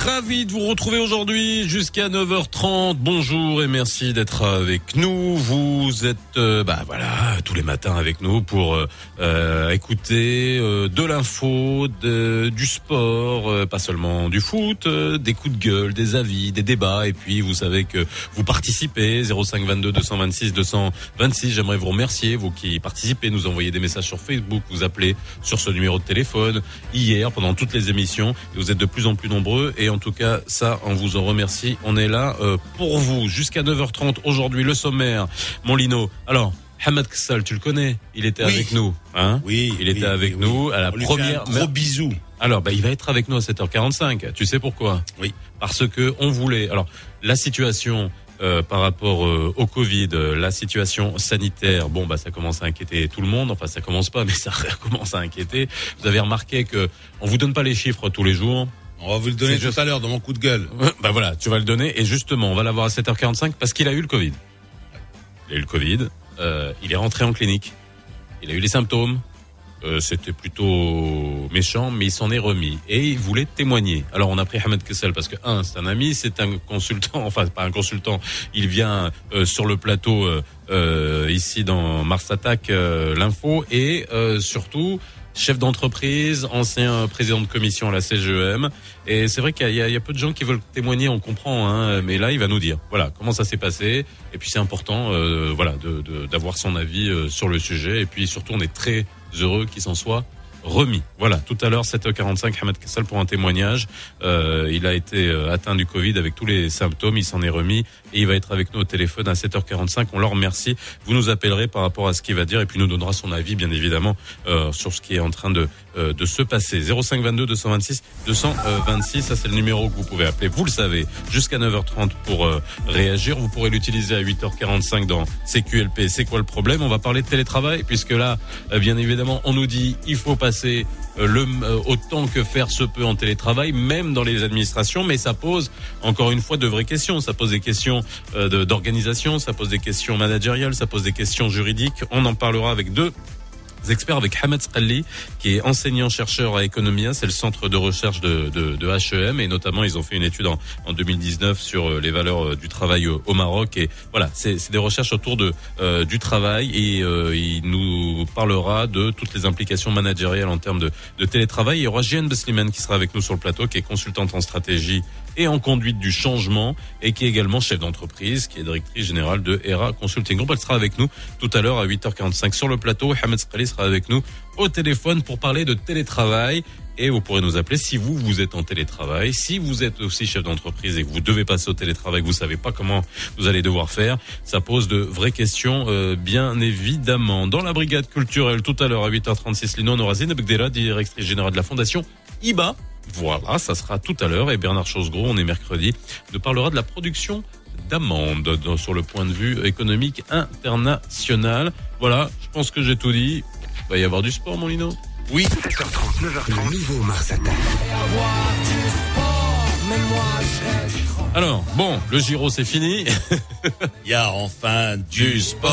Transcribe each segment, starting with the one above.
Ravi de vous retrouver aujourd'hui jusqu'à 9h30. Bonjour et merci d'être avec nous. Vous êtes, euh, bah voilà, tous les matins avec nous pour euh, euh, écouter de l'info, du sport, pas seulement du foot, des coups de gueule, des avis, des débats. Et puis vous savez que vous participez 05 22 226 226. J'aimerais vous remercier, vous qui participez, nous envoyez des messages sur Facebook, vous appelez sur ce numéro de téléphone. Hier, pendant toutes les émissions, vous êtes de plus en plus nombreux et en tout cas, ça, on vous en remercie. On est là euh, pour vous jusqu'à 9h30 aujourd'hui. Le sommaire, mon Lino. Alors, Hamad Kassal, tu le connais? Il était avec nous, hein? Oui. Il était avec nous à la première. gros bisou. Alors, bah, il va être avec nous à 7h45. Tu sais pourquoi? Oui. Parce que on voulait. Alors, la situation euh, par rapport euh, au Covid, la situation sanitaire, bon bah ça commence à inquiéter tout le monde. Enfin ça commence pas, mais ça commence à inquiéter. Vous avez remarqué que on vous donne pas les chiffres tous les jours. On va vous le donner tout à l'heure dans mon coup de gueule. Bah voilà, tu vas le donner et justement, on va l'avoir à 7h45 parce qu'il a eu le Covid. Il a eu le Covid, euh, il est rentré en clinique, il a eu les symptômes, euh, c'était plutôt méchant, mais il s'en est remis et il voulait témoigner. Alors on a pris Ahmed Kessel parce que un, c'est un ami, c'est un consultant, enfin pas un consultant, il vient euh, sur le plateau euh, ici dans Mars Attack, l'info et surtout chef d'entreprise, ancien président de commission à la CGEM. Et c'est vrai qu'il y, y, a peu de gens qui veulent témoigner, on comprend, hein, mais là, il va nous dire, voilà, comment ça s'est passé. Et puis c'est important, euh, voilà, d'avoir de, son avis euh, sur le sujet. Et puis surtout, on est très heureux qu'il s'en soit remis. Voilà, tout à l'heure 7h45, Ahmed Kassal pour un témoignage. Euh, il a été euh, atteint du Covid avec tous les symptômes, il s'en est remis et il va être avec nous au téléphone à 7h45. On le remercie. Vous nous appellerez par rapport à ce qu'il va dire et puis nous donnera son avis bien évidemment euh, sur ce qui est en train de, euh, de se passer. 0522 226 226, ça c'est le numéro que vous pouvez appeler. Vous le savez, jusqu'à 9h30 pour euh, réagir. Vous pourrez l'utiliser à 8h45 dans CQLP. C'est quoi le problème? On va parler de télétravail puisque là, bien évidemment, on nous dit il faut pas passer euh, euh, autant que faire se peut en télétravail, même dans les administrations, mais ça pose encore une fois de vraies questions. Ça pose des questions euh, d'organisation, ça pose des questions managériales, ça pose des questions juridiques. On en parlera avec deux experts avec Hamed Skalli, qui est enseignant-chercheur à Economia, c'est le centre de recherche de, de, de, HEM, et notamment ils ont fait une étude en, en 2019 sur euh, les valeurs euh, du travail au, Maroc, et voilà, c'est des recherches autour de euh, du travail, et il nous parlera de toutes les implications managériales en termes de, de télétravail. Il y aura Jeanne Besliman qui sera avec nous sur le plateau, qui est consultante en stratégie et en conduite du changement et qui est également chef d'entreprise, qui est directrice générale de ERA Consulting Group. Elle sera avec nous tout à l'heure à 8h45 sur le plateau. Hamed Skrali sera avec nous au téléphone pour parler de télétravail. Et vous pourrez nous appeler si vous, vous êtes en télétravail, si vous êtes aussi chef d'entreprise et que vous devez passer au télétravail, que vous savez pas comment vous allez devoir faire. Ça pose de vraies questions, euh, bien évidemment. Dans la brigade culturelle, tout à l'heure à 8h36, Lino Norazine Begdera, directrice générale de la fondation IBA, voilà, ça sera tout à l'heure. Et Bernard Chosgros, on est mercredi, nous parlera de la production d'amandes sur le point de vue économique international. Voilà, je pense que j'ai tout dit. Il va y avoir du sport, mon Lino Oui. 7h30, 9h30, le nouveau Mars Attack. Alors, bon, le Giro c'est fini. Il y a enfin du, sport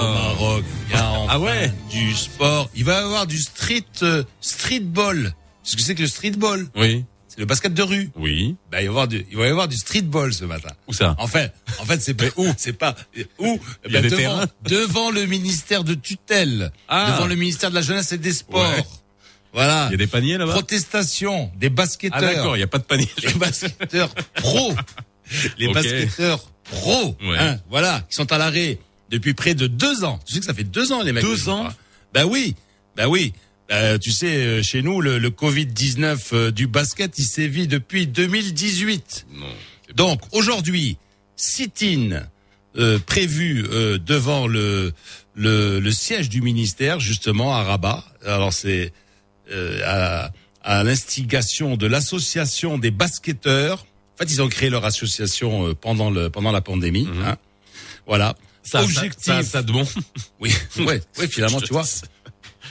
au Maroc. Il y a enfin ah ouais du sport. Il va y avoir du street euh, streetball. Ce que c'est que le streetball Oui. Le basket de rue. Oui. Ben, il va y avoir du, il va y avoir du streetball ce matin. Où ça? En fait, en fait, c'est pas où? C'est pas où? Il y a ben, des devant, terrains devant le ministère de tutelle, Ah. devant le ministère de la jeunesse et des sports. Ouais. Voilà. Il y a des paniers là-bas? Protestation des basketteurs. Ah d'accord, il n'y a pas de panier. les basketteurs pro. Les basketteurs pro. Ouais. Hein, voilà, qui sont à l'arrêt depuis près de deux ans. Tu sais que ça fait deux ans les mecs. Deux ans? Ben oui, ben oui. Euh, tu sais, euh, chez nous, le, le Covid-19 euh, du basket, il sévit depuis 2018. Non. c'est Donc aujourd'hui, sit-in euh, prévu euh, devant le, le le siège du ministère justement à Rabat. Alors c'est euh, à, à l'instigation de l'association des basketteurs. En fait, ils ont créé leur association euh, pendant le pendant la pandémie. Mhm. hein. Voilà. Ça, Objectif. Ça, ça, ça de bon. Oui, ouais, ouais, finalement, tu vois.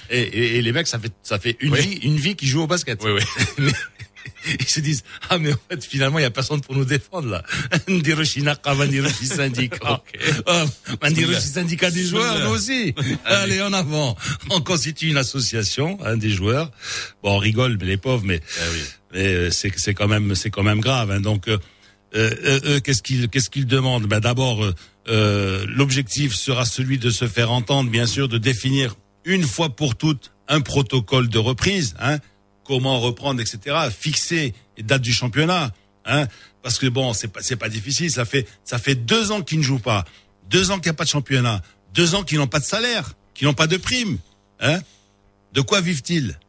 Et, et, et les mecs, ça fait ça fait une Oui. vie une vie qui joue au basket. Oui, oui. ils se disent ah mais en fait finalement il y a personne pour nous défendre là. Ndiroshi Nakaba, Ndiroshi syndicat. Ok. Ah, syndicat des joueurs nous aussi. Allez en avant. On constitue une association hein, des joueurs. Bon on rigole mais les pauvres mais Ah oui. mais euh, c'est c'est quand même c'est quand même grave. Hein. Donc euh, euh, euh, eux, qu'est-ce qu'ils qu'est-ce qu'ils demandent? Ben d'abord euh, euh, l'objectif sera celui de se faire entendre, bien sûr, de définir une fois pour toutes un protocole de reprise. Hein, comment reprendre, etc. Fixer les dates du championnat. Hein, parce que bon, c'est pas c'est pas difficile. Ça fait ça fait deux ans qu'ils ne jouent pas, deux ans qu'il n'y a pas de championnat, deux ans qu'ils n'ont pas de salaire, qu'ils n'ont pas de prime. Hein, de quoi vivent-ils?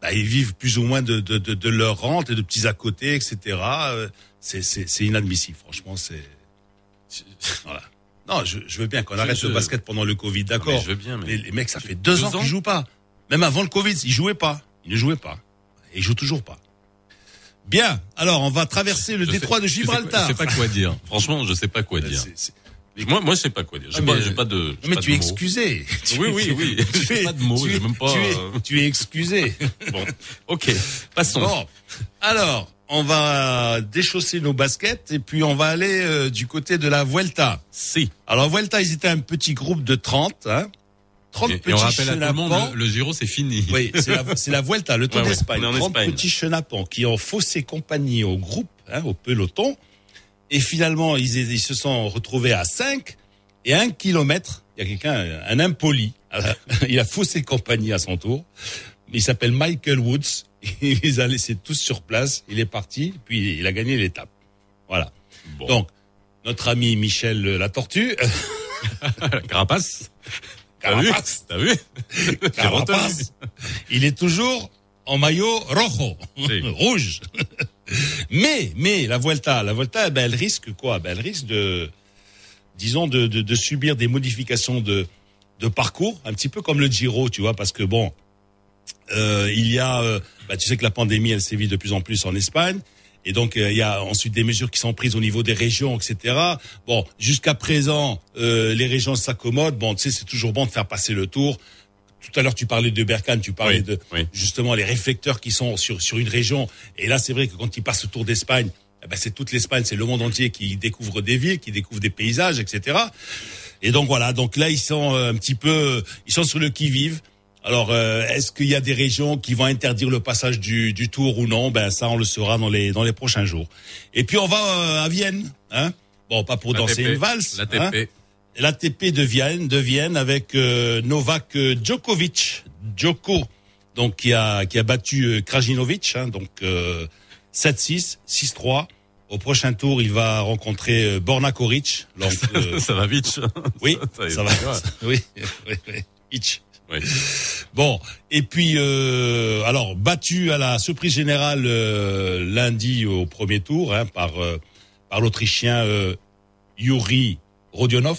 Bah, ils vivent plus ou moins de, de, de, de leur rente et de petits à côté, etc. Euh, C'est, c'est, c'est inadmissible, franchement. C'est voilà. Non, je, je veux bien qu'on arrête je- le basket pendant le Covid, mais d'accord. je veux bien, mais Les, les mecs, ça fait deux, Deux ans ans qu'ils jouent pas. Même avant le Covid, ils jouaient pas. Ils ne jouaient pas. Et ils jouent toujours pas. Bien. Alors, on va traverser le Je détroit sais- de je sais- Gibraltar. Je sais pas quoi dire. Franchement, je sais pas quoi dire. Moi, moi, je sais pas quoi dire. J'ai Ah, pas, mais- pas de. mais pas tu de es mots. excusé. Oui, oui, oui. Tu J'ai pas de mots, tu es- même pas, Tu es, euh, tu es excusé. Bon, ok. Passons. Bon, alors, on va déchausser nos baskets et puis on va aller euh, du côté de la Vuelta. Si. Alors, Vuelta, ils étaient un petit groupe de 30, hein. 30 Et, et petits on rappelle à tout le monde, le, Giro, c'est fini. Oui, c'est la, la Vuelta, le Tour Ouais, ouais, d'Espagne. en 30 Espagne. petits chenapans qui ont faussé compagnie au groupe, hein, au peloton. Et finalement, ils, ils se sont retrouvés à 5 et 1 kilomètre. Il y a quelqu'un, un impoli. Il a faussé compagnie à son tour. Il s'appelle Michael Woods. Il les a laissés tous sur place. Il est parti, puis il a gagné l'étape. Voilà. Bon. Donc, notre ami Michel la tortue, Carapace. Vu Carapace. T'as vu retenu. Carapace, il est toujours en maillot rojo, rouge. mais, mais la Vuelta, la Vuelta, eh ben, elle risque quoi? Ben, elle risque de, disons, de, de, de subir des modifications de, de parcours, un petit peu comme le Giro, tu vois, parce que bon, euh, il y a, euh, bah, tu sais que la pandémie, elle sévit de plus en plus en Espagne. Et donc euh, il y a ensuite des mesures qui sont prises au niveau des régions, etc. Bon, jusqu'à présent, euh, les régions s'accommodent. Bon, tu sais, c'est toujours bon de faire passer le tour. Tout à l'heure, tu parlais de Berkane, tu parlais Oui, de oui. justement les réflecteurs qui sont sur sur une région. Et là, c'est vrai que quand ils passent le tour d'Espagne, eh ben, c'est toute l'Espagne, c'est le monde entier qui découvre des villes, qui découvre des paysages, etc. Et donc voilà, donc là ils sont euh, un petit peu, ils sont sur le qui vive. Alors euh, est-ce qu'il y a des régions qui vont interdire le passage du, du tour ou non? Ben ça on le saura dans les dans les prochains jours. Et puis on va euh, à Vienne, hein? Bon pas pour danser L'ATP, une valse, hein? L'ATP. l'ATP de Vienne, de Vienne avec euh, Novak euh, Djokovic, Djoko, donc qui a qui a battu euh, Krajinovic, hein, donc euh, 7-6, 6-3. Au prochain tour, il va rencontrer euh, Borna Koric. Donc, euh, ça va vite. ça. oui, ça- ça va. Oui, oui, oui. Itch. Oui. Bon, et puis euh, alors battu à la surprise générale euh, lundi au premier tour hein, par euh, par l'Autrichien euh, Yuri Rodionov.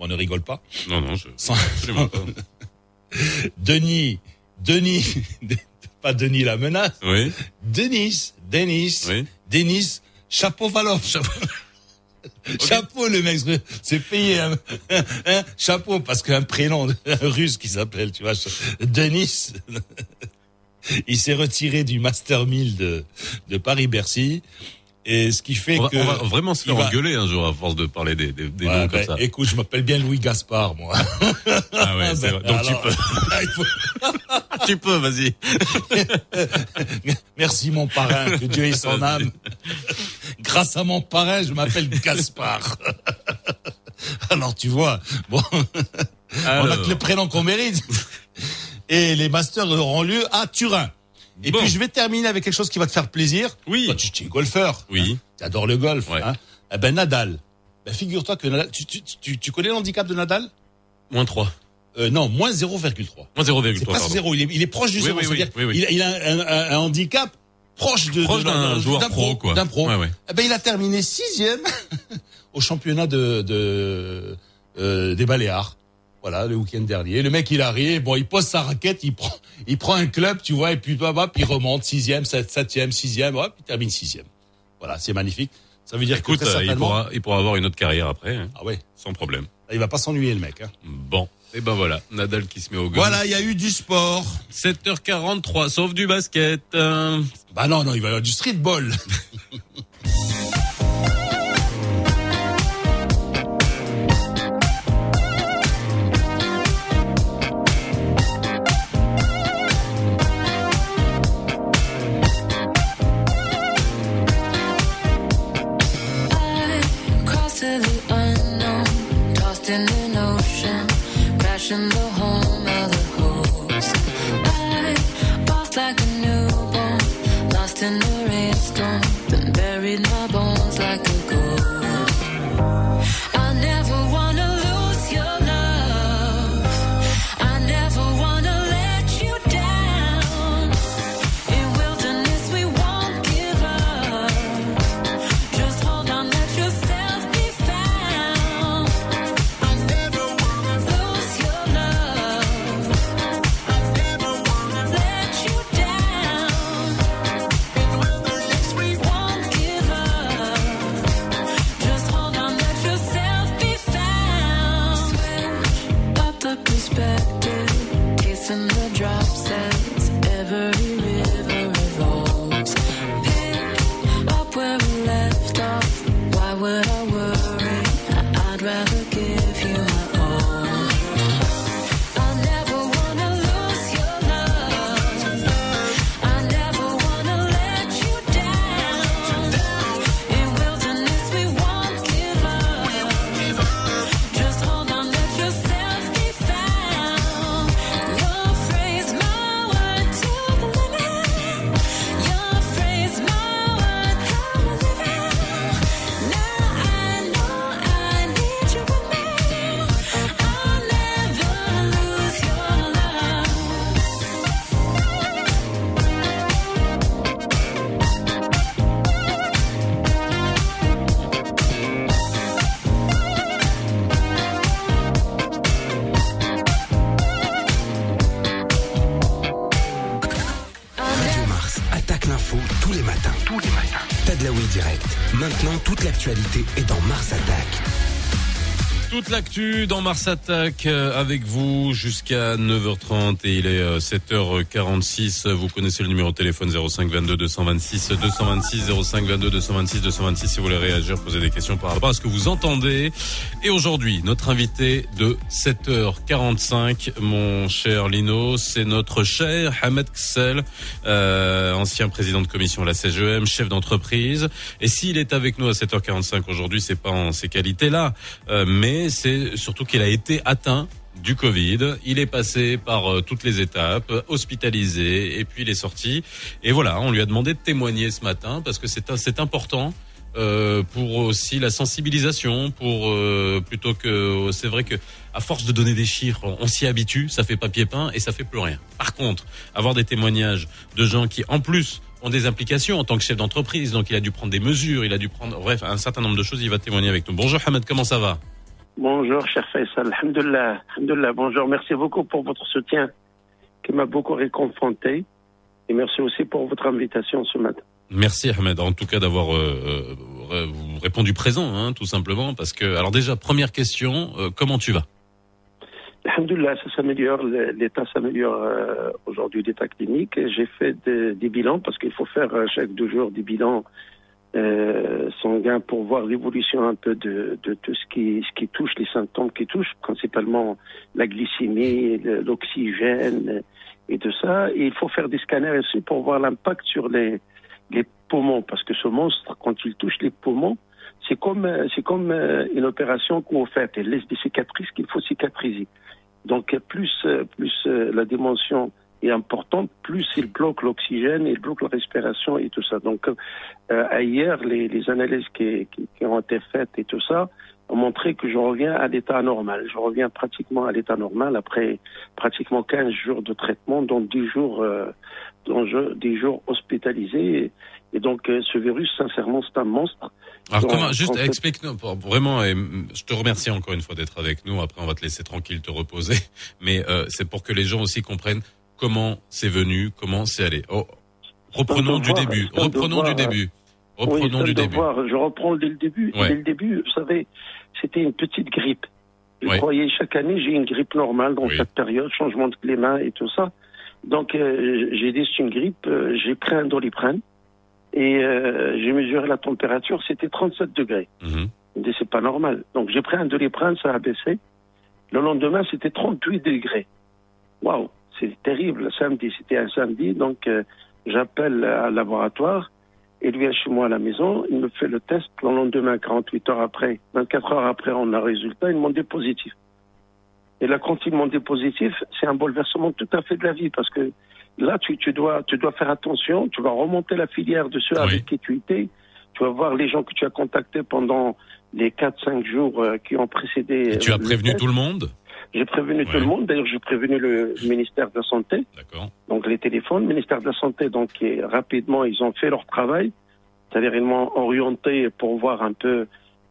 On ne rigole pas. Non, non, je. Sans- Absolument pas. Denis, Denis, pas Denis la menace. Oui, Denis, Denis, oui. Denis Chapovalov. Chapeau le mec, c'est payé un, un chapeau parce qu'un prénom russe qui s'appelle, tu vois, Denis. Il s'est retiré du Master 1000 de, de Paris-Bercy. Et ce qui fait On va, que... on va vraiment se faire va- engueuler un jour à force de parler des, des, des Ouais, noms comme ben, ça. Écoute, je m'appelle bien Louis Gaspard, moi. Ah ouais, c'est vrai. Donc alors- tu peux. tu peux, vas-y. Merci mon parrain, que Dieu ait son âme. Grâce à mon parrain, je m'appelle Gaspard. Alors tu vois, bon, on a Alors, que le prénom qu'on mérite. Et les masters auront lieu à Turin. Et Bon. puis je vais terminer avec quelque chose qui va te faire plaisir. Oui. Toi, tu, tu es golfeur. Oui. Tu adores le golf. Ouais. Hein. Eh ben Nadal. Ben, figure-toi que Nadal, tu, tu, tu, tu connais l'handicap de Nadal? Moins 3. euh, Non, moins 0,3. Moins 0,3, C'est presque pardon. zéro. Il est, il est proche du Oui, zéro. oui, oui, C'est-à-dire, oui, oui. Il, a, il a un, un- un handicap proche de Proche d'un joueur pro, quoi. D'un pro. Ouais, ouais. Eh ben, il a terminé sixième au championnat de, de euh, des Baléares. Voilà, le week-end dernier. Le mec, il arrive, bon, il pose sa raquette, il prend, il prend un club, tu vois, et puis, hop, hop, il remonte sixième, sept- septième, sixième, hop, il termine sixième. Voilà, c'est magnifique. Ça veut dire Écoute, que très euh, il, certainement, pourra, il pourra avoir une autre carrière après, hein, ah ouais, sans problème. là, il va pas s'ennuyer, le mec. Hein. Bon. Et ben voilà, Nadal qui se met au golf. Voilà, il y a eu du sport. 7h43, sauf du basket. Euh, Bah non, non, il va y avoir du streetball. like a newborn, lost in the L'actu dans Mars Attack euh, avec vous jusqu'à 9h30 et il est euh, 7h46. Vous connaissez le numéro de téléphone 05 22 226 226 05 22 226 226 si vous voulez réagir, poser des questions par rapport à ce que vous entendez. Et aujourd'hui, notre invité de 7h45, mon cher Lino, c'est notre cher Hamed Ksel, euh, ancien président de commission à la CGM, chef d'entreprise. Et s'il est avec nous à 7h45 aujourd'hui, c'est pas en ces qualités-là, euh, mais c'est surtout qu'il a été atteint du Covid. Il est passé par euh, toutes les étapes, hospitalisé, et puis il est sorti. Et voilà, on lui a demandé de témoigner ce matin parce que c'est important. Euh, pour aussi la sensibilisation, pour euh, plutôt que c'est vrai que à force de donner des chiffres, on, s'y habitue, ça fait papier peint et ça fait plus rien. Par contre, avoir des témoignages de gens qui en plus ont des implications en tant que chef d'entreprise, donc il a dû prendre des mesures, il a dû prendre bref un certain nombre de choses, il va témoigner avec nous. Bonjour Hamed, comment ça va? Bonjour, cher Faisal. Alhamdulillah. Alhamdulillah. Bonjour. Merci beaucoup pour votre soutien qui m'a beaucoup réconforté. Et merci aussi pour votre invitation ce matin. Merci Ahmed, en tout cas d'avoir euh, euh, répondu présent, hein, tout simplement, parce que alors déjà première question, euh, comment tu vas? Alhamdulillah, ça s'améliore. L'état s'améliore aujourd'hui, l'état clinique. J'ai fait des, bilans parce qu'il faut faire chaque deux jours des bilans sanguins pour voir l'évolution un peu de, tout ce qui, ce qui touche, les symptômes qui touchent, principalement la glycémie, l'oxygène et tout ça. Et il faut faire des scanners aussi pour voir l'impact sur les, les poumons parce que ce monstre, quand il touche les poumons, c'est comme, euh, c'est comme euh, une opération qu'on fait. Elle laisse des cicatrices qu'il faut cicatriser. Donc plus, euh, plus la dimension est importante, plus il bloque l'oxygène, il bloque la respiration et tout ça. Donc euh, hier, les, analyses qui, ont été faites et tout ça ont montré que je reviens à l'état normal. Je reviens pratiquement à l'état normal après pratiquement 15 jours de traitement, dont 10 jours, je, 10 jours hospitalisés. Et, donc euh, ce virus, sincèrement, c'est un monstre. Alors comment juste explique-nous vraiment et mm, je te remercie encore une fois d'être avec nous. Après on va te laisser tranquille te reposer, mais euh, c'est pour que les gens aussi comprennent comment c'est venu, comment c'est allé. Oh, reprenons du devoir, début, reprenons du début. Reprenons du début. Je reprends dès le début. Ouais. Dès le début, vous savez, c'était une petite grippe. Vous Ouais. croyez, chaque année, j'ai une grippe normale dans Oui. cette période, changement de climat et tout ça. Donc euh, j'ai dit c'est une grippe, euh, j'ai pris un doliprane et euh, j'ai mesuré la température, c'était 37 degrés. Mhm. Je me dis c'est pas normal. Donc j'ai pris un doliprane, ça a baissé. Le lendemain c'était 38 degrés. Waouh, c'est terrible. Le samedi, c'était un samedi, donc euh, j'appelle un laboratoire. Il vient chez moi à la maison, il me fait le test. Le lendemain, 48 heures après, 24 heures après, on a le résultat, ils m'ont dit positif. Et là, quand ils m'ont dit positif, c'est un bouleversement tout à fait de la vie parce que là, tu, tu, dois, tu dois faire attention, tu vas remonter la filière de ceux Oui. avec qui tu étais, tu vas voir les gens que tu as contactés pendant les 4-5 jours euh, qui ont précédé. Et tu as euh, prévenu test. tout le monde? J'ai prévenu tout le monde, d'ailleurs j'ai prévenu le ministère de la Santé D'accord. donc les téléphones. Le ministère de la Santé, donc et rapidement, ils ont fait leur travail, c'est-à-dire ils m'ont orienté pour voir un peu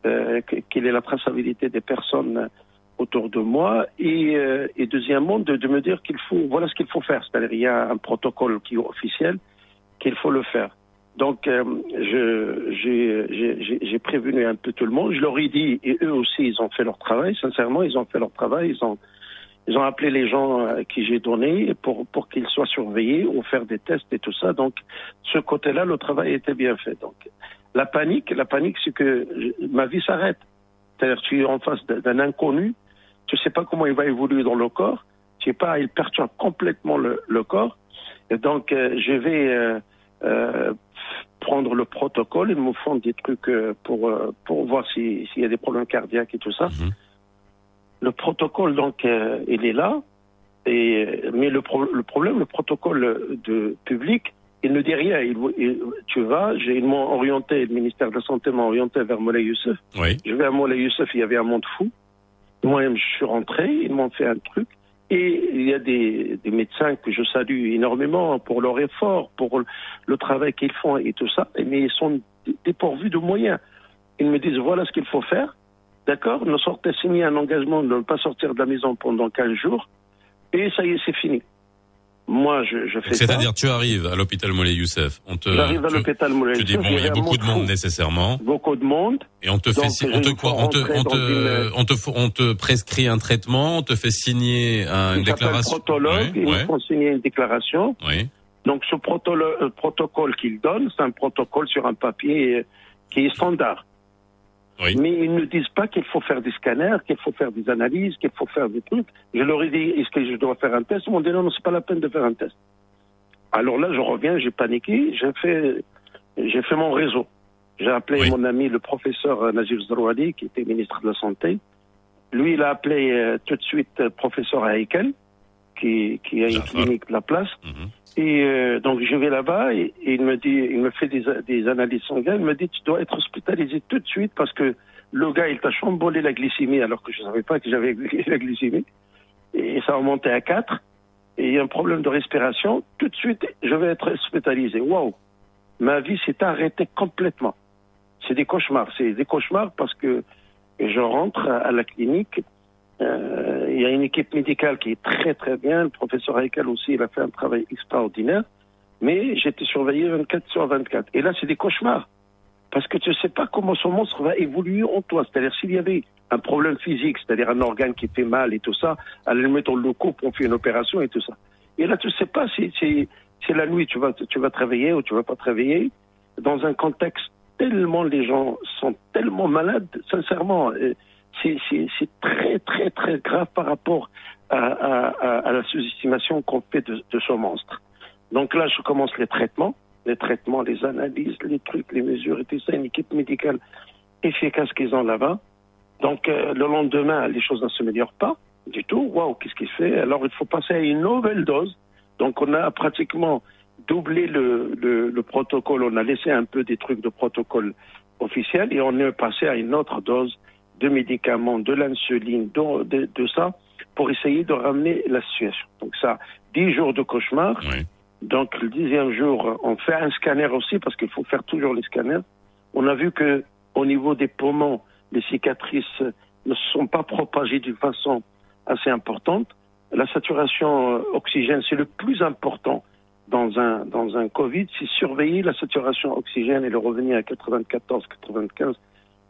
euh, que- quelle est la traçabilité des personnes autour de moi et, euh, deuxièmement de, me dire qu'il faut voilà ce qu'il faut faire, c'est-à-dire il y a un protocole qui est officiel qu'il faut le faire. Donc euh, j'ai- prévenu un peu tout le monde, je leur ai dit et eux aussi ils ont fait leur travail, sincèrement ils ont fait leur travail, ils ont ils ont appelé les gens à qui j'ai donné pour, pour qu'ils soient surveillés ou faire des tests et tout ça. Donc, ce côté-là, le travail était bien fait. Donc, la panique, la panique, c'est que ma vie s'arrête. C'est-à-dire, tu es en face d'un inconnu, tu sais pas comment il va évoluer dans le corps, tu sais pas, il perturbe complètement le, le corps. Et donc, euh, je vais euh, euh, prendre le protocole, ils me font des trucs pour, pour voir si- s'il y a des problèmes cardiaques et tout ça. Mhm. Le protocole, donc, il est là. Et, mais le, pro- le problème, le protocole de public, il ne dit rien. Il, il- tu vas, ils m'ont orienté, le ministère de la Santé m'a orienté vers Moulay Youssef. Oui. Je vais à Moulay Youssef, il y avait un monde fou. Moi-même, je suis rentré, ils m'ont fait un truc. Et il y a des, médecins que je salue énormément pour leur effort, pour le, travail qu'ils font et tout ça. Mais ils sont dépourvus de moyens. Ils me disent voilà ce qu'il faut faire. D'accord? Nous sortez signer un engagement de ne pas sortir de la maison pendant 15 jours. Et ça y est, c'est fini. Moi, je, je fais. C'est-à-dire, tu arrives à l'hôpital Mollet Youssef. On te, J'arrive à l'hôpital Moulay tu dis, Youssef, bon, il y a beaucoup de monde nécessairement. Beaucoup de monde. Et on te fait, on te quoi, on te, on te, on te, on te prescrit un traitement, on te fait signer un- une déclaration. protologue. Ils font signer une déclaration. oui. Donc, ce euh, protocole qu'ils donnent, c'est un protocole sur un papier qui est standard. Oui. Mais ils ne disent pas qu'il faut faire des scanners, qu'il faut faire des analyses, qu'il faut faire des trucs. Je leur ai dit, est-ce que je dois faire un test? Ils m'ont dit, non, non, c'est pas la peine de faire un test. Alors là, je reviens, j'ai paniqué, j'ai fait, j'ai fait mon réseau. J'ai appelé Oui. mon ami, le professeur Najib Zrouali, qui était ministre de la Santé. Lui, il a appelé euh, tout de suite euh, professeur Haïkel, qui, qui a une clinique de la place. Mhm. Et euh, donc je vais là-bas et, il me dit, il me fait des, des analyses sanguines. Il me dit tu dois être hospitalisé tout de suite parce que le gars il t'a chamboulé la glycémie alors que je savais pas que j'avais la glycémie et ça a monté à 4 et il y a un problème de respiration. Tout de suite je vais être hospitalisé. Waouh, ma vie s'est arrêtée complètement. C'est des cauchemars, c'est des cauchemars parce que je rentre à la clinique. Euh, il y a une équipe médicale qui est très très bien. Le professeur Haïkel aussi, il a fait un travail extraordinaire. Mais j'étais surveillé 24 sur 24. Et là, c'est des cauchemars. Parce que tu ne sais pas comment ce monstre va évoluer en toi. C'est-à-dire, s'il y avait un problème physique, c'est-à-dire un organe qui fait mal et tout ça, à la limite, on le on fait une opération et tout ça. Et là, tu ne sais pas si si- la nuit, tu vas, tu te réveiller ou tu vas pas te réveiller. Dans un contexte tellement, les gens sont tellement malades, sincèrement. euh, c'est très, très, très grave par rapport à, la sous-estimation qu'on fait de, ce monstre. Donc là, je commence les traitements, les traitements, les analyses, les trucs, les mesures et tout ça, une équipe médicale efficace qu'ils ont là-bas. Donc euh, le lendemain, les choses ne s'améliorent pas du tout. Waouh, qu'est-ce qu'il fait? Alors il faut passer à une nouvelle dose. Donc on a pratiquement doublé le, le protocole, on a laissé un peu des trucs de protocole officiel et on est passé à une autre dose de médicaments, de l'insuline, de, de, de ça, pour essayer de ramener la situation. Donc ça, dix jours de cauchemar. Oui. Donc le dixième jour, on fait un scanner aussi parce qu'il faut faire toujours les scanners. On a vu que au niveau des poumons, les cicatrices ne se sont pas propagées d'une façon assez importante. La saturation euh, oxygène, c'est le plus important dans un dans un Covid, c'est surveiller la saturation oxygène et le revenir à 94-95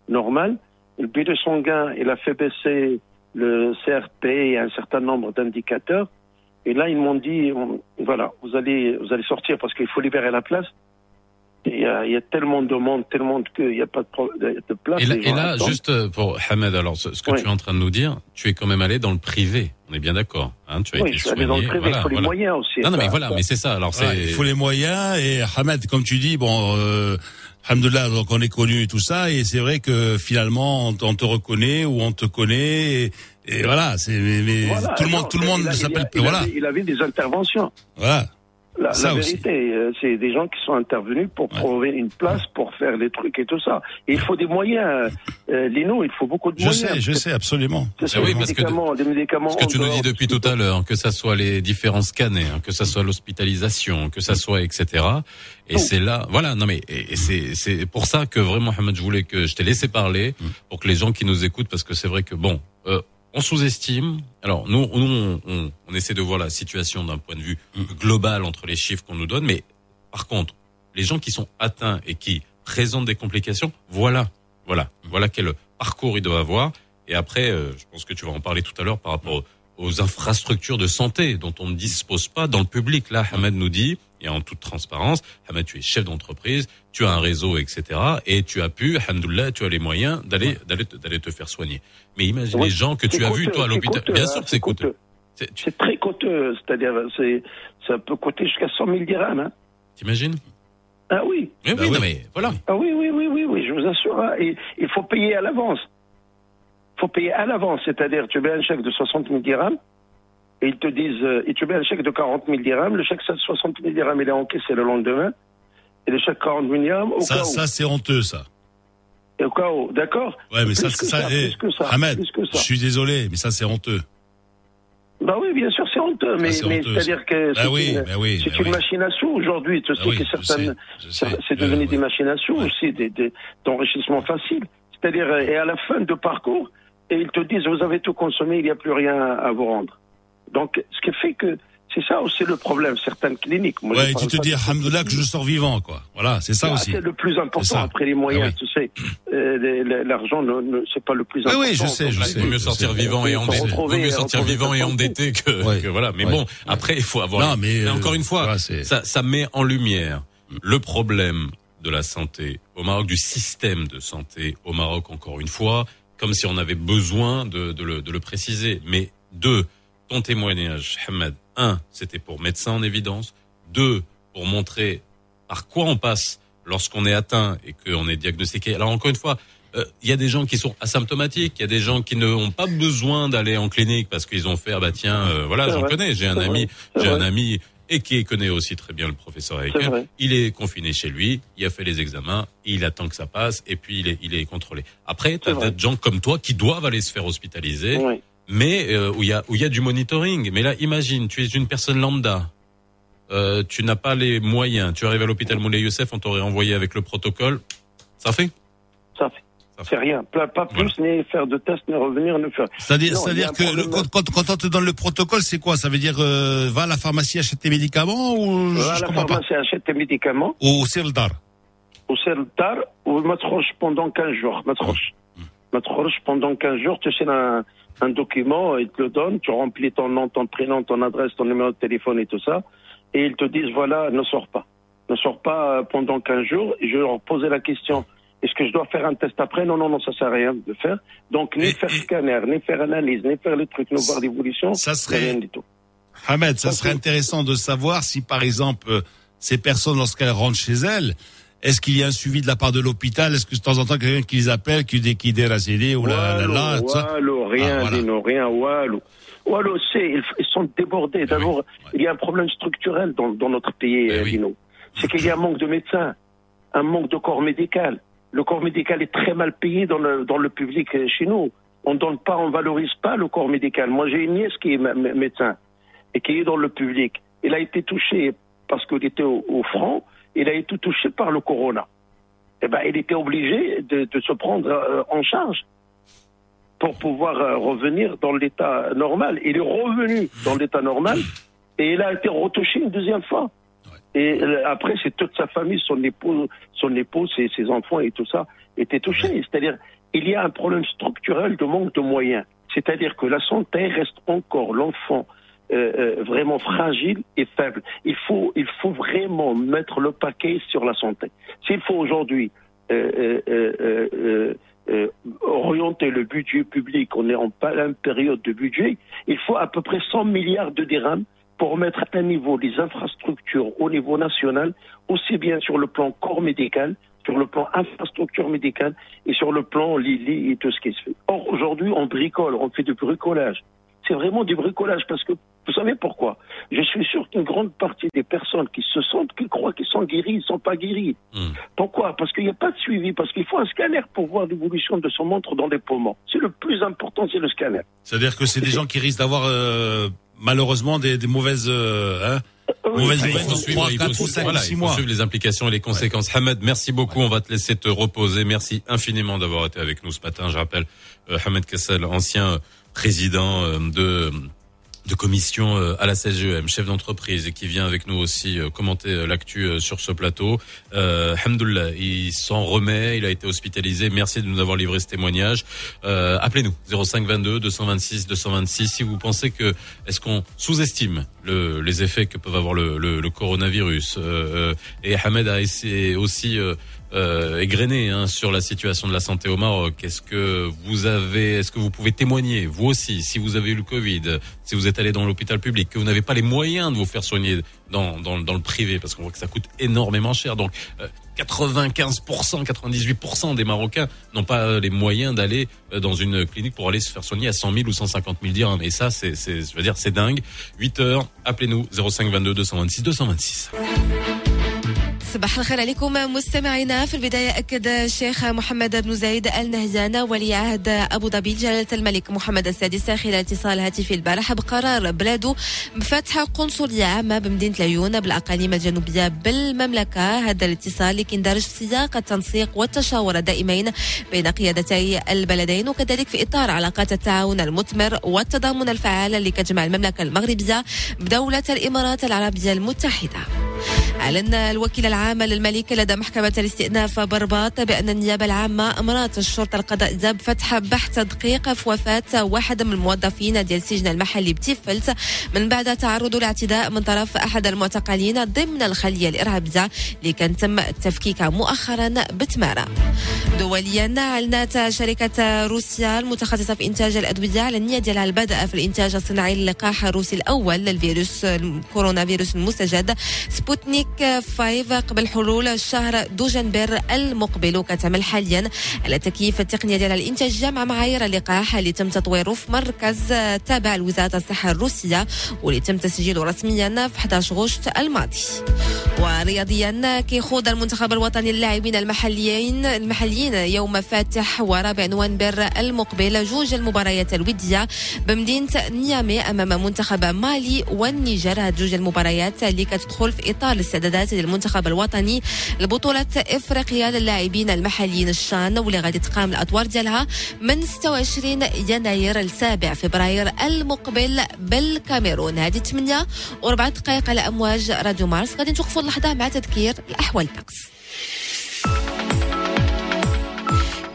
normal. Le bilan sanguin, il a fait baisser le CRP et un certain nombre d'indicateurs. Et là, ils m'ont dit, on- voilà, vous allez, vous allez sortir parce qu'il faut libérer la place. Il y, a, il y a tellement de monde, tellement de- qu'il n'y a pas de, de de place. Et là, et là, juste euh, pour Hamed, alors ce, ce que Oui. tu es en train de nous dire, tu es quand même allé dans le privé. On est bien d'accord. Hein, tu as Oui, été je suis allé dans le soigné, privé, voilà, il faut les moyens aussi. Non, non, mais voilà, mais c'est ça. Alors c'est. il faut les moyens et Ahmed, comme tu dis, bon, euh, Alhamdoulilah, donc on est connu et tout ça, et c'est vrai que finalement on, te reconnaît ou on te connaît, et, et voilà, c'est mais, mais Voilà, tout le monde, tout le monde a- s'appelle, il voilà, avait- il avait des interventions. voilà. La, Ça la vérité, euh, c'est des gens qui sont intervenus pour Ouais. trouver une place, pour faire des trucs et tout ça. Et il faut des moyens. Euh, Lino, il faut beaucoup de Je moyens. sais, je sais absolument. C'est Ah oui, des parce que médicaments, des médicaments. Ce que tu nous dis depuis tout à l'heure, que ça soit les différents scanners, hein, que ça soit l'hospitalisation, que ça soit etc. Et c'est là, voilà, non mais et et c'est c'est pour ça que vraiment, Mohamed, je voulais que je t'ai laissé parler Mm. pour que les gens qui nous écoutent, parce que c'est vrai que bon, euh, on sous-estime. Alors nous, nous, on, on, on essaie de voir la situation d'un point de vue Mm. global entre les chiffres qu'on nous donne, mais par contre, les gens qui sont atteints et qui présentent des complications, voilà, voilà, voilà quel parcours ils doivent avoir. Et après, euh, je pense que tu vas en parler tout à l'heure par rapport aux infrastructures de santé dont on ne dispose pas dans le public. Là, Hamed nous dit, et en toute transparence, Hamed, tu es chef d'entreprise, tu as un réseau, etc. Et tu as pu, alhamdoulilah, tu as les moyens d'aller d'aller te- d'aller te faire soigner. Mais imagine les gens que tu as vus toi à l'hôpital. Bien hein, sûr que c'est coûteux. C'est- Tu très coûteux, c'est-à-dire, c'est, ça peut coûter jusqu'à 100 000 dirhams. Hein. t'imagines? Ah oui, Oui, Bah oui, non, mais voilà. ah oui, oui, oui, oui, oui, je vous assure. hein. Et il faut payer à l'avance. Il faut payer à l'avance, c'est-à-dire, tu mets un chèque de 60 000 dirhams. Et ils te disent, euh, et tu mets un chèque de 40 000 dirhams, le chèque de 60 000 dirhams, il est encaissé le lendemain. Et le chèque 40 000 dirhams, au Ça, cas où. ça c'est honteux, ça. Et au cas où, d'accord Ouais, mais Plus ça, que c'est ça, ça. eh, plus que ça, Ahmed, plus que ça. je suis désolé, mais ça c'est honteux. Bah oui, bien sûr, c'est honteux, mais, c'est-à-dire que Bah c'est oui, une, bah oui, bah une oui. machine à sous aujourd'hui. Tu Bah sais que certaines, c'est devenu Euh, des ouais. machines à sous Ouais. aussi, des, des, d'enrichissement facile. C'est-à-dire, euh, et à la fin de parcours, et ils te disent, vous avez tout consommé, il n'y a plus rien à vous rendre. Donc, ce qui fait que c'est ça aussi le problème, certaines cliniques. Moi, Ouais, tu te dis, de- alhamdoulilah, que je sors vivant, quoi. Voilà, c'est ça Ah, aussi. C'est le plus important après les moyens, Ah tu sais. Euh, L'argent, ne, ne- c'est pas le plus Oui, important. oui, je sais, je sais. Il vaut mieux sortir vivant et endetté. retrouver, mieux sortir vivant et endetté que, Ouais. que voilà. Mais Ouais. bon, après, il faut avoir. Non, mais, mais euh, encore une fois, ça, ça met en lumière le problème de la santé au Maroc, du système de santé au Maroc, encore une fois, comme si on avait besoin de, de, le, de le préciser. Mais deux, ton témoignage, Hamed, un, c'était pour mettre ça en évidence. Deux, pour montrer par quoi on passe lorsqu'on est atteint et qu'on est diagnostiqué. Alors encore une fois, euh, il y a des gens qui sont asymptomatiques, il y a des gens qui n'ont pas besoin d'aller en clinique parce qu'ils ont fait ah bah tiens euh, voilà j'en connais, j'ai un ami, j'ai un ami et qui connaît aussi très bien le professeur vrai. Il est confiné chez lui, il a fait les examens, il attend que ça passe et puis il est il est contrôlé. Après, tu as C'est vrai. des gens comme toi qui doivent aller se faire hospitaliser Oui. Mais euh, où il y a où il y a du monitoring. Mais là, imagine, tu es une personne lambda, euh, tu n'as pas les moyens, tu arrives à l'hôpital Moulay Youssef, on t'aurait envoyé avec le protocole, ça fait? Ça fait. Ça fait. C'est rien. Pas, pas plus, ni faire de tests, ni revenir, ni faire. C'est-à-dire, c'est-à-dire que le- quand, quand, quand on te donne le protocole, c'est quoi? Ça veut dire euh, va à la pharmacie achète tes médicaments ou je, Va à la pas? pharmacie, achète tes médicaments, Ou Sildar. au tard, ou matrouche pendant 15 jours. Matrouche. Matrouche pendant 15 jours, tu sais un, un document, ils te le donnent, tu remplis ton nom, ton prénom, ton adresse, ton numéro de téléphone et tout ça, et ils te disent, voilà, ne sors pas. Ne sors pas euh, pendant 15 jours. Et je leur posais la question, est-ce que je dois faire un test après? Non, non, non, ça sert à rien de faire. Donc, ni Et- faire et- scanner, ni faire analyse, ni faire les trucs, ni voir l'évolution, Ça serait- rien du tout. Ahmed, ça serait intéressant de savoir si, par exemple, euh, ces personnes, lorsqu'elles rentrent chez elles, est-ce qu'il y a un suivi de la part de l'hôpital? Est-ce que de temps en temps, quelqu'un qui les appelle, qui dit qui dit ou la la la tout ça? Wallo, rien, Ah, voilà. Rien, Wallo. Wallo, c'est, ils, sont débordés. D'abord, il y a un problème structurel dans, dans notre pays, Ben euh, oui. C'est qu'il y a un manque de médecins, un manque de corps médical. Le corps médical est très mal payé dans le, dans le public euh, chez nous. On donne pas, on valorise pas le corps médical. Moi, j'ai une nièce qui est mé- mé- médecin et qui est dans le public. Il a été touché parce qu'il était au, au front. Il a été touché par le corona. Eh ben, il était obligé de, de se prendre euh, en charge pour pouvoir euh, revenir dans l'état normal. Il est revenu dans l'état normal et il a été retouché une deuxième fois. Et euh, après, c'est toute sa famille, son épouse, son épouse, ses, ses enfants et tout ça étaient touchés. C'est-à-dire, il y a un problème structurel de manque de moyens. C'est-à-dire que la santé reste encore l'enfant euh, euh, vraiment fragile et faible. Il faut, il faut vraiment mettre le paquet sur la santé. S'il faut aujourd'hui euh, orienter le budget public, on est en pleine période de budget, il faut à peu près 100 milliards de dirhams pour mettre à niveau les infrastructures au niveau national, aussi bien sur le plan corps médical, sur le plan infrastructure médicale et sur le plan Lili et tout ce qui se fait. Or, aujourd'hui, on bricole, on fait du bricolage. C'est vraiment du bricolage parce que, vous savez pourquoi? Je suis sûr qu'une grande partie des personnes qui se sentent, qui croient qu'ils sont guéris, ils ne sont pas guéris. Hmm. Pourquoi? Parce qu'il n'y a pas de suivi, parce qu'il faut un scanner pour voir l'évolution de son montre dans les poumons. C'est le plus important, c'est le scanner. C'est-à-dire que c'est des gens qui risquent d'avoir euh, malheureusement des, des mauvaises, euh, hein, nouvelles faut dans suivre, ou mois. les implications et les conséquences. Hamed, merci beaucoup. On va te laisser te reposer. Merci infiniment d'avoir été avec nous ce matin. Je rappelle, euh, Hamed Kessel, ancien euh, président euh, de de commission euh, à la CGEM, chef d'entreprise, et qui vient avec nous aussi euh, commenter l'actu sur ce plateau. Euh, Hamdoullah, il s'en remet, il a été hospitalisé. Merci de nous avoir livré ce témoignage. Euh, Appelez-nous 05 22 226 226 si vous pensez que est-ce qu'on sous-estime le, les effets que peuvent avoir le, le, le coronavirus. Euh, et Hamed a essayé aussi euh, égrené hein, sur la situation de la santé au Maroc. Est-ce que vous avez, est-ce que vous pouvez témoigner, vous aussi, si vous avez eu le Covid, si vous êtes allé dans l'hôpital public, que vous n'avez pas les moyens de vous faire soigner dans, dans, dans le privé, parce qu'on voit que ça coûte énormément cher. Donc euh, 95%, 98% des Marocains n'ont pas les moyens d'aller euh, dans une clinique pour aller se faire soigner à 100 000 ou 150 000 dirhams. Et ça, c'est, je veux dire, c'est dingue. 8 heures, appelez-nous 05 22 226 226. صباح الخير عليكم مستمعينا. في البداية أكد الشيخ محمد بن زايد آل ولي عهد أبو ظبي جلالة الملك محمد السادس خلال اتصال هاتفي البارح بقرار بلاده بفتح قنصلية عامة بمدينة العيون بالأقاليم الجنوبية بالمملكة. هذا الاتصال كيندرج في سياق التنسيق والتشاور الدائمين بين قيادتي البلدين وكذلك في إطار علاقات التعاون المثمر والتضامن الفعال اللي كتجمع المملكة المغربية بدولة الإمارات العربية المتحدة. أعلن الوكيل العام للملك لدى محكمة الاستئناف برباط بأن النيابة العامة أمرت الشرطة القضائية بفتح بحث تدقيق في وفاة واحد من الموظفين ديال السجن المحلي بتيفلت من بعد تعرضه لاعتداء من طرف أحد المعتقلين ضمن الخلية الإرهابية اللي كان تم تفكيكها مؤخرا بتمارا دوليا أعلنت شركة روسيا المتخصصة في إنتاج الأدوية على النية ديالها البدء في الإنتاج الصناعي للقاح الروسي الأول للفيروس الكورونا فيروس المستجد سبوتنيك 5 قبل حلول الشهر دجنبر المقبل وكتعمل حاليا. على تكييف التقنية ديال الإنتاجية مع معايير اللقاح اللي تم تطويره في مركز تابع لوزارة الصحة الروسية واللي تم تسجيله رسميا في 11 غشت الماضي. ورياضيا كيخوض المنتخب الوطني اللاعبين المحليين المحليين يوم فاتح ورابع نوفمبر المقبل جوج المباريات الودية بمدينة نيامي أمام منتخب مالي والنيجر. هاد جوج المباريات اللي كتدخل في إطار الاستعدادات للمنتخب الوطني لبطولة إفريقيا للاعبين المحليين الشان واللي غادي تقام الأدوار ديالها من 26 يناير ل 7 فبراير المقبل بالكاميرون. هذه 8 وربع دقائق على أمواج راديو مارس. غادي نوقفوا اللحظة مع تذكير الأحوال الطقس.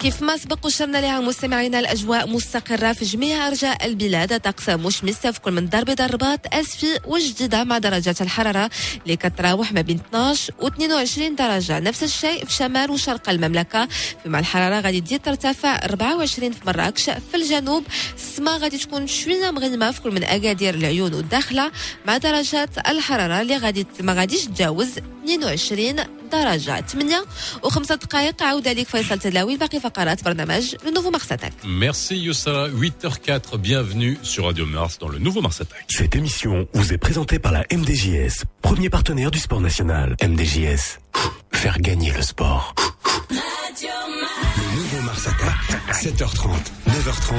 كيف ما سبق وشرنا لها مستمعينا الأجواء مستقرة في جميع أرجاء البلاد. طقس مشمس في كل من درب ضربات أسفي وجديده مع درجات الحرارة اللي كتراوح ما بين 12 و 22 درجة. نفس الشيء في شمال وشرق المملكة. فيما الحرارة غادي تزيد ترتفع 24 في مراكش. في الجنوب السماء غادي تكون شوية مغيمه في كل من أكادير العيون والداخلة مع درجات الحرارة اللي غادي ما غاديش تجاوز 22 درجة 8 وخمسة دقائق عودة لك فيصل تلاوي باقي فقرات برنامج لو نوفو مغساتك Merci Youssara, 8h04, bienvenue sur Radio Mars dans le nouveau Mars Attack. Cette émission vous est présentée par la MDJS, premier partenaire du sport national. MDJS, faire gagner le sport. Le nouveau Mars Attack, 7h30, 9h30,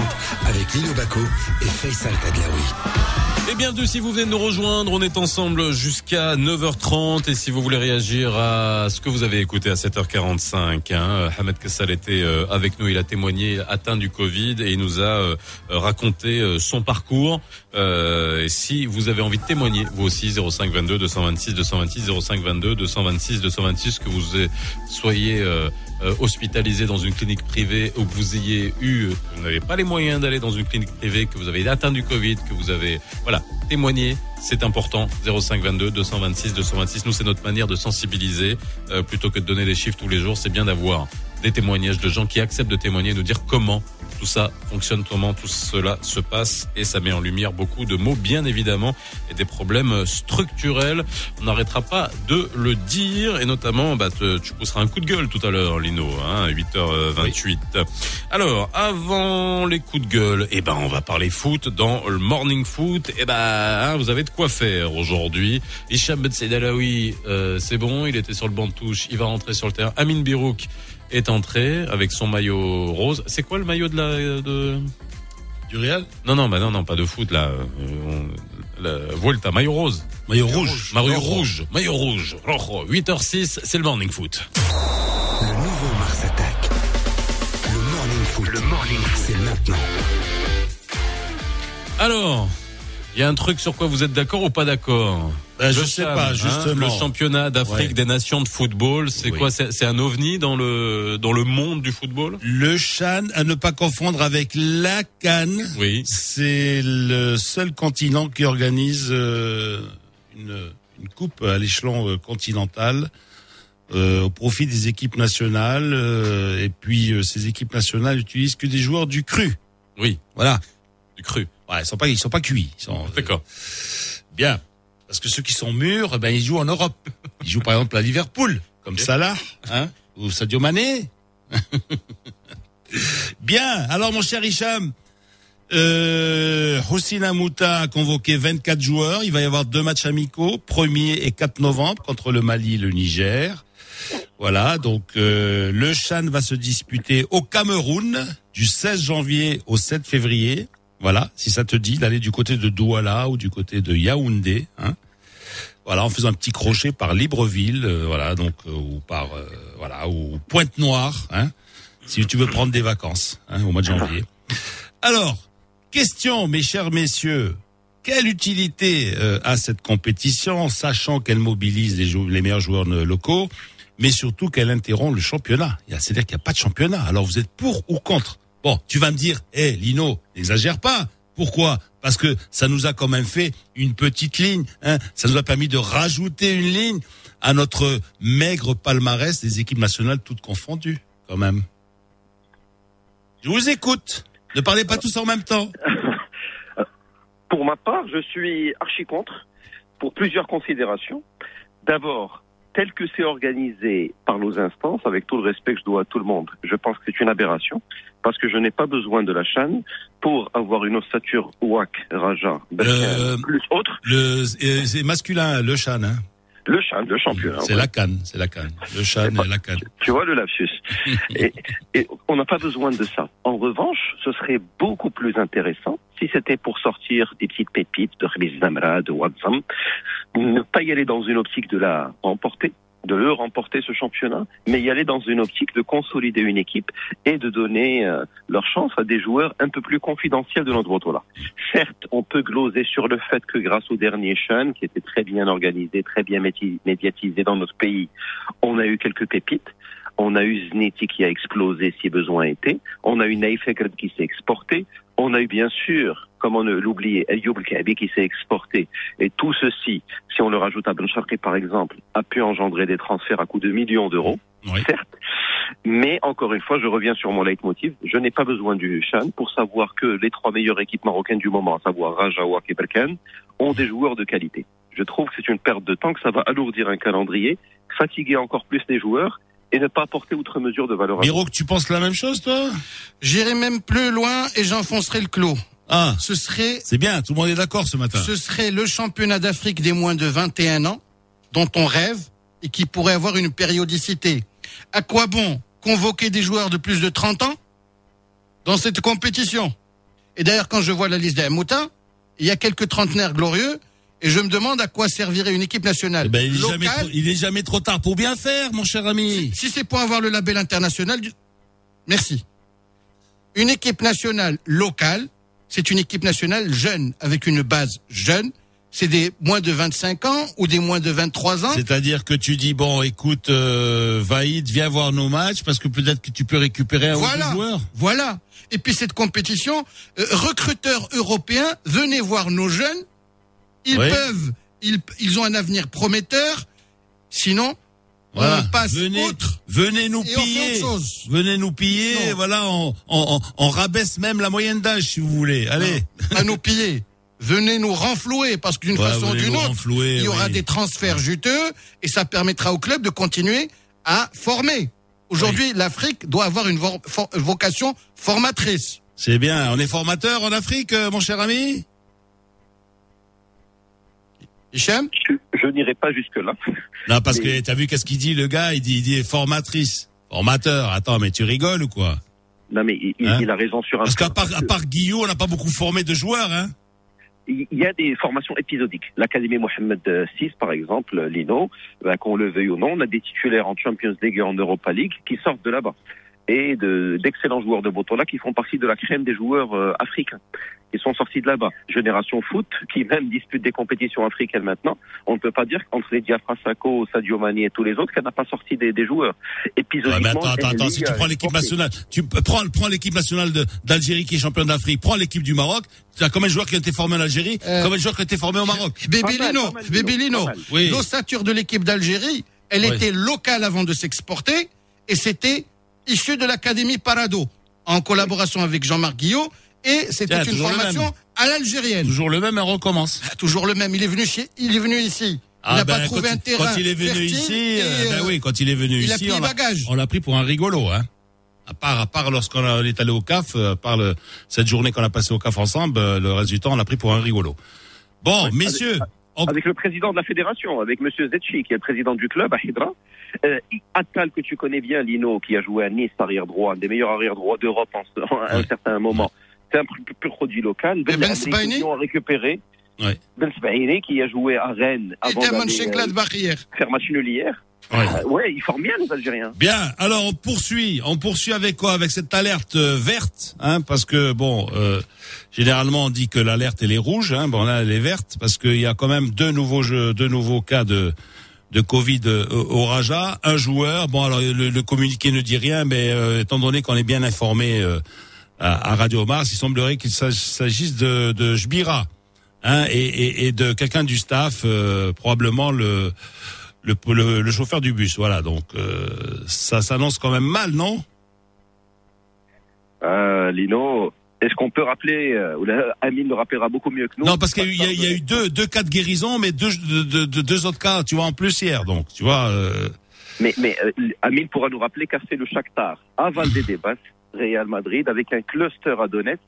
avec Lino Baco et Faisal Tadlaoui. Et bienvenue si vous venez de nous rejoindre, on est ensemble jusqu'à 9h30 et si vous voulez réagir à ce que vous avez écouté à 7h45, hein, Hamed Kessal était euh, avec nous, il a témoigné atteint du Covid et il nous a euh, raconté euh, son parcours. Euh, et si vous avez envie de témoigner, vous aussi 05 22 226 226 05 22 226 226 que vous soyez euh, euh, hospitalisé dans une clinique privée ou que vous ayez eu, que vous n'avez pas les moyens d'aller dans une clinique privée, que vous avez atteint du Covid, que vous avez, voilà, témoigner, c'est important. 05 22 226 226. Nous, c'est notre manière de sensibiliser euh, plutôt que de donner des chiffres tous les jours. C'est bien d'avoir des témoignages de gens qui acceptent de témoigner, nous dire comment tout ça fonctionne, comment tout cela se passe et ça met en lumière beaucoup de mots bien évidemment et des problèmes structurels. On n'arrêtera pas de le dire et notamment bah, tu pousseras un coup de gueule tout à l'heure Lino, hein, à 8h28. Alors avant les coups de gueule, eh ben on va parler foot dans le morning foot. Eh ben hein, vous avez de quoi faire aujourd'hui. Hicham Alaoui, euh, c'est bon, il était sur le banc de touche, il va rentrer sur le terrain. Amin Birouk est entré avec son maillot rose. C'est quoi le maillot de la de Du Real Non non bah non non pas de foot là. Euh, on- la Vuelta maillot rose. Maillot rouge. Maillot rouge, maillot rouge. Rojo. 8h06, c'est le morning foot. Le nouveau Mars Attack. Le morning foot. Le morning foot. C'est maintenant. Alors, il y a un truc sur quoi vous êtes d'accord ou pas d'accord? Ben, je sais pas, hein, justement. le championnat d'Afrique Ouais. des nations de football, c'est Oui. quoi C'est un ovni dans le dans le monde du football? Le Chan, à ne pas confondre avec la Cannes. Oui. C'est le seul continent qui organise euh, une, une coupe à l'échelon euh, continental euh, au profit des équipes nationales. euh, et puis euh, ces équipes nationales utilisent que des joueurs du cru. Oui, Voilà. du cru. Ouais, ils sont pas, ils sont pas cuits. Euh, D'accord. Bien. Parce que ceux qui sont mûrs, eh ben, ils jouent en Europe. Ils jouent par exemple à Liverpool, comme Ok. Salah, hein, ou Sadio Mané. Bien. Alors, mon cher Hicham, euh, Hossein Mouta a convoqué 24 joueurs. Il va y avoir deux matchs amicaux, 1er et 4 novembre, contre le Mali et le Niger. Voilà, donc euh, le Chan va se disputer au Cameroun du 16 janvier au 7 février. Voilà, si ça te dit d'aller du côté de Douala ou du côté de Yaoundé, hein. Voilà, en faisant un petit crochet par Libreville, euh, voilà, donc euh, ou par euh, voilà ou Pointe-Noire, hein, si tu veux prendre des vacances hein, au mois de janvier. Alors, question, mes chers messieurs, quelle utilité euh, a cette compétition, sachant qu'elle mobilise les, les meilleurs joueurs euh, locaux, mais surtout qu'elle interrompt le championnat? C'est-à-dire qu'il n'y a pas de championnat. Alors vous êtes pour ou contre? Bon, tu vas me dire, hé Lino, n'exagère pas. Pourquoi? Parce que ça nous a quand même fait une petite ligne. Hein ça nous a permis de rajouter une ligne à notre maigre palmarès des équipes nationales toutes confondues, quand même. Je vous écoute. Ne parlez pas tous en même temps. Pour ma part, je suis archi contre pour plusieurs considérations. D'abord, tel que c'est organisé par nos instances, avec tout le respect que je dois à tout le monde, je pense que c'est une aberration parce que je n'ai pas besoin de la chaîne pour avoir une ossature WAC, Raja, Euh, plus autre. Le, euh, c'est masculin, le chan. Hein. Le chan, le champion. C'est ouais. la canne, c'est la canne. Le chan C'est pas- et la canne. Tu vois le lapsus. et, et on n'a pas besoin de ça. En revanche, ce serait beaucoup plus intéressant si c'était pour sortir des petites pépites de Khamis Zamra, de Wadzam, ne pas y aller dans une optique de la remporter, de le remporter ce championnat, mais y aller dans une optique de consolider une équipe et de donner euh, leur chance à des joueurs un peu plus confidentiels de notre là. Certes, on peut gloser sur le fait que grâce au dernier Sean, qui était très bien organisé, très bien médiatisé dans notre pays, on a eu quelques pépites. On a eu Zneti qui a explosé si besoin était. On a eu Naïf qui s'est exporté. On a eu bien sûr, comment ne l'oublier, Elioub Kabi qui s'est exporté. Et tout ceci, si on le rajoute à Ben Sharqi par exemple, a pu engendrer des transferts à coût de millions d'euros, Oui. certes. Mais encore une fois, je reviens sur mon leitmotiv. Je n'ai pas besoin du Chan pour savoir que les trois meilleures équipes marocaines du moment, à savoir Raja, Wak et Berkane, ont des joueurs de qualité. Je trouve que c'est une perte de temps, que ça va alourdir un calendrier, fatiguer encore plus les joueurs et ne pas apporter outre mesure de valeur. Miro, tu penses la même chose, toi? J'irai même plus loin et j'enfoncerai le clos. Ah, Ce serait, c'est bien, tout le monde est d'accord ce matin. ce serait le championnat d'Afrique des moins de 21 ans dont on rêve et qui pourrait avoir une périodicité. À quoi bon convoquer des joueurs de plus de 30 ans dans cette compétition? Et d'ailleurs, quand je vois la liste des Mouta, il y a quelques trentenaires glorieux et je me demande à quoi servirait une équipe nationale Eh ben, il, est jamais trop, il est jamais trop tard pour bien faire, mon cher ami. Si c'est pour avoir le label international, du- merci. Une équipe nationale locale, c'est une équipe nationale jeune, avec une base jeune. C'est des moins de 25 ans ou des moins de 23 ans. C'est-à-dire que tu dis bon, écoute, euh, Vaïd, viens voir nos matchs parce que peut-être que tu peux récupérer un ou deux Voilà, joueur. voilà. Et puis cette compétition, euh, recruteurs européens, venez voir nos jeunes. Ils Oui. peuvent, ils, ils ont un avenir prometteur. Sinon, Voilà. on passe venez, autre. venez nous et on fait piller. autre chose. Venez nous piller. Non. Voilà, on, on, on- on rabaisse même la moyenne d'âge si vous voulez. Allez. à nous piller. Venez nous renflouer parce qu'une Ouais, façon ou d'une autre, renflouer, il y aura oui. des transferts juteux et ça permettra au club de continuer à former. Aujourd'hui, l'Afrique doit avoir une vo- for- vocation formatrice. C'est bien. On est formateur en Afrique, euh, mon cher ami? Hichem? Je, n'irai pas jusque-là. Non, parce Mais- que t'as vu qu'est-ce qu'il dit, le gars? Il dit, il dit formatrice, formateur. Attends, mais tu rigoles ou quoi? Non, mais il, Hein? il a raison sur un Parce qu'à part, à part Guillaume, on n'a pas beaucoup formé de joueurs, hein? Il y a des formations épisodiques. L'Académie Mohamed VI, par exemple, Lino, ben, qu'on le veuille ou non, on a des titulaires en Champions League et en Europa League qui sortent de là-bas. Et de- d'excellents joueurs de Botola qui font partie de la crème des joueurs euh, africains. Ils sont sortis de là-bas. Génération foot, qui même dispute des compétitions africaines maintenant. On ne peut pas dire qu'entre les Diafra Sako, Sadio Mani et tous les autres, qu'elle n'a pas sorti des, des joueurs. Ouais, Épisodiquement, mais attends, attends, attends, si tu prends l'équipe nationale, tu prends, prends l'équipe nationale d'Algérie qui est championne d'Afrique, prends l'équipe du Maroc, tu as combien de joueurs qui ont été formés en Algérie, Euh, combien de joueurs qui ont été formés au Maroc? Bébé Pas mal, Lino, pas mal, Bébé Lino, Lino, pas mal. Oui. l'ossature de l'équipe d'Algérie, elle Oui. était locale avant de s'exporter et c'était issu de l'Académie Parado en collaboration avec Jean-Marc Guillot et c'était une formation à l'algérienne. Toujours le même, et on recommence. Ah, Toujours le même. Il est venu chez, il est venu ici. Il Ah n'a ben, pas trouvé quand, un terrain. quand il est venu ici, et, euh, ben euh, oui, quand il est venu il a ici, pris on l'a, bagage. on l'a pris pour un rigolo, hein. À part, à part lorsqu'on a- on est allé au CAF, euh, à part le- cette journée qu'on a passée au CAF ensemble, le reste du temps, on l'a pris pour un rigolo. Bon, messieurs, on- avec le président de la fédération, avec Monsieur Zetchi, qui est le président du club à Hydra. Euh, Attal, que tu connais bien, Lino, qui a joué à Nice, arrière droit, un des meilleurs arrière droits d'Europe en, à un certain moment. C'est un pur, pur produit local. Ben Sbaini ont récupéré. Ouais. Ben Sbaini, qui a joué à Rennes avant d'aller euh, faire match nul hier. Ouais. Euh, ouais, ils forment bien les Algériens. Bien, alors on poursuit. On poursuit avec quoi? Avec cette alerte euh, verte, hein, parce que bon, euh, généralement on dit que l'alerte elle est rouge, hein, bon là elle est verte, parce qu'il y a quand même deux nouveaux jeux, deux nouveaux cas de de Covid au Raja, un joueur. Bon alors le, le communiqué ne dit rien, mais euh, étant donné qu'on est bien informé euh, à, à Radio Mars, il semblerait qu'il s'ag- s'agisse de, de Jbira, hein, et, et, et de quelqu'un du staff, euh, probablement le le, le, le chauffeur du bus. Voilà, donc euh, ça s'annonce quand même mal, non? Euh, Lino, est-ce qu'on peut rappeler, euh, ou là, Amine le rappellera beaucoup mieux que nous? Non, parce qu'il y, a eu- il y a- il y a eu deux, deux cas de guérison, mais deux, deux, deux- deux- deux autres cas, tu vois, en plus hier. Donc, tu vois, euh, Mais, mais euh, Amine pourra nous rappeler qu'a fait le Shakhtar à Valdebebas, Real Madrid, avec un cluster à Donetsk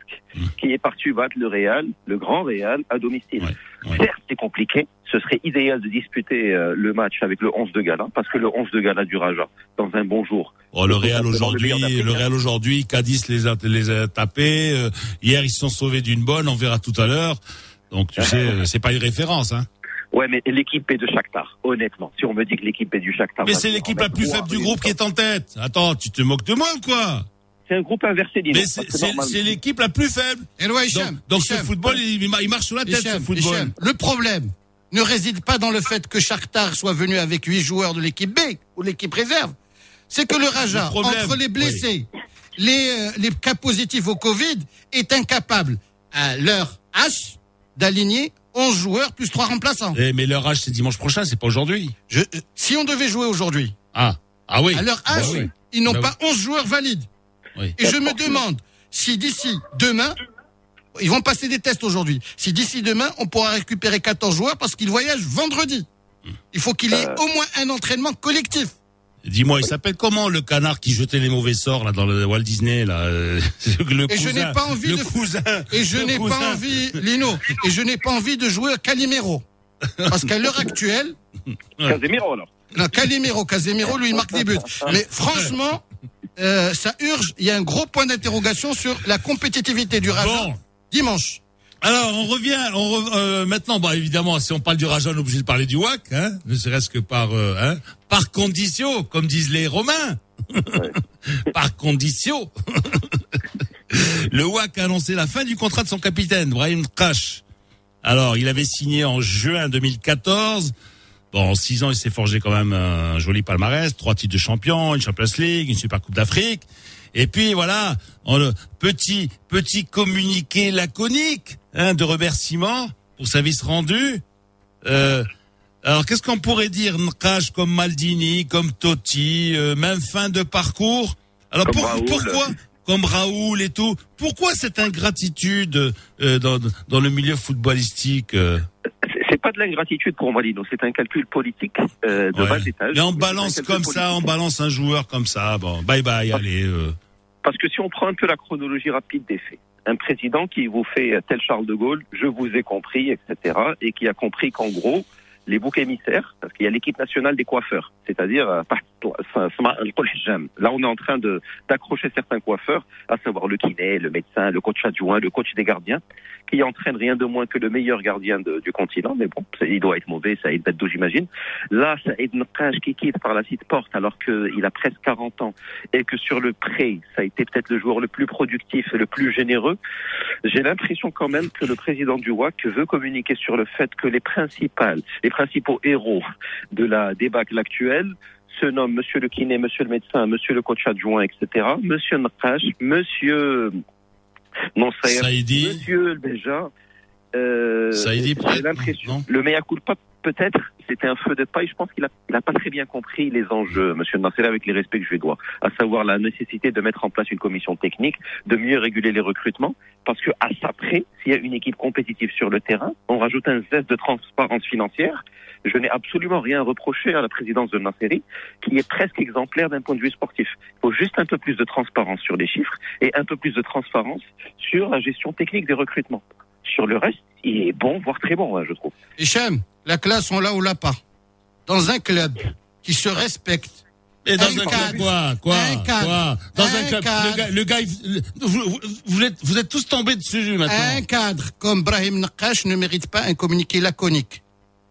qui est parti battre le Real, le grand Real, à domicile. Ouais, ouais. Certes, c'est compliqué. Ce serait idéal de disputer euh, le match avec le 11 de Gala, parce que le 11 de Gala du Raja, dans un bon jour. oh, le Real le aujourd'hui, le. Real aujourd'hui, Cadiz les a, les a tapés. euh, hier, ils se sont sauvés d'une bonne, on verra tout à l'heure. Donc, tu sais, euh, c'est pas une référence, hein. Ouais, mais l'équipe est de Shakhtar, honnêtement. Si on me dit que l'équipe est du Shakhtar. Mais va c'est l'équipe la plus faible du groupe qui est en tête. Attends, tu te moques de moi ou quoi? C'est un groupe inversé, dis Mais c'est l'équipe la plus faible. Et ouais, Donc, Hicham, donc ce Hicham, football, il, il mar- il marche sur la tête, ce football. Hicham, le problème ne réside pas dans le fait que Shakhtar soit venu avec huit joueurs de l'équipe B ou l'équipe réserve. C'est que le Raja, Le problème, entre les blessés, les, euh, les cas positifs au Covid, est incapable, à leur H, d'aligner 11 joueurs plus 3 remplaçants. Eh, mais leur âge, c'est dimanche prochain, c'est pas aujourd'hui. Je- euh, si on devait jouer aujourd'hui, Ah, ah oui. à leur Bah H, oui. ils n'ont Bah pas 11 joueurs valides. Oui. Et je me demande si d'ici demain, ils vont passer des tests aujourd'hui, si d'ici demain, on pourra récupérer 14 joueurs parce qu'ils voyagent vendredi. Il faut qu'il y ait au moins un entraînement collectif. Dis-moi, il s'appelle comment le canard qui jetait les mauvais sorts là dans le Walt Disney là euh, le Et je cousin, n'ai pas envie le de- cousin, Et je le n'ai cousin. pas envie, Lino, et je n'ai pas envie de jouer à Calimero. Parce qu'à l'heure actuelle, Casemiro, alors. non, Calimero, Casemiro, lui, il marque des buts. Mais franchement, euh, ça urge, il y a un gros point d'interrogation sur la compétitivité du Raja Bon. dimanche. Alors on revient, on re- euh, maintenant, bah évidemment, si on parle du Raja, on est obligé de parler du WAC, hein, ne serait-ce que par euh, hein, par condition, comme disent les Romains, par condition. Le WAC a annoncé la fin du contrat de son capitaine, Brahim Crash. Alors, il avait signé en juin 2014. Bon, en six ans, il s'est forgé quand même un joli palmarès, trois titres de champion, une Champions League, une Super Coupe d'Afrique. Et puis voilà, en le petit petit communiqué laconique hein, de remerciement pour service rendu. Euh, alors qu'est-ce qu'on pourrait dire Nkash comme Maldini, comme Totti, euh, même fin de parcours? Alors Comme pour- Raoul. pourquoi comme Raoul et tout, pourquoi cette ingratitude euh, dans, dans le milieu footballistique euh? C'est- pas de l'ingratitude pour Malino, c'est un calcul politique euh, de Ouais. bas étage. Mais on balance comme ça, on balance un joueur comme ça. Bon, bye bye, allez. euh. Parce que si on prend un peu la chronologie rapide des faits, un président qui vous fait tel Charles de Gaulle, je vous ai compris, etc., et qui a compris qu'en gros, les boucs émissaires, parce qu'il y a l'équipe nationale des coiffeurs, c'est-à-dire euh, là on est en train d'accrocher certains coiffeurs, à savoir le kiné, le médecin, le coach adjoint, le coach des gardiens, qui entraîne rien de moins que le meilleur gardien du continent, mais bon, il doit être mauvais, ça aide d'eau j'imagine. Là, Saïd Nqash qui quitte par la suite porte alors qu'il a presque 40 ans et que sur le pré, ça a été peut-être le joueur le plus productif et le plus généreux. J'ai l'impression quand même que le président du WAC veut communiquer sur le fait que les principales, les principaux héros de la débâcle actuelle se nomment Monsieur le kiné, Monsieur le médecin, Monsieur le coach adjoint, etc. Monsieur Nqash, Monsieur Saïdi, Monsieur le Béja. Euh, peut-être, l'impression. Le mea culpa, peut-être, c'était un feu de paille. Je pense qu'il a, il a pas très bien compris les enjeux, Monsieur Nasser, avec les respects que je lui dois. À savoir la nécessité de mettre en place une commission technique, de mieux réguler les recrutements, parce que à ça près, s'il y a une équipe compétitive sur le terrain, on rajoute un zeste de transparence financière. Je n'ai absolument rien à reprocher à la présidence de Nasseri, qui est presque exemplaire d'un point de vue sportif. Il faut juste un peu plus de transparence sur les chiffres et un peu plus de transparence sur la gestion technique des recrutements. Sur le reste, il est bon, voire très bon, hein, je trouve. Hicham, la classe, on l'a ou l'a pas? Dans un club qui se respecte, Et dans Un un, cadre. club, quoi, quoi, Un cadre. quoi? Dans un, Un club, cadre. le gars, le gars, il- le- vous, vous- vous êtes, vous êtes tous tombés dessus maintenant. un cadre comme Brahim Nakash ne mérite pas un communiqué laconique.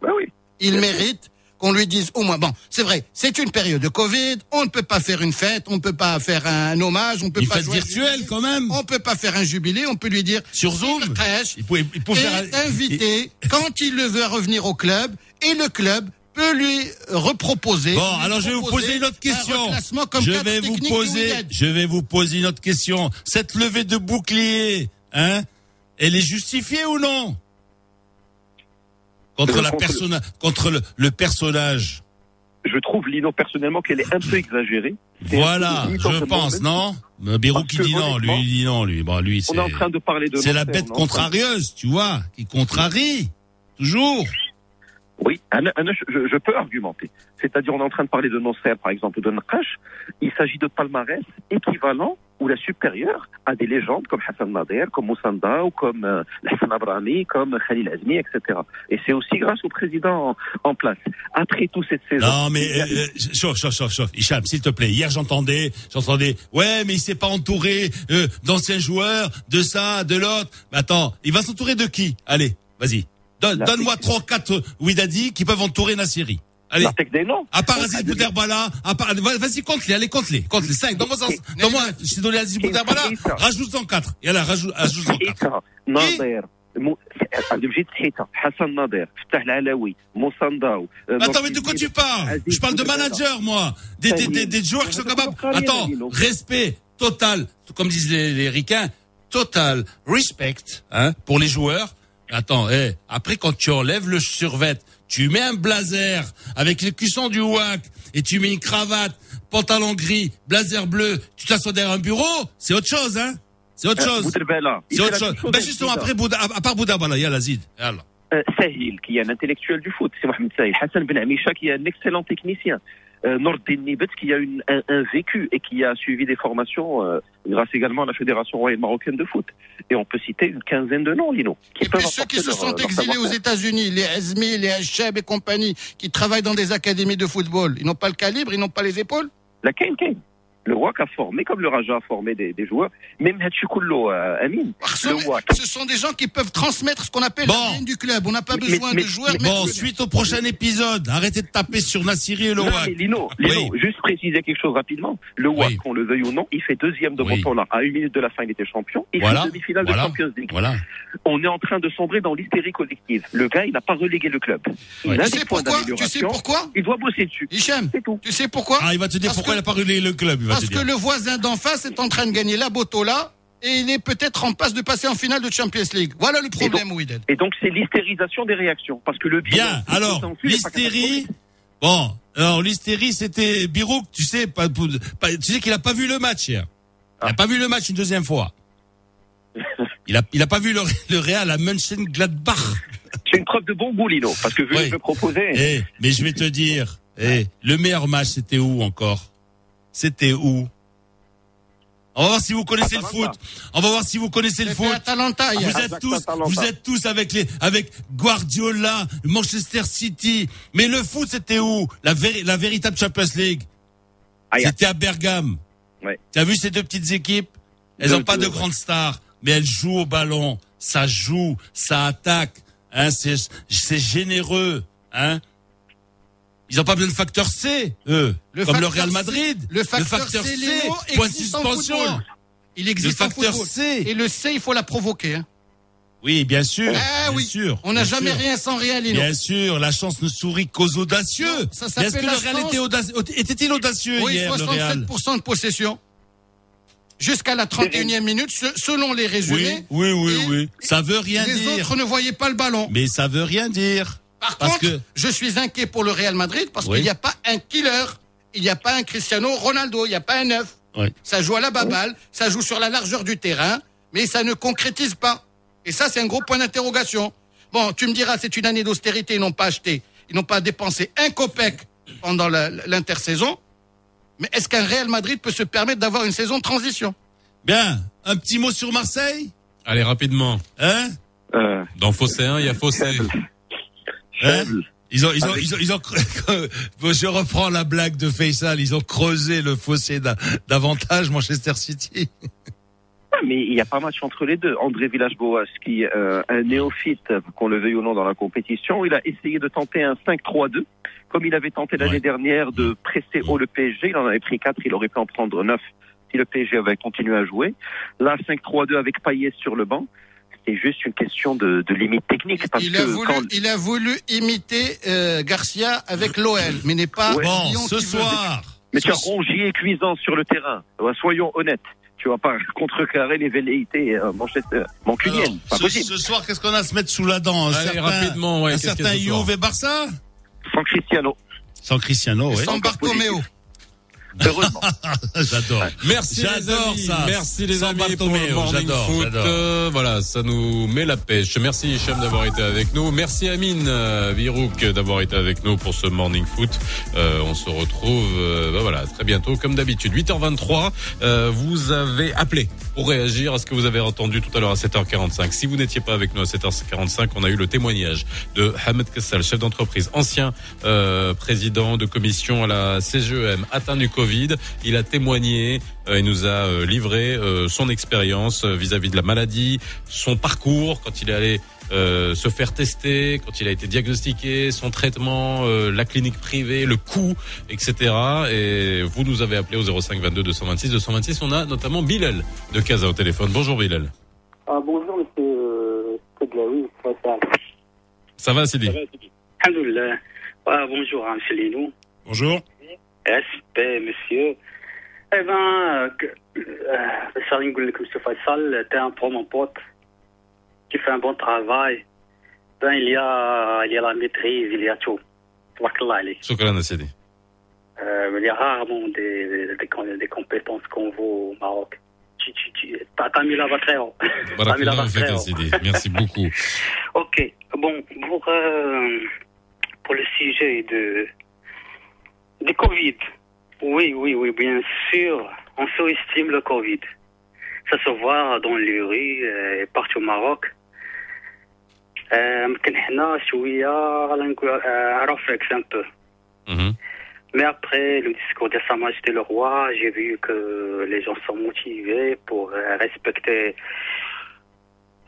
Ben oui. Il mérite qu'on lui dise au moins, bon, c'est vrai, c'est une période de Covid, on ne peut pas faire une fête, on ne peut pas faire un hommage, on ne peut Une pas fête jouer virtuelle jubilé, quand même. on peut pas faire un jubilé, on peut lui dire Sur Zoom. Il pouvait, il pouvait est faire. invité quand il le veut revenir au club et le club peut lui reproposer. Bon, lui alors je vais vous poser une autre question. Je vais vous poser, je vais vous poser une autre question. Cette levée de bouclier, hein, elle est justifiée ou non? Contre la personne, contre le, le personnage. Je trouve, Lino, personnellement, qu'elle est un peu exagérée. Voilà, je pense, non Parce qui dit non, lui il dit non, lui. Bon, lui On c'est est en train de parler de. c'est la bête contrarieuse, tu vois, qui contrarie toujours. Oui, je peux argumenter. C'est-à-dire, on est en train de parler de Nasser, par exemple, ou de Nakash. Il s'agit de palmarès équivalent ou la supérieure à des légendes comme Hassan Nader, comme Moussanda, ou comme euh, Hassan comme Khalil Azmi, etc. Et c'est aussi grâce au président en, en place. Après tout cette saison. Non, mais euh, euh, chauffe, chauffe, chauffe, chauffe. Hicham, s'il te plaît. Hier, j'entendais, j'entendais. Ouais, mais il s'est pas entouré d'anciens joueurs, de ça, de l'autre. Mais attends, il va s'entourer de qui? Allez, vas-y. Donne-moi trois, quatre Ouidadi qui peuvent entourer Nassiri. Allez. la tech des noms. À part Ah, Aziz de- Bouderbala, à part, va- vas-y, compte-les, allez, compte-les, compte-les, cinq, dans mon sens, dans moi, je t'ai donné Aziz Bouderbala, rajoute-en quatre, et là, rajoute, ajoute-en quatre. حيتا ناظر مو- جيت حيتا حسن ناظر فتح العلوي موسنداو Attends, mais de quoi tu parles Je parle de manager, moi. Des, des, des, des joueurs qui sont capables. Attends, respect total, comme disent les, les ricains, total respect hein, pour les joueurs. Attends, eh, après quand tu enlèves le survêt, tu mets un blazer avec les cuissons du WAC et tu mets une cravate, pantalon gris, blazer bleu, tu t'assois derrière un bureau, c'est autre chose, hein C'est autre eh, chose. C'est autre chose. Ben justement, après Bouddha, à part Bouddha, voilà, il y a l'Azid. Euh, Sahil, qui est un intellectuel du foot, c'est Mohamed Sahil. Hassan Ben Amisha, qui est un excellent technicien euh, Nordin Nibet qui a une, un, un vécu et qui a suivi des formations euh, grâce également à la Fédération royale marocaine de foot. Et on peut citer une quinzaine de noms Lino qui Et puis ceux qui se leur- sont leur exilés aux. États-Unis, les Azmi, les Hacheb et compagnie, qui travaillent dans des académies de football, ils n'ont pas le calibre, ils n'ont pas les épaules? La Kane Kane le WAC a formé comme le Raja a formé des, des joueurs même Hatchi Kullo euh, Amin Ce le WAC ce sont des gens qui peuvent transmettre ce qu'on appelle Bon. l'ADN du club. On n'a pas Mais- besoin mais- de joueurs. mais- Bon, mais- suite au prochain épisode, arrêtez de taper sur Nassiri et le Non, WAC. Lino, Lino, Oui. juste préciser quelque chose rapidement. Le WAC, Oui. qu'on le veuille ou non, il fait deuxième de Oui. mon tournoi. À une minute de la fin, il était champion. Il Voilà. fait demi-finale Voilà. de Champions League. Voilà. On est en train de sombrer dans l'hystérie collective. Le gars, il n'a pas relégué le club. Il Ouais. a Tu sais pourquoi Tu sais d'amélioration. pourquoi Il doit bosser dessus. Hicham, C'est tout. tu sais pourquoi Ah, il va te dire Parce pourquoi que- il a pas brûlé le club. Il va Parce te que dire. le voisin d'en face est en train de gagner la Botola et il est peut-être en passe de passer en finale de Champions League. Voilà le problème, Ouidel. Et donc, c'est l'hystérisation des réactions. Parce que le Bien. Alors, l'hystérie. Bon, alors l'hystérie, c'était Birouk, tu sais, pas, pas- tu sais qu'il a pas vu le match hier. Il a Ah. pas vu le match une deuxième fois. Il a, il a pas vu le, le Real à Mönchengladbach. C'est une preuve de bon goût, Lino. Parce que vu Oui. que je me proposais. Eh, mais je vais te dire, eh, le meilleur match, c'était où encore? C'était où? On va voir si vous connaissez le foot. On va voir si vous connaissez le foot. Atalanta. Vous êtes tous, Atalanta. vous êtes tous avec les, avec Guardiola, Manchester City. Mais le foot, c'était où? La, véri- la véritable Champions League. C'était à Bergame. Ouais. Tu as vu ces deux petites équipes? Elles n'ont pas deux, de ouais. grandes stars, mais elles jouent au ballon. Ça joue, ça attaque. Hein, c'est, généreux. Hein Ils n'ont pas besoin de facteur C, eux, Le comme le Real C- Madrid. le facteur C, point de en suspension. Il existe Le facteur. C. Et le C, il faut la provoquer. hein. Oui, bien sûr. Ah bien oui. sûr. On n'a jamais sûr. rien sans rien, Lino. Bien sûr, la chance ne sourit qu'aux audacieux. Est-ce que le Real était, audacieux? Était-il audacieux Oui, hier, le Real? 67% de possession. Jusqu'à la 31e minute, se- selon les résumés. oui, oui, Et oui. Ça veut rien les dire. autres ne voyaient pas le ballon. Mais ça veut rien dire. Par parce contre, que- je suis inquiet pour le Real Madrid parce Oui. qu'il n'y a pas un killer, il n'y a pas un Cristiano Ronaldo, il n'y a pas un neuf. Oui. Ça joue à la baballe, ça joue sur la largeur du terrain, mais ça ne concrétise pas. Et ça, c'est un gros point d'interrogation. Bon, tu me diras, c'est une année d'austérité, ils n'ont pas acheté, ils n'ont pas dépensé un copec pendant l'intersaison. Mais est-ce qu'un Real Madrid peut se permettre d'avoir une saison de transition? Bien. Un petit mot sur Marseille? Allez, rapidement. Hein? Euh, Dans Fossé 1, il y a Fossé. Hein? Ils ont, ils ont, ils ont, ils ont, Bon, je reprends la blague de Faisal. Ils ont creusé le fossé d'a- davantage Manchester City. Mais il n'y a pas match entre les deux. André Villas-Boas, qui est euh, un néophyte, qu'on le veuille ou non, dans la compétition, il a essayé de tenter un 5-3-2, comme il avait tenté l'année Ouais. dernière de presser haut le PSG. Il en avait pris 4, il aurait pu en prendre 9 si le PSG avait continué à jouer. Là, 5-3-2 avec Payet sur le banc. C'est juste une question de, de limite technique. Parce il que a, voulu, quand, il a voulu imiter euh, Garcia avec l'OL, mais n'est pas Ouais. Bon, ce veut. soir. mais tu as Rongier et Cuisant sur le terrain. Soyons honnêtes. Tu vas pas contrecarrer les velléités euh, Manchester, mancuniennes. Alors, Pas ce, possible. ce soir, qu'est-ce qu'on a à se mettre sous la dent Un Allez, certain, rapidement, ouais, un certain Juve et Barça? Sans Cristiano. Sans Cristiano, oui. San Bartomeo. Heureusement. J'adore. Merci les J'adore amis. ça. Merci les San amis pour le morning j'adore, foot. j'adore. Euh, voilà, ça nous met la pêche. Merci Hicham d'avoir été avec nous. Merci Amine euh, Virouk d'avoir été avec nous pour ce morning foot. Euh, on se retrouve euh, bah voilà, très bientôt comme d'habitude. 8h23, euh, vous avez appelé pour réagir à ce que vous avez entendu tout à l'heure à 7h45. Si vous n'étiez pas avec nous à 7h45, on a eu le témoignage de Hamed Kassal, chef d'entreprise, ancien euh, président de commission à la CGEM, atteint du Covid. Il a témoigné, euh, il nous a euh, livré euh, son expérience euh, vis-à-vis de la maladie, son parcours quand il est allé euh, se faire tester, quand il a été diagnostiqué, son traitement, euh, la clinique privée, le coût, etc. Et vous nous avez appelé au 05 22 226 226. On a notamment Bilal de Casa au téléphone. Bonjour Bilal. Ah, bonjour, monsieur euh, Tedlaoui, Faisal. Ça va? Sidi? Alhamdoulilah. Ah, bonjour, hein, monsieur. Bonjour. Respect, monsieur. Eh ben, Charlie Ngoulek, monsieur Faisal, t'es un pro, mon pote. Tu fais un bon travail. Ben, il y a, il y a la maîtrise, il y a tout. Tabakallah alayk. Shukran à Sidi. Euh, il y a rarement des, des, compétences qu'on vaut au Maroc. Tu, tu, tu, t'as mis la barre très haut. T'as mis la barre très haut. Merci beaucoup. Ok, bon, pour, euh, pour le sujet de, du Covid, oui, oui, oui, bien sûr, on sous-estime le Covid. Ça se voit dans les rues euh, et partout au Maroc. Euh, يمكن حنا شوية غالا نقول آه، réflexe un peu. Mhm. Mais après le discours de Sa Majesté le Roi, j'ai vu que les gens sont motivés pour euh, respecter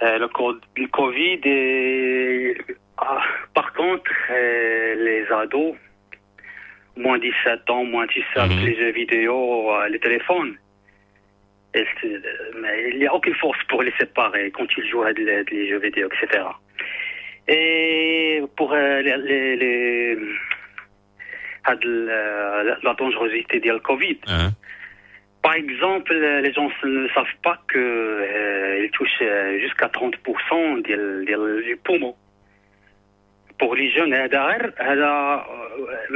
euh, le, co- le Covid. Et, ah, par contre, euh, les ados, moins 17 ans, moins 17, Mhm. les jeux vidéo, euh, les téléphones. Et euh, mais il n'y a aucune force pour les séparer quand ils jouent à des des jeux vidéo, etc. Et pour euh, les, les, de la, la- la dangerosité du Covid, Hein. par exemple, euh, les gens ne savent pas qu'ils touchent euh, jusqu'à 30% du, du, du poumon. Pour les jeunes, هذا غير- هذا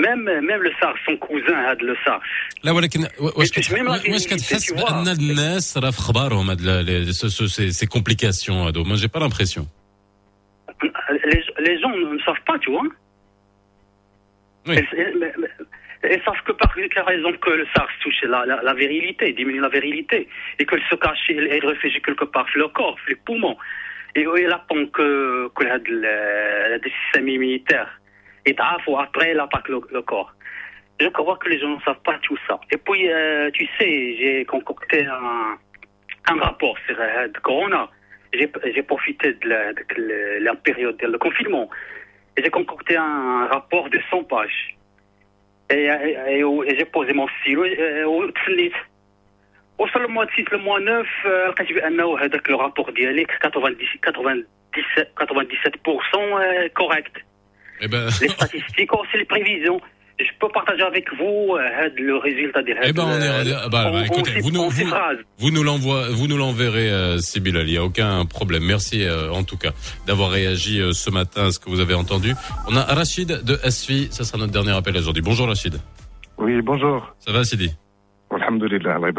même même le SARS, son cousin هذا le SARS. لا ولكن واش Et puis, même la كتح- واش vérité, كتحس tu vois. بان الناس راه في اخبارهم هاد ال- لي- سو- سو- سي سي كومبليكاسيون هادو ما جي با لامبرسيون Les, les gens ne savent pas, tu vois. Oui. Ils, ils- ils- ils savent que par quelle raison que le SARS touche la, la, la virilité, diminue la virilité, et qu'elle se cache et elle réfugie quelque part dans le corps, dans les poumons. Et il attend que, que le, le, le système immunitaire est ou après il attaque le, le corps. Je crois que les gens ne savent pas tout ça. Et puis, euh, tu sais, j'ai concocté un, un rapport sur euh, le Corona. J'ai j'ai profité de la, de la- la période de confinement. Et j'ai concocté un rapport de 100 pages. Et, et- et- et j'ai posé mon stylo et- au تسنيت. وصل الموا 6 الموا 9 آه، لقيت بانه هذاك لو رابور ديالك 90 97 97% correct. Eh ben, Les statistiques, aussi les prévisions. Je peux partager avec vous euh, هاد le résultat de eh ben on est, on est- bah, bah, écoutez, vous nous, vous, vous nous l'envoie, vous nous l'enverrez, euh, Sybille, il n'y a aucun problème. Merci euh, en tout cas d'avoir réagi euh, ce matin à ce que vous avez entendu. On a Rachid de SFI, ça sera notre dernier appel aujourd'hui. Bonjour Rachid. Oui, bonjour. Ça va Sidi Alhamdulillah, Allah.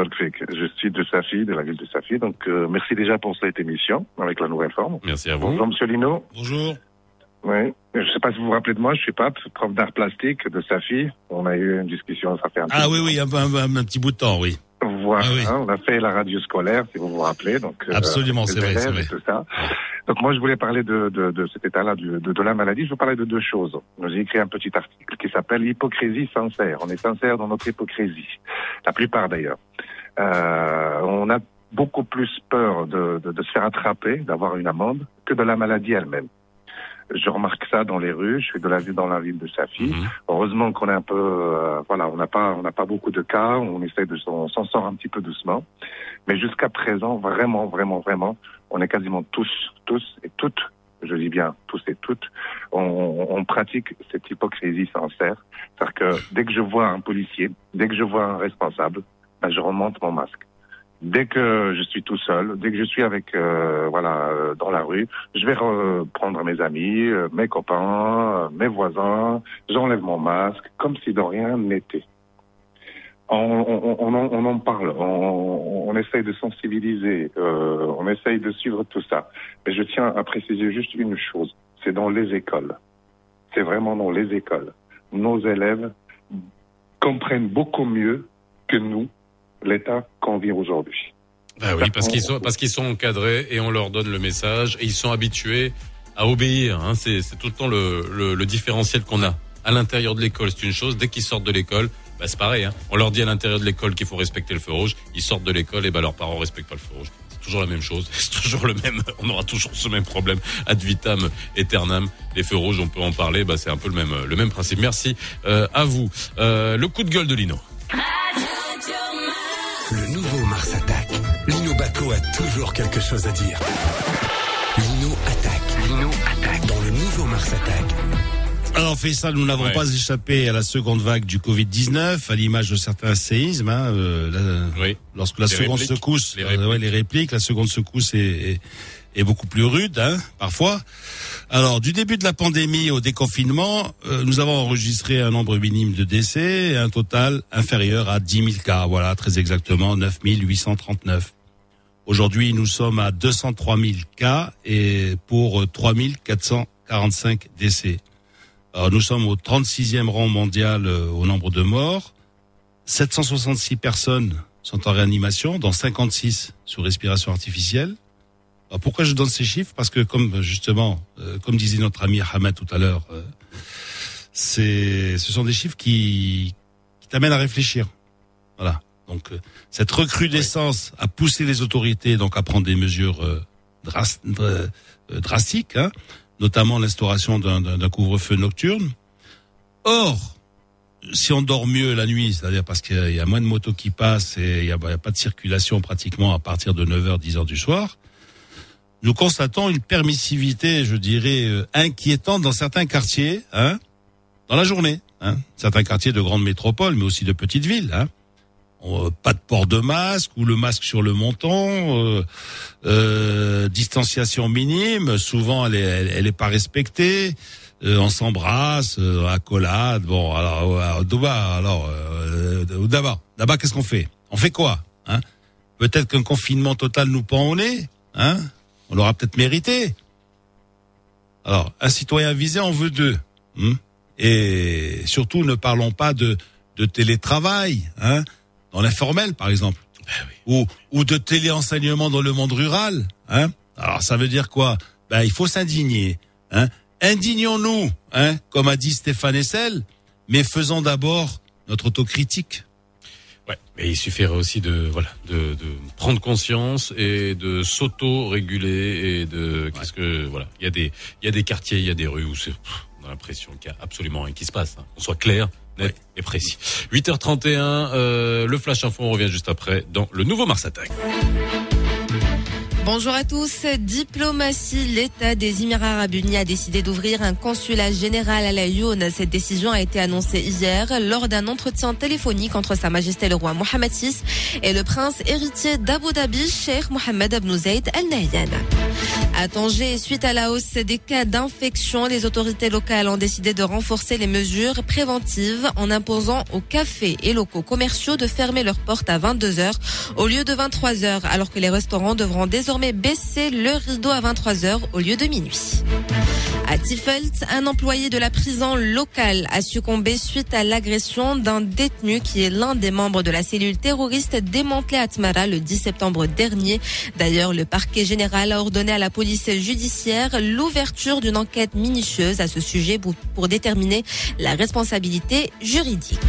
Je suis de Safi, de la ville de Safi. Donc, euh, merci déjà pour cette émission avec la nouvelle forme. Merci à vous. Bonjour, monsieur Lino. Bonjour. Oui. Je ne sais pas si vous vous rappelez de moi, je suis Pape, prof d'art plastique de Safi. On a eu une discussion, ça fait un Ah peu- oui, oui, un, un- un petit bout de temps, oui. Voilà, Ah oui. hein, on a fait la radio scolaire, si vous vous rappelez. Donc, euh, Absolument, les c'est vrai, c'est vrai. et Tout ça. Donc moi, je voulais parler de, de, de cet état-là, de, de la maladie. Je veux parler de deux choses. J'ai écrit un petit article qui s'appelle Hypocrisie sincère. On est sincère dans notre hypocrisie. La plupart d'ailleurs. Euh, on a beaucoup plus peur de, de, de se faire attraper, d'avoir une amende, que de la maladie elle-même. Je remarque ça dans les rues. Je suis de la ville dans la ville de Safi. Mhm. Heureusement qu'on est un peu, euh, voilà, on n'a pas, on n'a pas beaucoup de cas. On essaie de, s'en sort un petit peu doucement. Mais jusqu'à présent, vraiment, vraiment, vraiment, on est quasiment tous, tous et toutes, je dis bien tous et toutes, on, pratique cette hypocrisie sincère. C'est-à-dire que dès que je vois un policier, dès que je vois un responsable, ben, je remonte mon masque. Dès que je suis tout seul, dès que je suis avec, euh, voilà, euh, dans la rue, je vais reprendre mes amis, euh, mes copains, euh, mes voisins, j'enlève mon masque, comme si de rien n'était. On, on, on, en- on en parle, on, on essaye de sensibiliser, euh, on essaye de suivre tout ça. Mais je tiens à préciser juste une chose, c'est dans les écoles. C'est vraiment dans les écoles. Nos élèves comprennent beaucoup mieux que nous l'état qu'on vit aujourd'hui. Bah oui, parce qu'ils sont, parce qu'ils sont encadrés et on leur donne le message et ils sont habitués à obéir. Hein. C'est, c'est tout le temps le, le, le différentiel qu'on a. À l'intérieur de l'école, c'est une chose. Dès qu'ils sortent de l'école, bah c'est pareil. Hein. On leur dit à l'intérieur de l'école qu'il faut respecter le feu rouge. Ils sortent de l'école et bah leurs parents respectent pas le feu rouge. C'est toujours la même chose. C'est toujours le même. On aura toujours ce même problème. Ad vitam aeternam. Les feux rouges, on peut en parler. Bah c'est un peu le même, le même principe. Merci euh, à vous. Euh, le coup de gueule de Lino. Le nouveau Mars attaque. Lino Baco a toujours quelque chose à dire. Lino attaque. Lino attaque. Dans le nouveau Mars attaque. Alors, fait ça, nous n'avons Ouais. pas échappé à la seconde vague du Covid-19, à l'image de certains séismes. hein, euh, la- Oui. lorsque la Les seconde répliques. secousse, Les euh, ouais, les répliques, la seconde secousse est, est, est beaucoup plus rude, hein, parfois. Alors, du début de la pandémie au déconfinement, euh, nous avons enregistré un nombre minime de décès, et un total inférieur à 10 000 cas. Voilà, très exactement, 9 839. Aujourd'hui, nous sommes à 203 000 cas et pour 3 445 décès. Alors, nous sommes au 36e rang mondial euh, au nombre de morts. 766 personnes sont en réanimation, dont 56 sous respiration artificielle. Alors, pourquoi je donne ces chiffres? Parce que, comme justement, euh, comme disait notre ami Ahmed tout à l'heure, euh, c'est, ce sont des chiffres qui, qui t'amènent à réfléchir. Voilà. Donc, euh, cette recrudescence a poussé les autorités donc à prendre des mesures euh, dras- euh, euh, drastiques, hein, notamment l'instauration d'un- couvre-feu nocturne. Or, si on dort mieux la nuit, c'est-à-dire parce qu'il y a moins de motos qui passent et il n'y a, a pas de circulation pratiquement à partir de 9h, 10h du soir, nous constatons une permissivité, je dirais, euh, inquiétante dans certains quartiers, hein, dans la journée. Hein, certains quartiers de grandes métropoles, mais aussi de petites villes. Hein. Euh, pas de port de masque ou le masque sur le menton, euh, euh, distanciation minime. Souvent, elle est, elle, est pas respectée. Euh, on s'embrasse, euh, accolade. Bon, alors, Douba, alors, euh, d'abord, d'abord, qu'est-ce qu'on fait? On fait quoi hein? Peut-être qu'un confinement total nous pend au nez. Hein? On l'aura peut-être mérité. Alors, un citoyen visé en veut deux. hein? Et surtout, ne parlons pas de, de télétravail, hein, dans l'informel, par exemple, ou, ou de téléenseignement dans le monde rural. Hein. Alors, ça veut dire quoi? Ben, il faut s'indigner. Hein. Indignons-nous, hein, comme a dit Stéphane Essel, mais faisons d'abord notre autocritique. Ouais, mais il suffirait aussi de voilà de, de prendre conscience et de s'auto-réguler et de qu'est-ce que voilà il y a des il y a des quartiers il y a des rues où c'est on a l'impression qu'il y a absolument rien qui se passe. Hein. On soit clair, net et précis. 8h31, euh, le flash info on revient juste après dans le nouveau Mars Attack. Bonjour à tous. Diplomatie, l'État des Émirats Arabes Unis a décidé d'ouvrir un consulat général à la Lyon. Cette décision a été annoncée hier lors d'un entretien téléphonique entre Sa Majesté le roi Mohammed VI et le prince héritier d'Abu Dhabi, Sheikh Mohammed Ibn Zayed Al Nahyan. À Tanger, suite à la hausse des cas d'infection, les autorités locales ont décidé de renforcer les mesures préventives en imposant aux cafés et locaux commerciaux de fermer leurs portes à 22 heures au lieu de 23 heures, alors que les restaurants devront désormais baisser le rideau à 23 heures au lieu de minuit. À Tiffelt, un employé de la prison locale a succombé suite à l'agression d'un détenu qui est l'un des membres de la cellule terroriste démantelée à Tmara le 10 septembre dernier. D'ailleurs, le parquet général a ordonné à la police judiciaire l'ouverture d'une enquête minutieuse à ce sujet pour, déterminer la responsabilité juridique.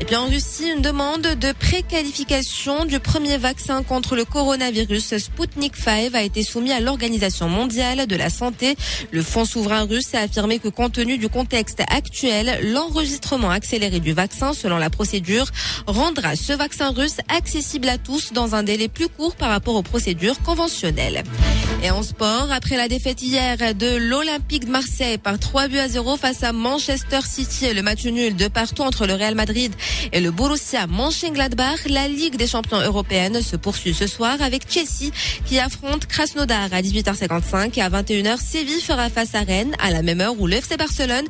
Et puis en Russie, une demande de préqualification du premier vaccin contre le coronavirus Sputnik 5 a été soumise à l'Organisation mondiale de la santé. Le Fonds souverain russe a affirmé que compte tenu du contexte actuel, l'enregistrement accéléré du vaccin selon la procédure rendra ce vaccin russe accessible à tous dans un délai plus court par rapport aux procédures conventionnelles. Et en sport, après la défaite hier de l'Olympique de Marseille par 3 buts à 0 face à Manchester City et le match nul de partout entre le Real Madrid et le Borussia Mönchengladbach, la Ligue des champions européenne se poursuit ce soir avec Chelsea qui affronte Krasnodar à 18h55 et à 21h Séville fera face à Rennes à la même heure où le FC Barcelone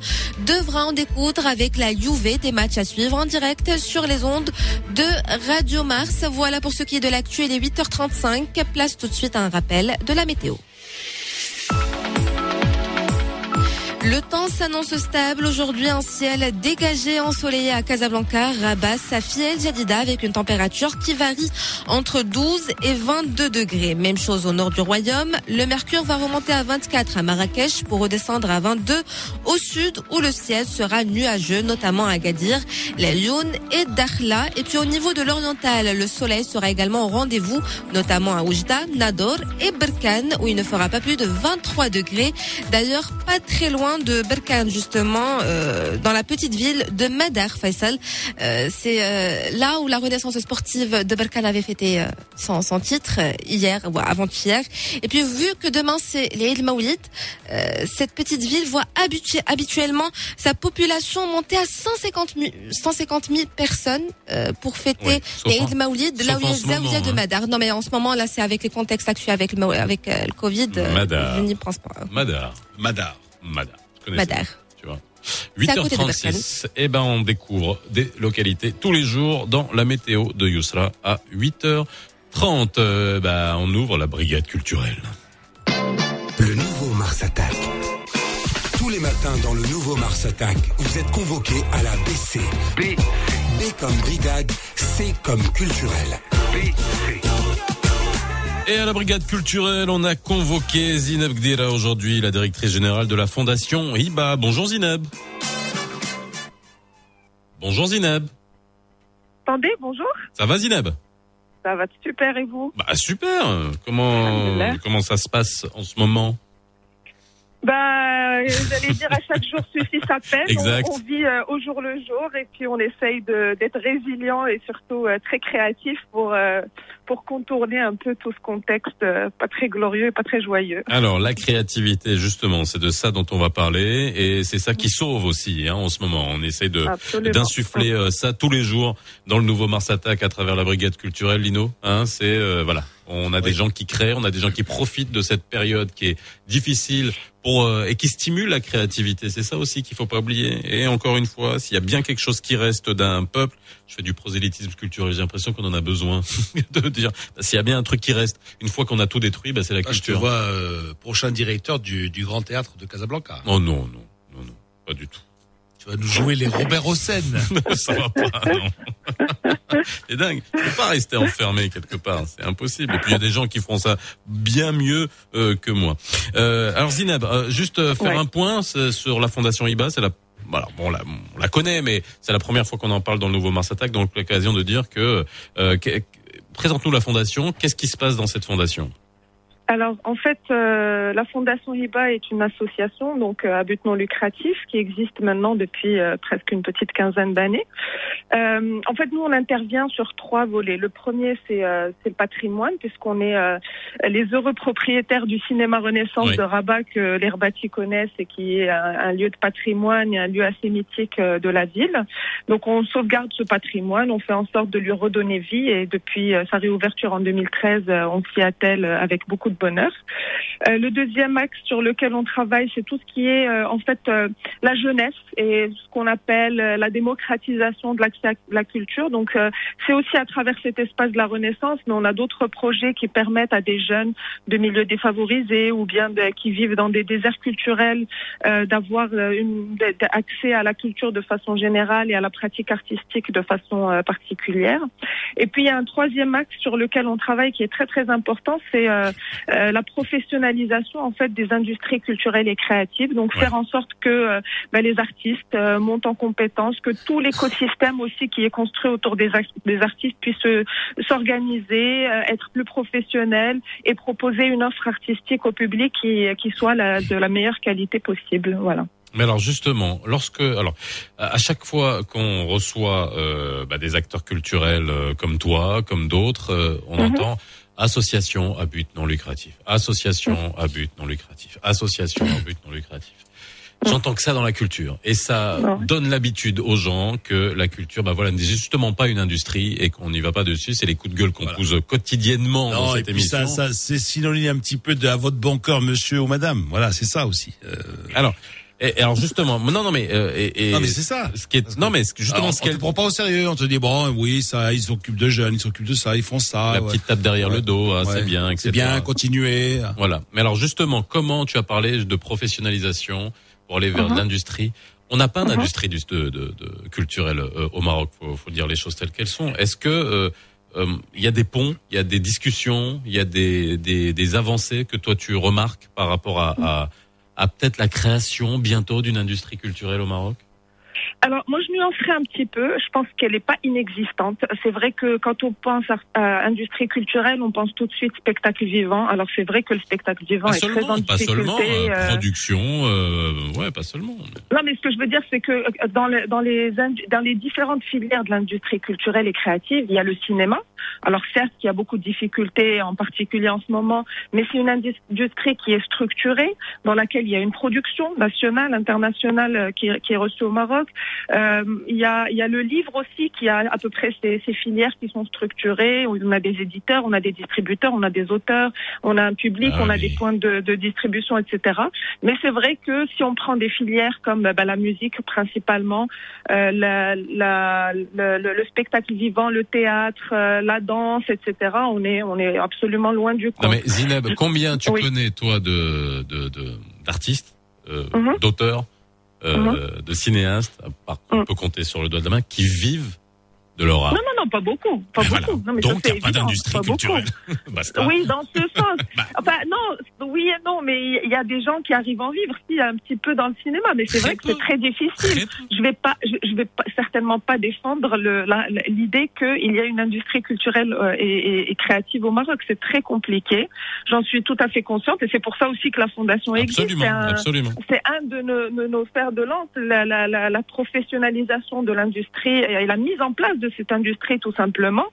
devra en découdre avec la Juve des matchs à suivre en direct sur les ondes de Radio Mars. Voilà pour ce qui est de l'actu, il est 8h35. Place tout de suite à un rappel de la météo. Le temps s'annonce stable. Aujourd'hui, un ciel dégagé, ensoleillé à Casablanca, Rabat, Safi et Jadida avec une température qui varie entre 12 et 22 degrés. Même chose au nord du royaume. Le mercure va remonter à 24 à Marrakech pour redescendre à 22 au sud où le ciel sera nuageux, notamment à Agadir, la Lyon et Dakhla. Et puis au niveau de l'oriental, le soleil sera également au rendez-vous, notamment à Oujda, Nador et Berkane où il ne fera pas plus de 23 degrés. D'ailleurs, pas très loin de Berkane justement, euh, dans la petite ville de Madar, Faisal. Euh, c'est euh, là où la renaissance sportive de Berkane avait fêté euh, son, son titre euh, hier ou avant-hier. Et puis vu que demain c'est les Eid Maoulit, euh, cette petite ville voit habitu- habituellement sa population monter à 150 000, 150 000 personnes euh, pour fêter Ouais, les Eid Maoulit, là où il y a de hein. Madar. Non mais en ce moment là c'est avec les contextes actuels avec le, avec euh, le Covid. euh, Madar. je n'y pense pas. Madar. Madar. Madar. Ça, Tu vois. C'est à côté de 8h36. Eh ben, on découvre des localités tous les jours dans la météo de Yousra à 8h30. Euh, bah, on ouvre la brigade culturelle. Le nouveau Mars Attack. Tous les matins dans le nouveau Mars Attack, vous êtes convoqués à la BC. B. B comme brigade, C comme culturel. Et à la brigade culturelle, on a convoqué Zineb Gdira aujourd'hui, la directrice générale de la fondation IBA. Bonjour Zineb. Bonjour Zineb. Attendez, bonjour. Ça va Zineb? Ça va super et vous? Bah super. Comment comment ça se passe en ce moment? Bah, euh, j'allais dire à chaque jour suffit sa peine. On- Exact. On, vit euh, au jour le jour et puis on essaye de- d'être résilient et surtout euh, très créatif pour euh, pour contourner un peu tout ce contexte euh, pas très glorieux et pas très joyeux. Alors la créativité, justement, c'est de ça dont on va parler et c'est ça qui sauve aussi hein, en ce moment. On essaie de d'insuffler euh, ça tous les jours dans le nouveau Mars Attack à travers la brigade culturelle, Lino. Hein, c'est euh, voilà, on a des gens qui créent, on a des gens qui profitent de cette période qui est difficile pour euh, et qui stimule la créativité. C'est ça aussi qu'il faut pas oublier. Et encore une fois, s'il y a bien quelque chose qui reste d'un peuple, je fais du prosélytisme culturel. J'ai l'impression qu'on en a besoin de dire. bah, S'il y a bien un truc qui reste, une fois qu'on a tout détruit, bah, c'est la Moi, je te culture. vois euh, prochain directeur du, du Grand Théâtre de Casablanca. Oh non, non, non, non, pas du tout. Tu vas nous jouer les Robert Hossein. ça va pas, non. C'est dingue. Tu peux pas rester enfermé quelque part. C'est impossible. Et puis il y a des gens qui feront ça bien mieux euh, que moi. Euh, alors Zineb, euh, juste euh, faire Ouais. un point sur la fondation IBA. C'est la voilà, bon, on la, on la connaît, mais c'est la première fois qu'on en parle dans le nouveau Mars Attack, donc l'occasion de dire que, euh, que- présente-nous la fondation. Qu'est-ce qui se passe dans cette fondation? Alors, en fait, euh, la Fondation HIBA est une association donc euh, à but non lucratif qui existe maintenant depuis euh, presque une petite quinzaine d'années. Euh, en fait, nous, on intervient sur trois volets. Le premier, c'est euh, c'est le patrimoine, puisqu'on est euh, les heureux propriétaires du cinéma Renaissance Oui. de Rabat que les Rabati connaissent et qui est un, un lieu de patrimoine et un lieu assez mythique de la ville. Donc, on sauvegarde ce patrimoine, on fait en sorte de lui redonner vie et depuis sa réouverture en 2013, euh, on s'y attelle avec beaucoup de bonheur. Euh, le deuxième axe sur lequel on travaille, c'est tout ce qui est euh, en fait euh, la jeunesse et ce qu'on appelle euh, la démocratisation de l'accès à la culture. Donc, euh, c'est aussi à travers cet espace de la Renaissance, mais on a d'autres projets qui permettent à des jeunes de milieux défavorisés ou bien de- qui vivent dans des déserts culturels d'avoir accès à la culture de façon générale et à la pratique artistique de façon particulière. Et puis il y a un troisième axe sur lequel on travaille qui est très très important, c'est euh, la professionnalisation en fait des industries culturelles et créatives. Donc Ouais. faire en sorte que euh, ben, les artistes euh, montent en compétences, que tout l'écosystème aussi qui est construit autour des, artistes puisse euh, s'organiser, euh, être plus professionnel et proposer une offre artistique au public qui, qui soit la- de la meilleure qualité possible. Voilà. Mais alors justement, lorsque alors à chaque fois qu'on reçoit euh, bah, des acteurs culturels euh, comme toi, comme d'autres, euh, on Mhm. entend association à but non lucratif, association à but non lucratif, association à but non lucratif. J'entends que ça dans la culture et ça donne l'habitude aux gens que la culture, bah voilà, n'est justement pas une industrie et qu'on n'y va pas dessus. C'est les coups de gueule qu'on Voilà. pousse quotidiennement dans Non, et cette puis émission. ça, ça c'est synonyme un petit peu de à votre bon cœur, monsieur ou madame. Voilà, c'est ça aussi. Euh, Alors, et, et alors justement, non, non, mais euh, et, et non, mais c'est ça. ce qui est, non, mais ce- justement, Alors, ce on qu'elle te prend pas au sérieux. On te dit bon, oui, ça, ils s'occupent de jeunes, ils s'occupent de ça, ils font ça. la ouais. petite tape derrière Ouais. le dos, ah, c'est bien, etc. C'est bien, continuer. Voilà. Mais alors justement, comment tu as parlé de professionnalisation pour aller vers Mhm. l'industrie? On n'a pas Mhm. d'industrie du- de, de, de culturelle euh, au Maroc. Faut, faut dire les choses telles qu'elles sont. Est-ce que euh, euh, il y a des ponts, il y a des discussions, il y a des, des, des avancées que toi tu remarques par rapport à, à, à peut-être la création bientôt d'une industrie culturelle au Maroc Alors, moi, je nuancerais un petit peu. Je pense qu'elle n'est pas inexistante. C'est vrai que quand on pense à, à industrie culturelle, on pense tout de suite spectacle vivant. Alors, c'est vrai que le spectacle vivant Pas est très en pas seulement. euh, euh, Production, euh, ouais, pas seulement. Non, mais ce que je veux dire, c'est que euh, dans, le- dans, les, indu- dans les différentes filières de l'industrie culturelle et créative, il y a le cinéma. Alors certes, il y a beaucoup de difficultés, en particulier en ce moment, mais c'est une industrie qui est structurée, dans laquelle il y a une production nationale, internationale euh, qui, est- qui est reçue au Maroc. Euh, il, y a, il y a le livre aussi qui a à peu près ces, ces filières qui sont structurées. On a des éditeurs, on a des distributeurs, on a des auteurs, on a un public, Ah on a des points de, de distribution, etc. Mais c'est vrai que si on prend des filières comme bah, la musique principalement, euh, la, la, le, le- le spectacle vivant, le théâtre, euh, la danse, etc., on est, on est absolument loin du Non compte. mais Zineb, combien tu Oui. connais toi de d'artistes, euh, Mhm. d'auteurs, euh, de cinéastes, à part qu'on Mhm. peut compter sur le doigt de la main, qui vivent de Non, non, non, pas beaucoup, pas Voilà. beaucoup. Non, mais Donc, il c'est n'y a pas d'industrie culturelle. Basta. Oui, dans ce sens. Bah. Enfin, non, oui et non, mais il y a des gens qui arrivent à en vivre, si, un petit peu dans le cinéma, mais c'est vrai que c'est très difficile. Très. Je vais pas, je, je vais pas, certainement pas défendre l'idée qu'il y a une industrie culturelle euh, et, et- et créative au Maroc. C'est très compliqué. J'en suis tout à fait consciente, et c'est pour ça aussi que la fondation existe. Absolument, C'est un- absolument. c'est un de nos, de nos fers de lance, la, la, la, la professionnalisation de l'industrie et la mise en place de cette industrie tout simplement.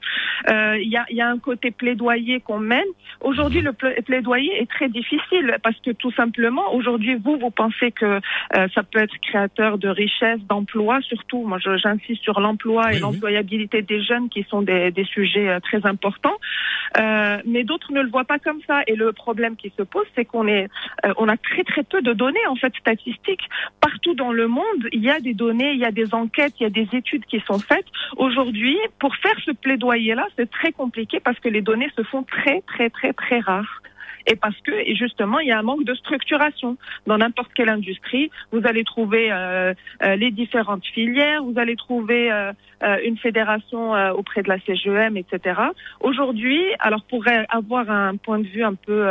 Euh, Il y, a, il y a un côté plaidoyer qu'on mène. Aujourd'hui, le pla- plaidoyer est très difficile parce que tout simplement, aujourd'hui, vous, vous pensez que euh, ça peut être créateur de richesse, d'emploi, surtout. Moi, j'insiste sur l'emploi Oui, et oui. l'employabilité des jeunes qui sont des, des sujets euh, très importants. Euh, mais d'autres ne le voient pas comme ça. Et le problème qui se pose, c'est qu'on est, euh, on a très très peu de données en fait statistiques. Partout dans le monde, il y a des données, il y a des enquêtes, il y a des études qui sont faites. Aujourd'hui, pour faire ce plaidoyer-là, c'est très compliqué parce que les données se font très très très très rares. Et parce que, et justement, il y a un manque de structuration. Dans n'importe quelle industrie, vous allez trouver euh, euh, les différentes filières, vous allez trouver euh, une fédération auprès de la CGEM, etc. Aujourd'hui, alors pour avoir un point de vue un peu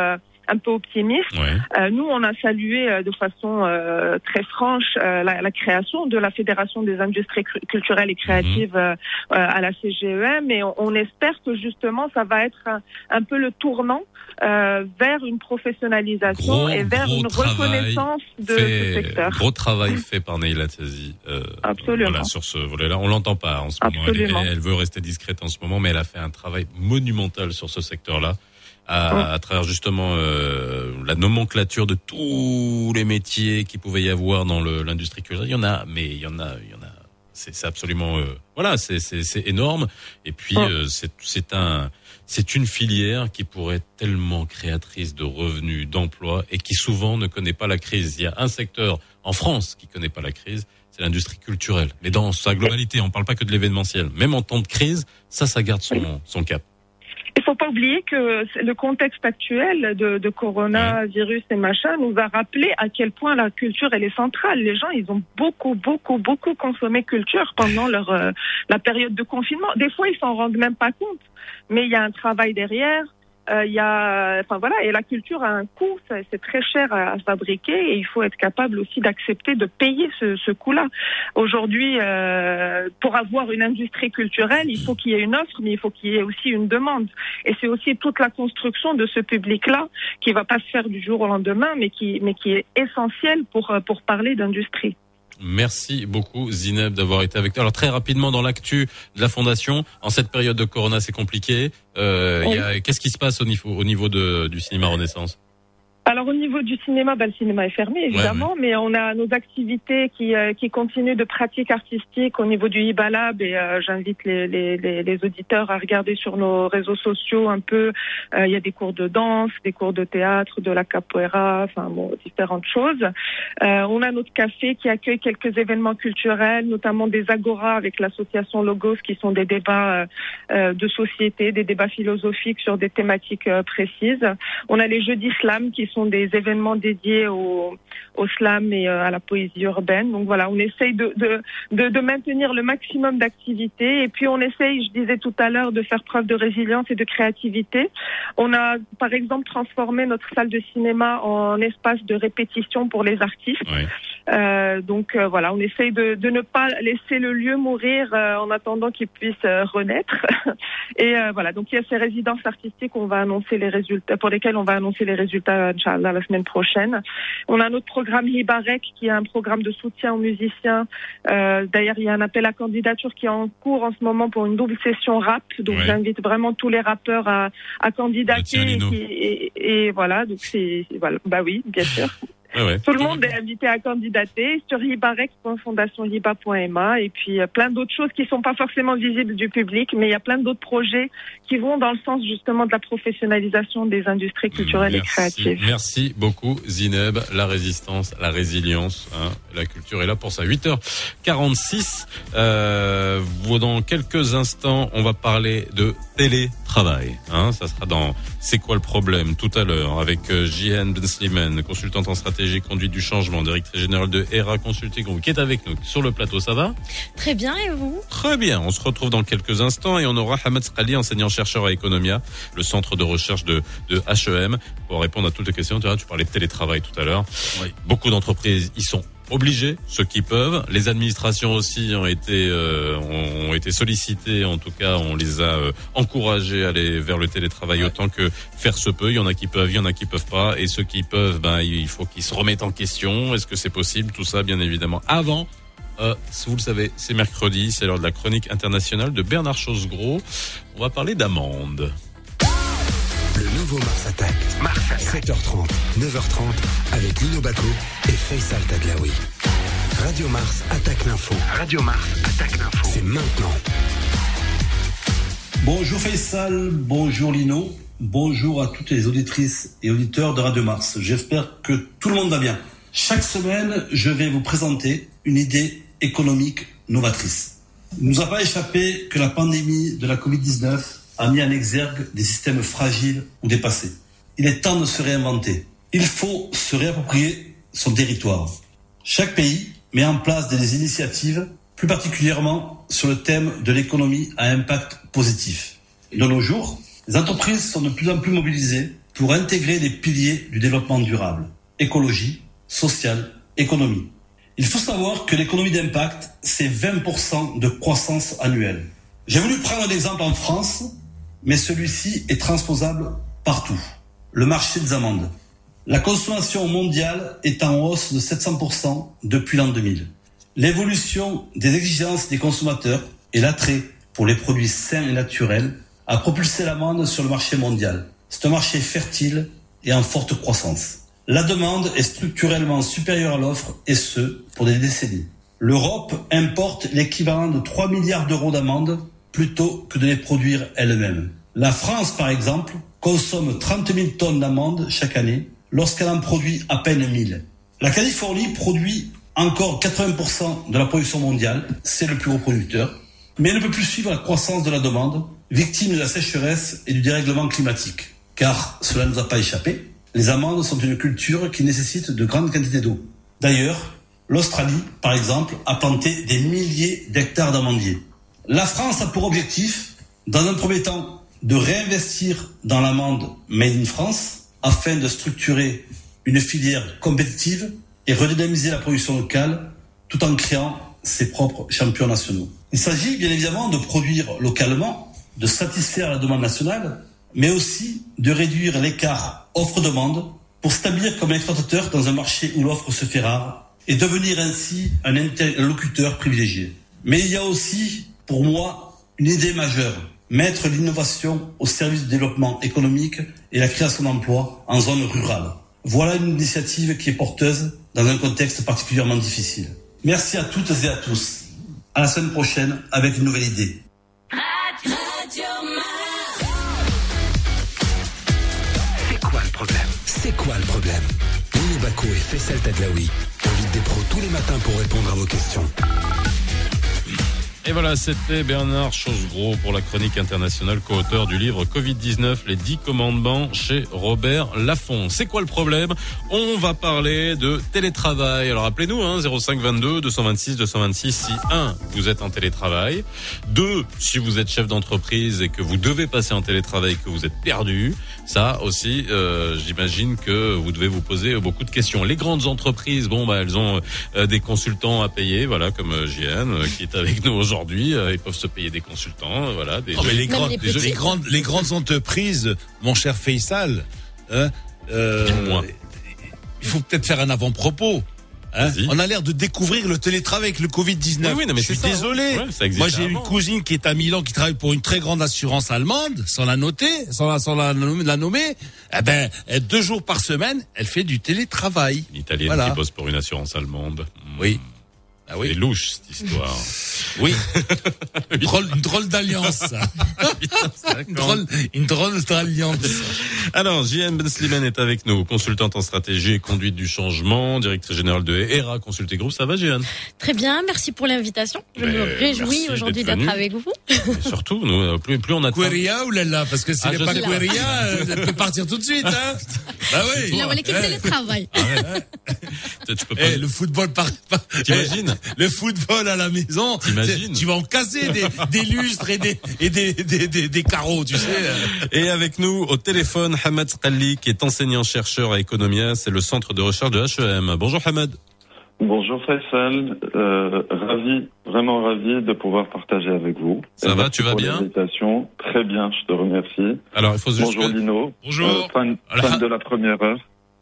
un peu optimiste, Ouais. euh, nous, on a salué euh, de façon euh, très franche euh, la, la création de la Fédération des industries culturelles et créatives euh, euh, à la CGEM et on, on espère que justement ça va être un, un peu le tournant euh, vers une professionnalisation Gros, et vers une reconnaissance de ce secteur. Gros travail fait par Neila Tazi. Euh, Absolument. Voilà, sur ce volet-là. On l'entend pas en ce moment. Elle, elle veut rester discrète en ce moment, mais elle a fait un travail monumental sur ce secteur-là. À, à travers justement euh, la nomenclature de tous les métiers qu'il pouvait y avoir dans l'industrie culturelle. Il y en a, mais il y en a, il y en a. C'est absolument, euh, voilà, c'est c'est c'est énorme. Et puis Ouais. euh, c'est un, c'est une filière qui pourrait être tellement créatrice de revenus, d'emplois, et qui souvent ne connaît pas la crise. Il y a un secteur en France qui connaît pas la crise, c'est l'industrie culturelle. Mais dans sa globalité, on parle pas que de l'événementiel. Même en temps de crise, ça, ça garde son son cap. Faut pas oublier que le contexte actuel de, de coronavirus et machin nous a rappelé à quel point la culture elle est centrale. Les gens ils ont beaucoup beaucoup beaucoup consommé culture pendant leur euh, la période de confinement. Des fois ils s'en rendent même pas compte, mais il y a un travail derrière. Euh, Il y a, enfin voilà, et la culture a un coût, c'est très cher à, à fabriquer, et il faut être capable aussi d'accepter de payer ce, ce coût-là. Aujourd'hui, euh, pour avoir une industrie culturelle, il faut qu'il y ait une offre, mais il faut qu'il y ait aussi une demande. Et c'est aussi toute la construction de ce public-là qui va pas se faire du jour au lendemain, mais qui, mais qui est essentielle pour, euh, pour parler d'industrie. Merci beaucoup Zineb d'avoir été avec nous. Alors très rapidement dans l'actu de la fondation, en cette période de Corona, c'est compliqué. Euh, Qu'est-ce qui se passe au niveau au niveau de du cinéma Renaissance? Alors au niveau du cinéma, ben, le cinéma est fermé évidemment, mais on a nos activités qui, euh, qui continuent de pratique artistique au niveau du Ibalab et euh, j'invite les, les, les, les auditeurs à regarder sur nos réseaux sociaux un peu. Euh, Il y a des cours de danse, des cours de théâtre, de la capoeira, enfin bon, différentes choses. Euh, on a notre café qui accueille quelques événements culturels, notamment des agoras avec l'association Logos qui sont des débats euh, euh, de société, des débats philosophiques sur des thématiques précises. On a les Jeux d'Islam qui sont des événements dédiés au, au slam et euh, à la poésie urbaine. Donc voilà, on essaye de, de, de, de maintenir le maximum d'activités et puis on essaye, je disais tout à l'heure, de faire preuve de résilience et de créativité. On a par exemple transformé notre salle de cinéma en espace de répétition pour les artistes. Ouais. Euh, donc euh, voilà, on essaye de, de ne pas laisser le lieu mourir euh, en attendant qu'il puisse euh, renaître. Et euh, voilà, donc il y a ces résidences artistiques, on va annoncer les résultats, pour lesquelles on va annoncer les résultats, Inch'Allah, la semaine prochaine. On a notre programme Hibarek, qui est un programme de soutien aux musiciens. Euh, D'ailleurs, il y a un appel à candidature qui est en cours en ce moment pour une double session rap. Donc Ouais. j'invite vraiment tous les rappeurs à, à candidater. Et- et voilà, donc c'est voilà, bah oui, bien sûr. Ouais. Tout le monde est invité à candidater sur hibarex.fondationhiba.ma et puis euh, plein d'autres choses qui sont pas forcément visibles du public, mais il y a plein d'autres projets qui vont dans le sens justement de la professionnalisation des industries culturelles et créatives. Merci beaucoup Zineb. La résistance, la résilience, hein, la culture est là pour ça. 8h46. Euh, dans quelques instants, on va parler de télétravail. Hein, ça sera dans C'est quoi le problème? Tout à l'heure avec euh, JN Ben Slimane, consultante en stratégie conduite du changement, directrice générale de ERA Consulting Group, qui est avec nous sur le plateau. Ça va? Très bien, et vous? Très bien. On se retrouve dans quelques instants et on aura Hamad Srali, enseignant-chercheur à Economia, le centre de recherche de, de HEM, pour répondre à toutes les questions. Tu vois, tu parlais de télétravail tout à l'heure. Beaucoup d'entreprises y sont obligés, ceux qui peuvent. Les administrations aussi ont été euh, ont, été sollicitées. En tout cas, on les a euh, encouragés à aller vers le télétravail autant que faire se peut. Il y en a qui peuvent, il y en a qui peuvent pas. Et ceux qui peuvent, ben il faut qu'ils se remettent en question. Est-ce que c'est possible? Tout ça, bien évidemment, avant. Euh, vous le savez, c'est mercredi, c'est l'heure de la chronique internationale de Bernard Chosgros. On va parler d'amende. Le nouveau Mars Attack. 7h30, 9h30 avec Lino Baco et Faisal Tadlaoui. Radio Mars attaque l'info. Radio Mars attaque l'info. C'est maintenant. Bonjour Faisal, bonjour Lino, bonjour à toutes les auditrices et auditeurs de Radio Mars. J'espère que tout le monde va bien. Chaque semaine, je vais vous présenter une idée économique novatrice. Il ne nous a pas échappé que la pandémie de la Covid-19 a mis en exergue des systèmes fragiles ou dépassés. Il est temps de se réinventer. Il faut se réapproprier son territoire. Chaque pays met en place des initiatives, plus particulièrement sur le thème de l'économie à impact positif. De nos jours, les entreprises sont de plus en plus mobilisées pour intégrer les piliers du développement durable, écologie, social, économie. Il faut savoir que l'économie d'impact, c'est 20% de croissance annuelle. J'ai voulu prendre un exemple en France, mais celui-ci est transposable partout. Le marché des amendes. La consommation mondiale est en hausse de 700% depuis l'an 2000. L'évolution des exigences des consommateurs et l'attrait pour les produits sains et naturels a propulsé l'amende sur le marché mondial. C'est un marché fertile et en forte croissance. La demande est structurellement supérieure à l'offre et ce, pour des décennies. L'Europe importe l'équivalent de 3 milliards d'euros d'amendes plutôt que de les produire elle-même. La France, par exemple, consomme 30 000 tonnes d'amandes chaque année lorsqu'elle en produit à peine 1000. La Californie produit encore 80% de la production mondiale, c'est le plus gros producteur, mais ne peut plus suivre la croissance de la demande, victime de la sécheresse et du dérèglement climatique. Car cela ne nous a pas échappé, les amandes sont une culture qui nécessite de grandes quantités d'eau. D'ailleurs, l'Australie, par exemple, a planté des milliers d'hectares d'amandiers. La France a pour objectif, dans un premier temps, de réinvestir dans l'amande Made in France afin de structurer une filière compétitive et redynamiser la production locale tout en créant ses propres champions nationaux. Il s'agit bien évidemment de produire localement, de satisfaire la demande nationale, mais aussi de réduire l'écart offre-demande pour s'établir comme exportateur dans un marché où l'offre se fait rare et devenir ainsi un interlocuteur privilégié. Mais il y a aussi, pour moi, une idée majeure, mettre l'innovation au service du développement économique et la création d'emplois en zone rurale. Voilà une initiative qui est porteuse dans un contexte particulièrement difficile. Merci à toutes et à tous. À la semaine prochaine avec une nouvelle idée. C'est quoi le problème? C'est quoi le problème? Et Faisal Tadlaoui invitent des pros tous les matins pour répondre à vos questions. Et voilà, c'était Bernard Chosgros pour la chronique internationale, co-auteur du livre Covid-19, les 10 commandements chez Robert Laffont. C'est quoi le problème? On va parler de télétravail. Alors appelez-nous, hein, 0522 226 226 si 1, vous êtes en télétravail. 2, si vous êtes chef d'entreprise et que vous devez passer en télétravail, que vous êtes perdu. Ça aussi, euh, j'imagine que vous devez vous poser beaucoup de questions. Les grandes entreprises, bon, bah, elles ont euh, des consultants à payer, voilà, comme euh, JN, euh, qui est avec nous aujourd'hui. Euh, ils peuvent se payer des consultants, euh, voilà. Des Oh, mais les, les, grandes, les grandes entreprises, mon cher Faisal, hein, euh, il faut peut-être faire un avant-propos. hein. On a l'air de découvrir le télétravail avec le Covid-19. Oui, oui, non, mais Je suis hein. désolé. Ouais, ça existait Moi, j'ai une cousine qui est à Milan, qui travaille pour une très grande assurance allemande, sans la noter, sans la, sans la, la nommer. Eh ben, deux jours par semaine, elle fait du télétravail. Une italienne Voilà. qui bosse pour une assurance allemande. Oui. Ah oui. C'est louche cette histoire. Oui. Une drôle, une drôle d'alliance. ça. une drôle, une drôle d'alliance. Alors, JN Ben Slimane est avec nous, consultante en stratégie et conduite du changement, directrice générale de ERA Consulté Group. Ça va, JN Très bien, merci pour l'invitation. Je Mais me réjouis aujourd'hui d'être avec vous. Surtout, nous, euh, plus, plus on attend. Queria ou là là Parce que si Ah, n'est pas. Queria, euh, elle peut partir tout de suite. Hein bah oui. Là, on l'équipe Ouais. télétravail. Tu peux pas. Eh, le football par, T'imagines? eh, Le football à la maison. Tu vas en casser des, des lustres et des et des, des, des, des carreaux, tu sais. Et avec nous au téléphone, Hamad Skalli, qui est enseignant-chercheur à Economia, c'est le centre de recherche de HEM. Bonjour Hamad. Bonjour Faisal, euh, ravi, vraiment ravi de pouvoir partager avec vous. Ça Et va, tu vas bien l'invitation. Très bien, je te remercie. Alors, il faut juste Bonjour que- Lino. Bonjour. Euh, fan, fan de la première heure.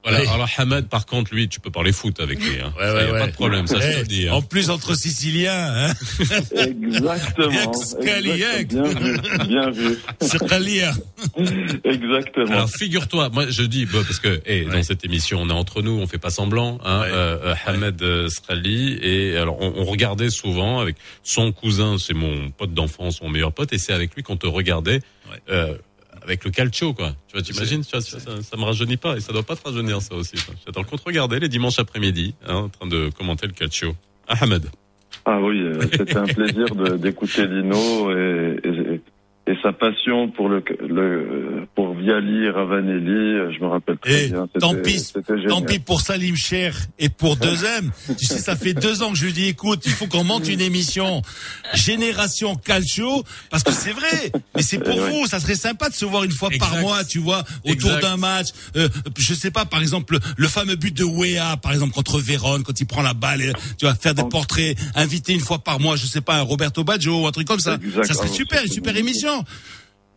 Voilà. Oui. Alors Hamad, par contre, lui, tu peux parler foot avec lui. Hein. Ouais, Ça, ouais, y a ouais. pas de problème, ça je te le dis. hein. En plus entre Siciliens, hein. Exactement. Scaliac. Exactement. Bien vu. Bien vu. Scalia. Exactement. Alors figure-toi, moi je dis bah, parce que eh, dans cette émission on est entre nous, on fait pas semblant. Hein, Ouais. euh, euh, Hamed euh, Srali et alors on, on regardait souvent avec son cousin, c'est mon pote d'enfance, mon meilleur pote, et c'est avec lui qu'on te regardait. Ouais. euh, avec le calcio, quoi. Tu vois, t'imagines, tu vois, ça, ça me rajeunit pas et ça doit pas te rajeunir, ça aussi. ça. J'attends qu'on te regardait les dimanches après-midi, hein, en train de commenter le calcio. Ah, Hamed. Ah oui, euh, c'était un plaisir d'écouter Lino et, et, et sa passion pour le, le pour Viali, Ravanelli, je me rappelle très Eh, bien. tant pis, tant pis pour Salim Cher et pour Deuxième. tu sais, ça fait deux ans que je lui dis, écoute, il faut qu'on monte une émission Génération Calcio, parce que c'est vrai, mais c'est pour Eh ouais. vous, ça serait sympa de se voir une fois par mois, tu vois, autour d'un match. Euh, je sais pas, par exemple, le, fameux but de Wea, par exemple, contre Vérone, quand il prend la balle, et, tu vas faire des portraits, inviter une fois par mois, je sais pas, un Roberto Baggio ou un truc comme ça. Exact. Ça serait Ah, super, une super magnifique.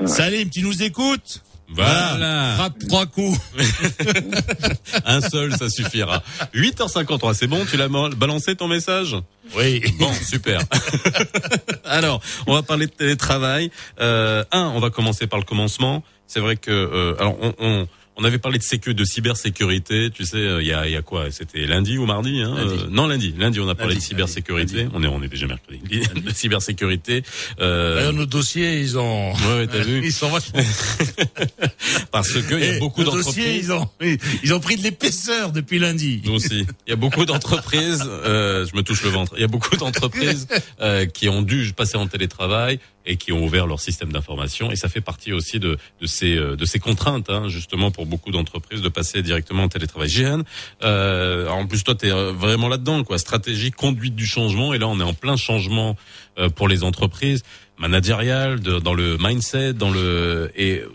Salim, tu nous écoutes Voilà. Frappe trois coups. Un seul, ça suffira. 8h53, c'est bon, tu l'as balancé ton message? Oui. Bon, super. alors, on va parler de télétravail. Euh, un, on va commencer par le commencement. C'est vrai que, euh, alors, on, on, on avait parlé de sécu, de cybersécurité. Tu sais, euh, il y a, il y a quoi C'était lundi ou mardi, hein Lundi. Euh, Non, lundi. Lundi, on a parlé Lundi, de cybersécurité. lundi. On est, on est déjà mercredi. de cybersécurité. Euh, D'ailleurs, nos dossiers, ils ont. ouais, ouais, t'as vu Ils sont vachement. Parce que il y a Eh, beaucoup nos dossiers, d'entreprises. ils ont, ils ont pris de l'épaisseur depuis lundi. Nous aussi. Il y a beaucoup d'entreprises, euh, je me touche le ventre, il y a beaucoup d'entreprises euh, qui ont dû passer en télétravail et qui ont ouvert leur système d'information. Et ça fait partie aussi de, de, ces, de ces contraintes, hein, justement, pour beaucoup d'entreprises de passer directement en télétravail. Jeanne, euh, en plus, toi, tu es vraiment là-dedans, quoi. Stratégie, conduite du changement. Et là, on est en plein changement euh, pour les entreprises managériales, dans le mindset, dans le... Et euh,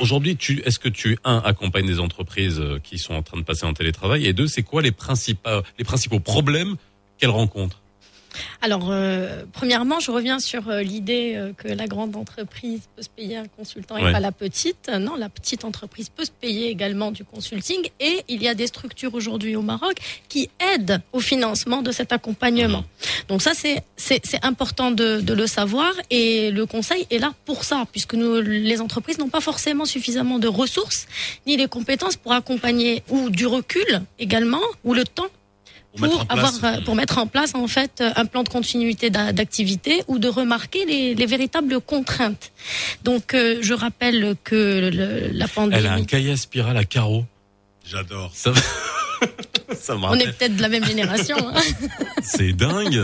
aujourd'hui, tu, est-ce que tu, un, accompagnes des entreprises euh, qui sont en train de passer en télétravail Et deux, c'est quoi les principaux, les principaux problèmes qu'elles rencontrent? Alors, euh, premièrement, je reviens sur euh, l'idée euh, que la grande entreprise peut se payer un consultant et Ouais. pas la petite. Non, la petite entreprise peut se payer également du consulting et il y a des structures aujourd'hui au Maroc qui aident au financement de cet accompagnement. Donc ça, c'est c'est c'est important de, de le savoir et le conseil est là pour ça, puisque nous, les entreprises n'ont pas forcément suffisamment de ressources ni les compétences pour accompagner ou du recul également ou le temps Pour mettre pour en place. avoir euh, pour mettre en place en fait euh, un plan de continuité d'a- d'activité ou de remarquer les, les véritables contraintes. Donc euh, je rappelle que le- la pandémie Elle a un cahier à spirale à carreaux. J'adore. Ça, ça me on est peut-être de la même génération. hein. C'est dingue.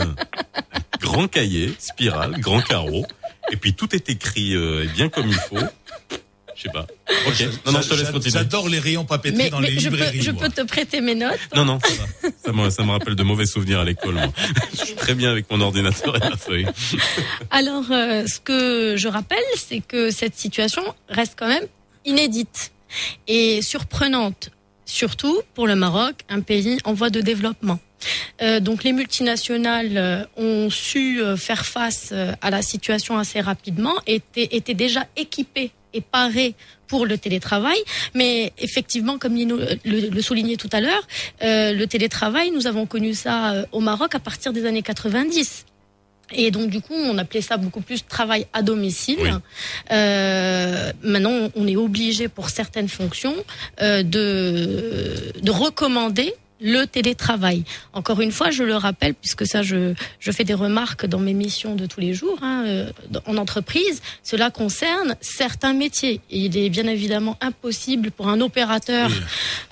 Grand cahier, spirale, grand carreau. Et puis tout est écrit euh, bien comme il faut. Je sais pas. Ok. Non, non, je te laisse continuer. J'adore les rayons papeterie Mais, dans mais les je peux librairies. je moi. peux te prêter mes notes? Non, non, ça va. Ça, me- ça me rappelle de mauvais souvenirs à l'école. moi. Je suis très bien avec mon ordinateur et ma feuille. Alors, euh, ce que je rappelle, c'est que cette situation reste quand même inédite et surprenante, surtout pour le Maroc, un pays en voie de développement. Euh, donc, les multinationales euh, ont su euh, faire face à la situation assez rapidement, étaient, étaient déjà équipées et parées pour le télétravail. Mais effectivement, comme Nino le, le soulignait tout à l'heure, euh, le télétravail, nous avons connu ça euh, au Maroc à partir des années 90. Et donc du coup, on appelait ça beaucoup plus travail à domicile. Oui. Euh, maintenant, on est obligé pour certaines fonctions euh, de de recommander le télétravail. Encore une fois, je le rappelle, puisque ça, je, je fais des remarques dans mes missions de tous les jours hein, euh, en entreprise, cela concerne certains métiers. Et il est bien évidemment impossible pour un opérateur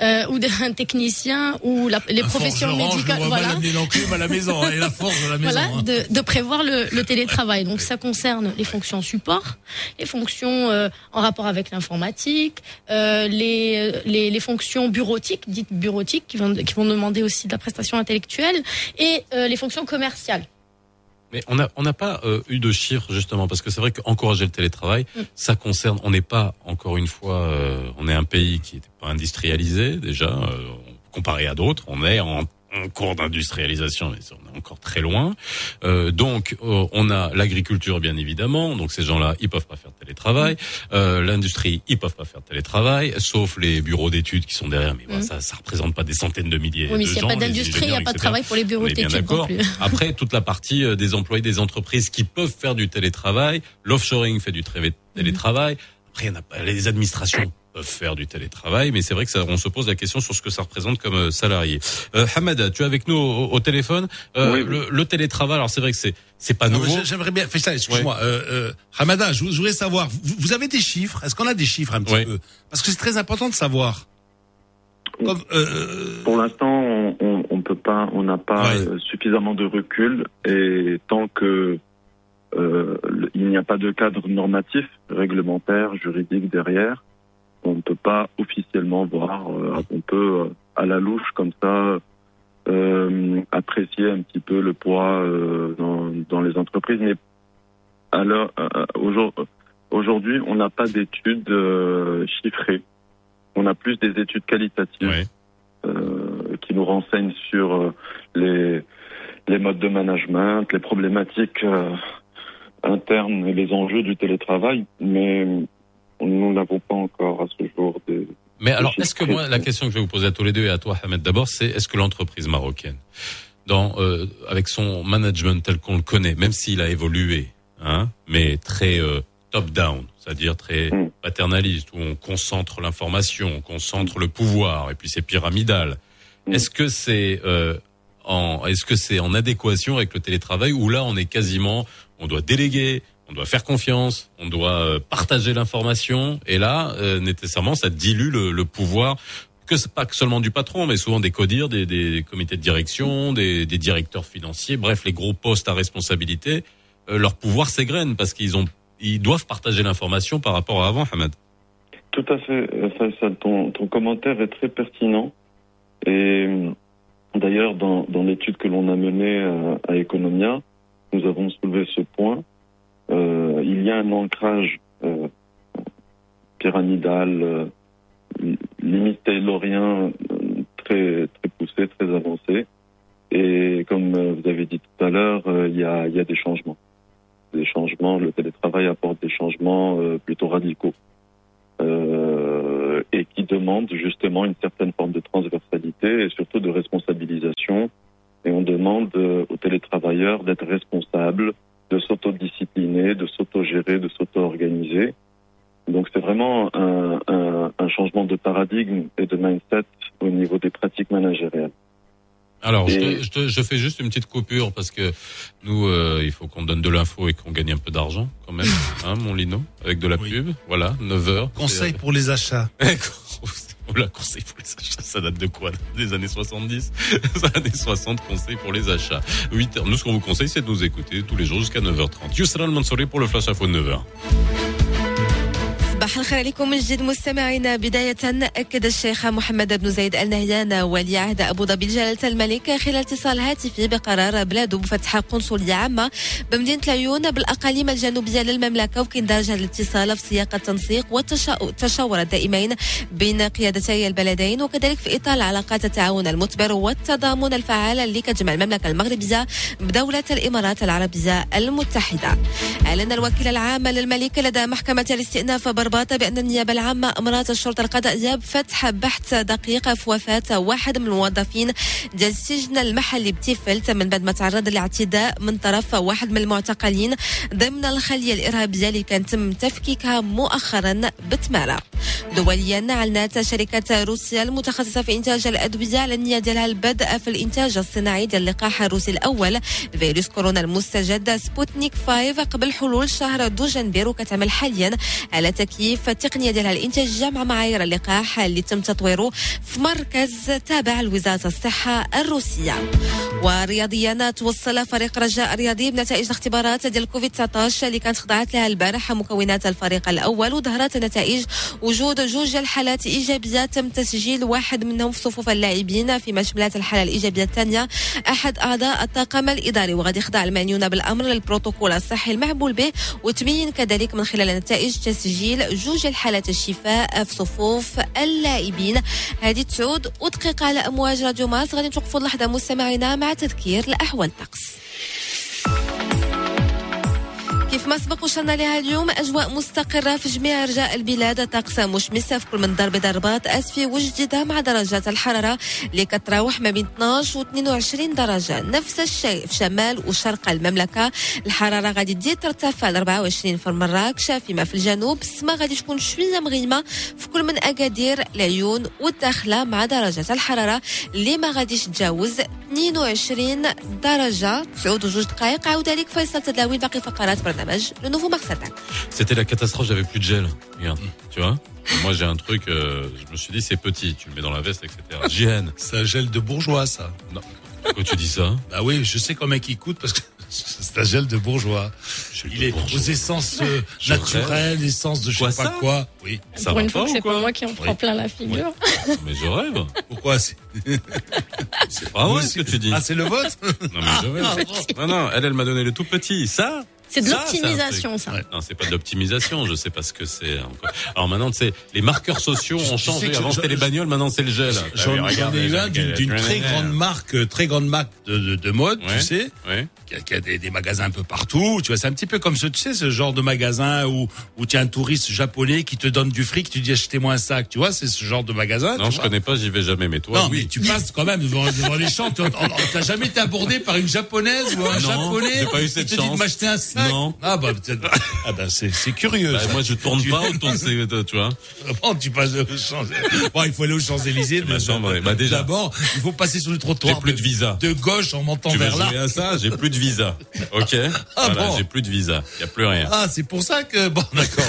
euh, ou un technicien ou la- les Un professions médicales, voilà, à la maison hein, et la forge à la maison. voilà, hein. de, de prévoir le, le télétravail. Donc ça concerne les fonctions support, les fonctions euh, en rapport avec l'informatique, euh, les, les, les fonctions bureautiques, dites bureautiques, qui vont, qui vont demander aussi de la prestation intellectuelle, et euh, les fonctions commerciales. Mais on n'a on pas euh, eu de chiffres justement parce que c'est vrai qu'encourager le télétravail, ça concerne. On n'est pas encore une fois, euh, on est un pays qui n'est pas industrialisé déjà euh, comparé à d'autres. On est en, en cours d'industrialisation, mais on est encore très loin. Euh, donc euh, on a l'agriculture bien évidemment. Donc ces gens-là, ils peuvent pas faire de télétravail. Euh, L'industrie, ils peuvent pas faire de télétravail, sauf les bureaux d'études qui sont derrière. Mais voilà, Mm. ça, ça représente pas des centaines de milliers Oui, mais de s'il n'y a pas d'industrie, il n'y a pas de travail pour les bureaux d'études d'accord. Après, toute la partie euh, des employés des entreprises qui peuvent faire du télétravail, l'offshoring fait du tré- télétravail. Après, il y en a pas, les administrations peuvent faire du télétravail, mais c'est vrai que ça, on se pose la question sur ce que ça représente comme euh, salarié. Euh, Hamada, tu es avec nous au, au téléphone? Euh, Oui, oui. Le, le télétravail, alors c'est vrai que c'est c'est pas nouveau. J'aimerais bien, fais ça, excuse-moi. Euh, euh, Hamada, je, je voudrais savoir, vous, vous avez des chiffres? Est-ce qu'on a des chiffres un petit peu? Parce que c'est très important de savoir. Comme, euh, Pour l'instant, on, on, on peut pas, on n'a pas suffisamment de recul et tant que euh, il n'y a pas de cadre normatif, réglementaire, juridique derrière, on ne peut pas officiellement voir. euh, on peut euh, à la louche comme ça euh, apprécier un petit peu le poids euh, dans, dans les entreprises, mais alors euh, aujourd- aujourd'hui, on n'a pas d'études euh, chiffrées. On a plus des études qualitatives euh, qui nous renseignent sur euh, les, les modes de management, les problématiques euh, internes et les enjeux du télétravail, mais nous n'avons pas encore à ce jour des... Mais alors, est-ce que moi, la question que je vais vous poser à tous les deux et à toi, Ahmed, d'abord, c'est est-ce que l'entreprise marocaine, dans euh, avec son management tel qu'on le connaît, même s'il a évolué, hein, mais très euh, top-down, c'est-à-dire très paternaliste, où on concentre l'information, on concentre le pouvoir, et puis c'est pyramidal. Est-ce que c'est euh, en est-ce que c'est en adéquation avec le télétravail où là on est quasiment on doit déléguer, on doit faire confiance, on doit euh, partager l'information et là euh, nécessairement ça dilue le, pouvoir que pas seulement du patron mais souvent des codires, des, comités de direction, des, directeurs financiers, bref les gros postes à responsabilité, euh, leur pouvoir s'égrène parce qu'ils ont ils doivent partager l'information par rapport à avant Hamad. Tout à fait. Ton, ton commentaire est très pertinent. Et d'ailleurs, dans, dans l'étude que l'on a menée à Economia, nous avons soulevé ce point. Euh, il y a un ancrage euh, pyramidal, euh, limite taylorien, euh, très, très poussé, très avancé. Et comme vous avez dit tout à l'heure, il y, a, y a des changements. Des changements, le télétravail apporte des changements plutôt radicaux et qui demande justement une certaine forme de transversalité et surtout de responsabilisation. Et on demande aux télétravailleurs d'être responsables, de s'autodiscipliner, de s'autogérer, de s'auto-organiser. Donc c'est vraiment un, un, un changement de paradigme et de mindset au niveau des pratiques managériales. Alors, je, te- je, te- je fais juste une petite coupure parce que nous, euh, il faut qu'on donne de l'info et qu'on gagne un peu d'argent quand même, hein, mon Lino, avec de la pub. Voilà, 9 heures. conseil pour les achats. Oula, conseil pour les achats, ça date de quoi? Des années 70 Des années 60, conseil pour les achats. 8 heures. Nous, ce qu'on vous conseille, c'est de nous écouter tous les jours jusqu'à 9h30. Yusra Al-Mansouri pour le Flash Info de 9h. صباح الخير عليكم من جديد مستمعينا بداية أكد الشيخ محمد بن زايد ال نهيان ولي عهد أبو ظبي جلالة الملك خلال اتصال هاتفي بقرار بلاده بفتح قنصلية عامة بمدينة العيون بالأقاليم الجنوبية للمملكة وكندرج هذا الاتصال في سياق التنسيق والتشاور الدائمين بين قيادتي البلدين وكذلك في إطار علاقات التعاون المثمر والتضامن الفعال اللي كتجمع المملكة المغربية بدولة الإمارات العربية المتحدة. أعلن الوكيل العام للملك لدى محكمة الاستئناف بربارة الضباط بأن النيابة العامة أمرت الشرطة القضائية بفتح بحث دقيق في وفاة واحد من الموظفين ديال السجن المحلي بتيفلت من بعد ما تعرض لاعتداء من طرف واحد من المعتقلين ضمن الخلية الإرهابية اللي كان تم تفكيكها مؤخرا بتمارا دوليا أعلنت شركة روسيا المتخصصة في إنتاج الأدوية على النية ديالها البدء في الإنتاج الصناعي ديال اللقاح الروسي الأول. فيروس كورونا المستجد سبوتنيك 5 قبل حلول شهر دجنبر وكتعمل حاليا على تكييف التقنية ديالها. الإنتاجية مع معايير اللقاح اللي تم تطويره في مركز تابع لوزارة الصحة الروسية. ورياضيا توصل فريق رجاء الرياضي بنتائج الاختبارات ديال كوفيد 19 اللي كانت خضعت لها البارح. مكونات الفريق الأول وظهرت نتائج وجود جوج الحالات إيجابية. تم تسجيل واحد منهم في صفوف اللاعبين فيما شملت الحالة الإيجابية الثانية. أحد أعضاء الطاقم الإداري. وغادي يخضع المعنيون بالأمر للبروتوكول الصحي المعمول به وتبين كذلك من خلال نتائج تسجيل جوج الحالات الشفاء في صفوف اللاعبين هذه تعود ودقيقه على أمواج راديو ماس غادي نتوقفوا لحظه مستمعينا مع تذكير لاحوال الطقس كيف ما سبق وصلنا لها اليوم أجواء مستقرة في جميع أرجاء البلاد طقس مشمسه في كل من درب ضربات أسفي وجديده مع درجات الحرارة اللي كتراوح ما بين 12 و 22 درجة. نفس الشيء في شمال وشرق المملكة. الحرارة غادي تزيد ترتفع ل 24 في مراكش فيما في الجنوب السماء غادي تكون شوية مغيمة في كل من أكادير العيون والداخلة مع درجات الحرارة اللي ما غاديش تجاوز 22 درجة. تعود جوج دقائق عاود عليك فيصل تداوي باقي فقرات برنامج. Le nouveau Marsatan. C'était la catastrophe, j'avais plus de gel. Regarde, tu vois Moi, j'ai un truc, euh, je me suis dit, c'est petit, tu le mets dans la veste, etc. Gêne. C'est un gel de bourgeois, ça. Non. Pourquoi tu dis ça Bah oui, je sais combien il coûte parce que c'est un gel de bourgeois. Il est aux essences euh, naturelles, essences de je quoi sais pas quoi. Oui. Ça Pour une fois, c'est pas moi qui en prends plein la figure. Mais je rêve. Pourquoi C'est ah pas vrai ce que tu dis. Ah, c'est le vôtre Non, mais je rêve. Ah, non, non, elle, elle m'a donné le tout petit. Ça, c'est de c'est l'optimisation, ça. Ouais. Non, c'est pas de l'optimisation. Je sais pas ce que c'est. encore. Alors maintenant, tu sais, les marqueurs sociaux ont changé. Avant, c'était les bagnoles. Maintenant, c'est le gel. J'en ai un d'une qui- très grande marque, euh, très grande marque de, de, de mode, Ouais, tu sais, ouais. qui a, qui a des, des magasins un peu partout. Tu vois, c'est un petit peu comme ce, tu sais, ce genre de magasin où où tu as un touriste japonais qui te donne du fric, tu dis achetez-moi un sac. Tu vois, c'est ce genre de magasin. Non, tu je vois. connais pas, j'y vais jamais. Mais toi, non, oui. mais tu passes quand même devant, devant les champs. T'as jamais été abordé par une japonaise ou un Non, japonais j'ai pas eu qui cette te dit chance. de m'acheter un sac Non. Ah bah, peut-être- ah bah c'est c'est curieux. Bah, moi, je tourne pas autour de ces, de- tu vois. Bon, tu passes aux Champs. Bon, il faut aller aux Champs Élysées. Bah, déjà. D'abord, il faut passer sur le trottoir. J'ai plus de visa. De gauche en montant Tu vers là. à ça J'ai plus de visa. Ok. Ah voilà, bon j'ai plus de visa. Y a plus rien. Ah, c'est pour ça que bon, d'accord.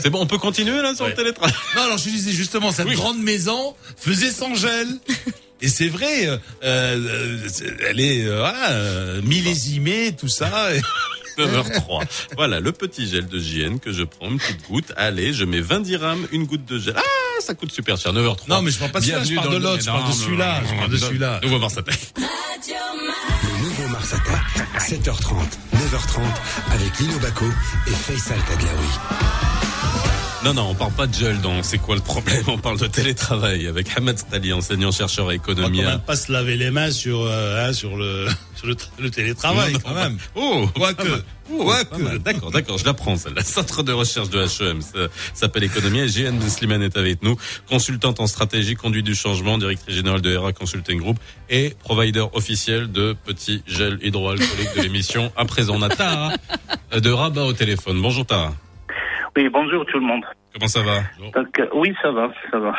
C'est bon, on peut continuer là sur le télétravail? non, alors je disais justement, cette grande maison faisait sans gel. Et c'est vrai, euh, euh, elle est euh, voilà, euh, millésimée, tout ça. et- 9h03. Voilà, le petit gel de JN que je prends, une petite goutte. Allez, je mets 20 dirhams, une goutte de gel. Ah, ça coûte super cher. 9h03. Non, mais je parle pas de celui-là, je parle de l'autre, je parle de celui-là, je parle de celui-là. Nouveau Mars Attack. Le nouveau Mars Attack. 7h30, 9h30 avec Lino Baco et Faisal Tadlaoui. Non, non, on parle pas de gel, donc c'est quoi le problème? On parle de télétravail avec Hamad Stali, enseignant-chercheur à On va économie. quand même pas se laver les mains sur, euh, hein, sur le, sur le, tra- le télétravail, Non, non, quand même. Oh, Quoique. Oh. D'accord, d'accord, je l'apprends celle-là. Centre de recherche de HEM ça s'appelle Économie. Et JN Slimane est avec nous, consultante en stratégie, conduite du changement, directrice générale de RA Consulting Group et provider officiel de petits gels hydroalcooliques de l'émission. À présent, on a Tara euh, de Rabat au téléphone. Bonjour Tara. Oui, bonjour tout le monde. Comment ça va Donc, euh, oui, ça va, ça va.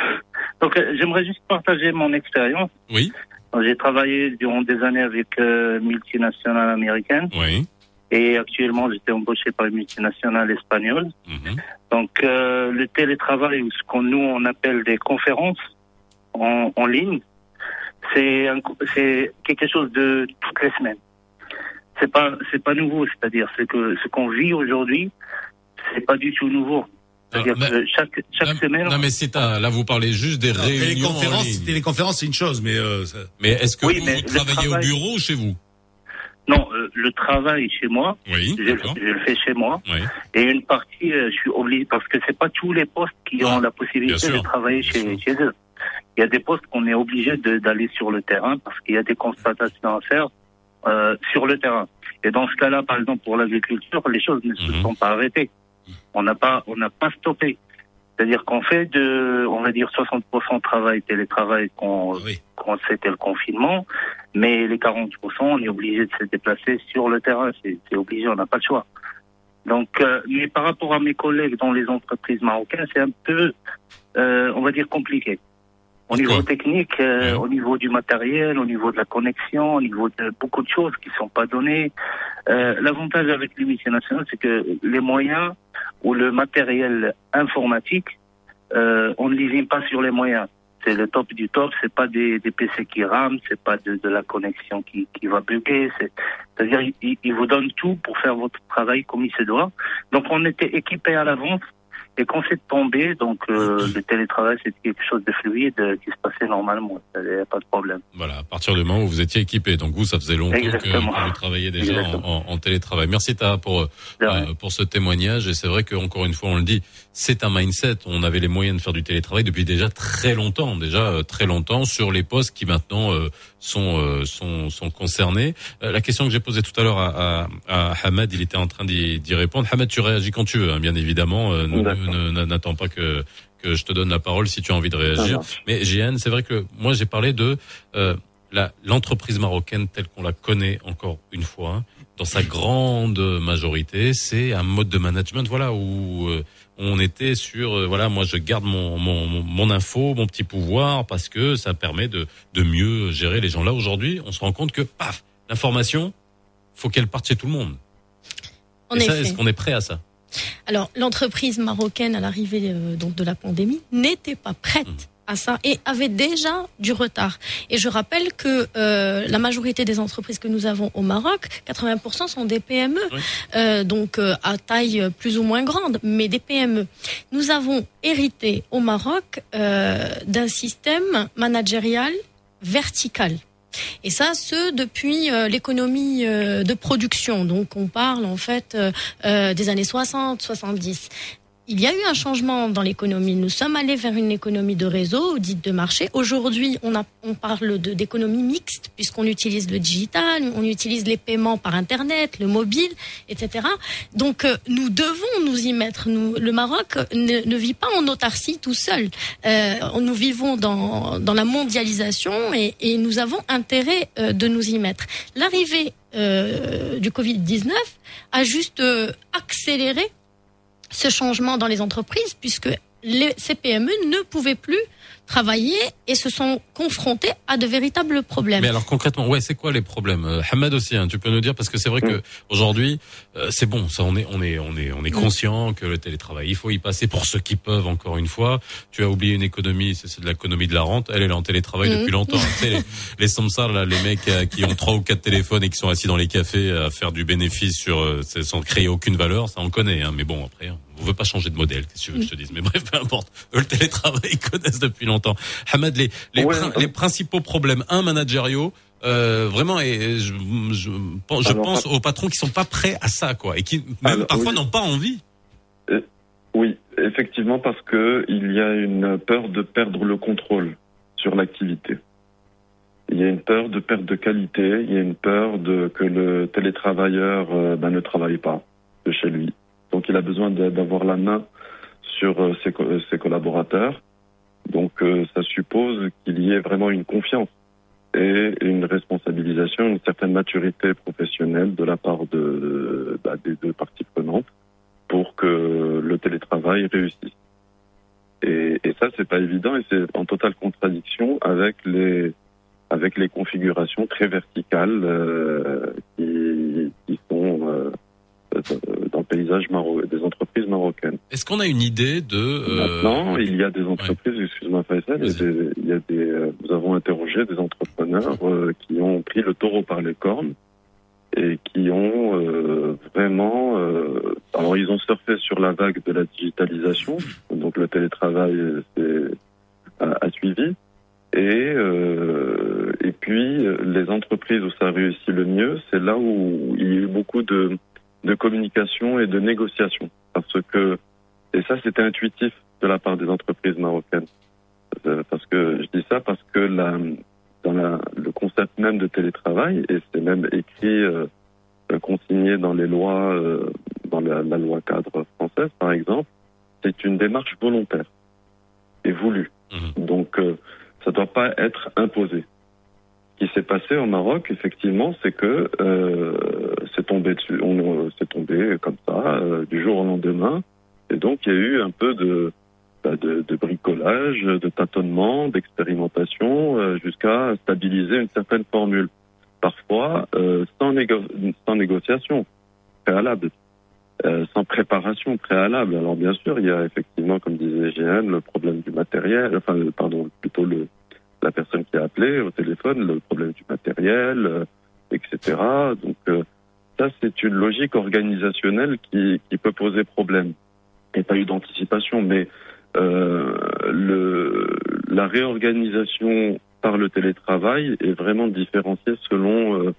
Donc, euh, j'aimerais juste partager mon expérience. Oui. Donc, J'ai travaillé durant des années avec euh, multinationales américaines Oui. et actuellement, j'étais embauché par une multinationale espagnole. Mhm. Donc, euh, le télétravail, ou ce qu'on nous on appelle des conférences en, en ligne, c'est c'est quelque chose de toutes les semaines. C'est pas c'est pas nouveau, c'est-à-dire c'est que ce qu'on vit aujourd'hui, c'est pas du tout nouveau. Que chaque chaque semaine. Non mais c'est là vous parlez juste des réunions les en conférences, ligne. téléconférences, c'est une chose, mais euh, ça- Mais est-ce que Oui, vous, mais vous le travaillez travail- au bureau ou chez vous Non, euh, le travail chez moi, Oui, je, le fais chez moi. Oui. Et une partie, euh, je suis obligé parce que c'est pas tous les postes qui ont la possibilité de travailler chez, chez eux. Il y a des postes qu'on est obligé d'aller sur le terrain parce qu'il y a des constatations à faire euh, sur le terrain. Et dans ce cas-là, par exemple pour l'agriculture, les choses ne se sont pas arrêtées. On n'a pas, on n'a pas stoppé. C'est-à-dire qu'on fait de, on va dire 60% de travail télétravail quand, quand c'était le confinement, mais les 40%, on est obligé de se déplacer sur le terrain. C'est obligé, on n'a pas le choix. Donc, euh, mais par rapport à mes collègues dans les entreprises marocaines, c'est un peu, euh, on va dire, compliqué. Au niveau technique, euh, au niveau du matériel, au niveau de la connexion, au niveau de beaucoup de choses qui sont pas données. L'avantage avec l'unité nationale, c'est que les moyens ou le matériel informatique, euh, on ne lésine pas sur les moyens. C'est le top du top. C'est pas des, des PC qui rament, c'est pas de, de la connexion qui, qui va bugger. c'est- C'est-à-dire, ils il vous donnent tout pour faire votre travail comme il se doit. Donc, on était équipés à l'avance. Et quand c'est tombé, donc euh, le télétravail, c'était quelque chose de fluide euh, qui se passait normalement. Il n'y a pas de problème. Voilà, à partir du moment où vous étiez équipé. Donc vous, ça faisait longtemps que, Exactement. que vous travailliez déjà en, télétravail. Merci Taha pour euh, euh, pour ce témoignage. Et c'est vrai qu'encore une fois, on le dit, c'est un mindset. On avait les moyens de faire du télétravail depuis déjà très longtemps, déjà euh, très longtemps sur les postes qui maintenant euh, sont euh, sont sont concernés. Euh, la question que j'ai posée tout à l'heure à, à, à Hamad, il était en train d'y répondre. Hamad, tu réagis quand tu veux, hein, bien évidemment. Euh, N'attends pas que que je te donne la parole si tu as envie de réagir. Mais Jeanne, c'est vrai que moi j'ai parlé de euh, la- l'entreprise marocaine telle qu'on la connaît encore une fois, hein, dans sa grande majorité, c'est un mode de management, voilà, où euh, on était sur, euh, voilà, moi je garde mon, mon, info, mon petit pouvoir, parce que ça permet de, de mieux gérer les gens. Là aujourd'hui, on se rend compte que, paf, l'information, faut qu'elle parte chez tout le monde. En Et ça, effet. est-ce qu'on est prêt à ça? Alors, l'entreprise marocaine à l'arrivée euh, donc de la pandémie n'était pas prête à ça et avait déjà du retard. Et je rappelle que euh, la majorité des entreprises que nous avons au Maroc, 80% sont des PME, euh, donc euh, à taille plus ou moins grande, mais des PME. Nous avons hérité au Maroc euh, d'un système managérial vertical. Et ça, ce depuis euh, l'économie euh, de production. Donc, on parle en fait euh, euh, des années 60, 70. Il y a eu un changement dans l'économie. Nous sommes allés vers une économie de réseau, dite de marché. Aujourd'hui, on, on parle d'économie mixte, puisqu'on utilise le digital, on utilise les paiements par Internet, le mobile, etc. Donc, euh, nous devons nous y mettre. Nous, le Maroc ne, ne vit pas en autarcie tout seul. Euh, nous vivons dans, dans la mondialisation et, et nous avons intérêt euh, de nous y mettre. L'arrivée euh, du Covid-19 a juste euh, accéléré ce changement dans les entreprises puisque les, ces PME ne pouvaient plus travailler et se sont confrontés à de véritables problèmes. Mais alors concrètement, ouais, c'est quoi les problèmes? Euh, Hamad aussi, hein, tu peux nous dire parce que c'est vrai que aujourd'hui, euh, c'est bon, ça, on est, on est, on est, on est conscient que le télétravail, il faut y passer pour ceux qui peuvent. Encore une fois, tu as oublié une économie, c'est de l'économie de la rente. Elle, elle est en télétravail Mhm. depuis longtemps. tu sais, les, les samsars, là, les mecs euh, qui ont trois ou quatre téléphones et qui sont assis dans les cafés à faire du bénéfice sur, euh, sans créer aucune valeur, ça on connaît. Hein, mais bon, après, on veut pas changer de modèle. Qu'est-ce que tu veux que je te dise Mais bref, peu importe. Eux, le télétravail, ils connaissent depuis longtemps. Hamad, les, les, prin- les principaux problèmes, un managériaux. Euh, vraiment, et je, je, pense- je Alors, pense pas- aux patrons qui sont pas prêts à ça, quoi, et qui même Alors, parfois oui. n'ont pas envie. Euh, Oui, effectivement, parce que il y a une peur de perdre le contrôle sur l'activité. Il y a une peur de perte de qualité, il y a une peur de que le télétravailleur euh, ben, ne travaille pas de chez lui. Donc il a besoin d'avoir la main sur euh, euh, ses collaborateurs. Donc euh, ça suppose qu'il y ait vraiment une confiance et une responsabilisation, une certaine maturité professionnelle de la part bah, des deux parties prenantes pour que le télétravail réussisse. Et, et ça, c'est pas évident et c'est en totale contradiction avec les configurations très verticales qui, sont dans le paysage maro des entreprises marocaines. Est-ce qu'on a une idée de euh, Maintenant, il y a des entreprises, excuse-moi Faisal, y a des, il y a des, euh, nous avons interrogé des entrepreneurs euh, qui ont pris le taureau par les cornes et qui ont euh, vraiment, euh, alors ils ont surfé sur la vague de la digitalisation, donc le télétravail euh, a, a suivi, et euh, et puis euh, les entreprises où ça réussit le mieux, c'est là où il y a eu beaucoup de de communication et de négociation, parce que et ça c'était intuitif de la part des entreprises marocaines, Euh, parce que je dis ça parce que la dans la, le concept même de télétravail, et c'est même écrit, euh, euh, consigné dans les lois, euh, dans la, la loi cadre française, par exemple, c'est une démarche volontaire et voulue. Donc, euh, ça ne doit pas être imposé. Qui s'est passé au Maroc, effectivement, c'est que euh, c'est tombé dessus, on euh, c'est tombé comme ça euh, du jour au lendemain, et donc il y a eu un peu de bah, de, de bricolage, de tâtonnement, d'expérimentation, euh, jusqu'à stabiliser une certaine formule. Parfois, euh, sans, négo- sans négociation préalable, euh, sans préparation préalable. Alors bien sûr, il y a effectivement, comme disait GN, le problème du matériel, enfin, pardon, plutôt le, la personne qui a appelé au téléphone, le problème du matériel, euh, etc. Donc euh, ça, c'est une logique organisationnelle qui, qui peut poser problème. Il n'y a pas eu d'anticipation, mais euh, le, la réorganisation par le télétravail est vraiment différenciée selon euh,